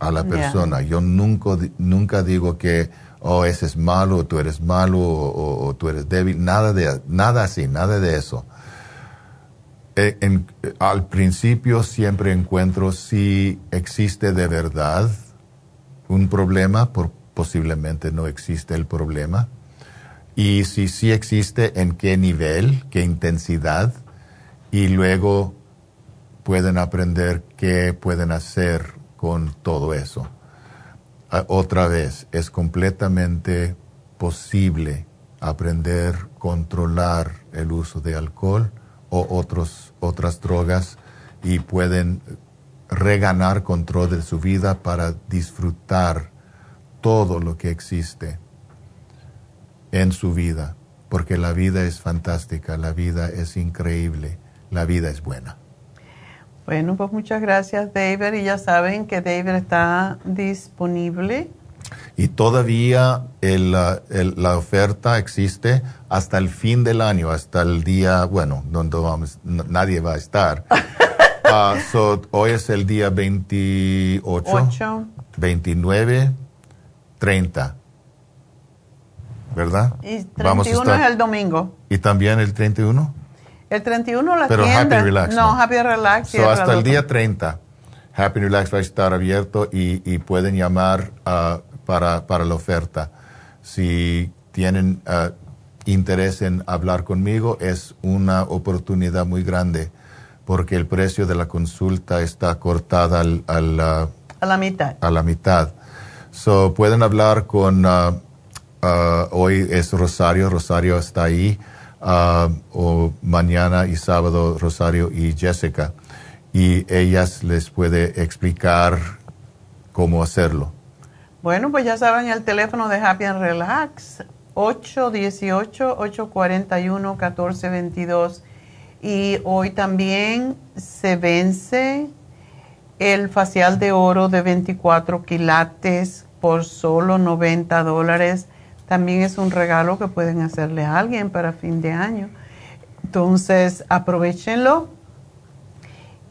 [SPEAKER 13] a la persona. Yo nunca, nunca digo que, oh, ese es malo, o tú eres malo, o, tú eres débil, nada, de, nada así, nada de eso. Eh, al principio siempre encuentro si existe de verdad un problema, por, posiblemente no existe el problema, y si sí existe, en qué nivel, qué intensidad, y luego pueden aprender qué pueden hacer con todo eso. Ah, otra vez, es completamente posible aprender controlar el uso de alcohol o otros, otras drogas y pueden reganar control de su vida para disfrutar todo lo que existe en su vida, porque la vida es fantástica, la vida es increíble, la vida es buena.
[SPEAKER 4] Bueno, pues muchas gracias David y ya saben que David está disponible.
[SPEAKER 13] Y todavía la oferta existe hasta el fin del año, hasta el día, bueno, donde vamos, nadie va a estar. Ah, hoy es el día 28, 29, 30. ¿Verdad?
[SPEAKER 4] Y 31 es el domingo.
[SPEAKER 13] ¿Y también el 31?
[SPEAKER 4] El 31 la
[SPEAKER 13] Pero Happy Relax.
[SPEAKER 4] No, Happy Relax.
[SPEAKER 13] hasta el día 30, Happy Relax va a estar abierto y, pueden llamar uh, para, para, la oferta. Si tienen uh, interés en hablar conmigo, es una oportunidad muy grande porque el precio de la consulta está cortada al, al, uh,
[SPEAKER 4] a la mitad.
[SPEAKER 13] A la mitad. So, pueden hablar con, hoy es Rosario, Rosario está ahí uh, o mañana y sábado Rosario y Jessica y ellas les puede explicar cómo hacerlo.
[SPEAKER 4] Bueno, pues ya saben el teléfono de Happy and Relax 818-841-1422 y hoy también se vence el facial de oro de 24 quilates por solo 90 dólares también es un regalo que pueden hacerle a alguien para fin de año. Entonces, aprovechenlo.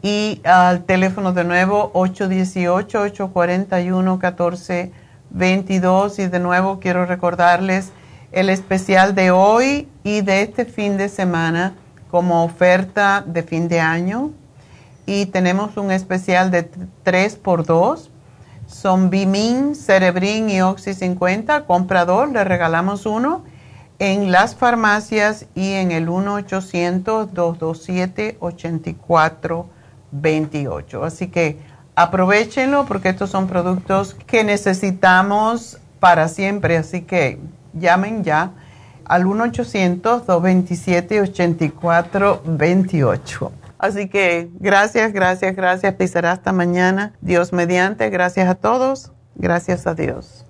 [SPEAKER 4] Y al teléfono de nuevo, 818-841-1422. Y de nuevo quiero recordarles el especial de hoy y de este fin de semana como oferta de fin de año. Y tenemos un especial de 3 por 2 son Bimin, Cerebrin y Oxy 50. Comprador, le regalamos uno en las farmacias y en el 1-800-227-8428. Así que aprovechenlo porque estos son productos que necesitamos para siempre. Así que llamen ya al 1-800-227-8428. Así que gracias, gracias, gracias. Pisará hasta mañana. Dios mediante. Gracias a todos. Gracias a Dios.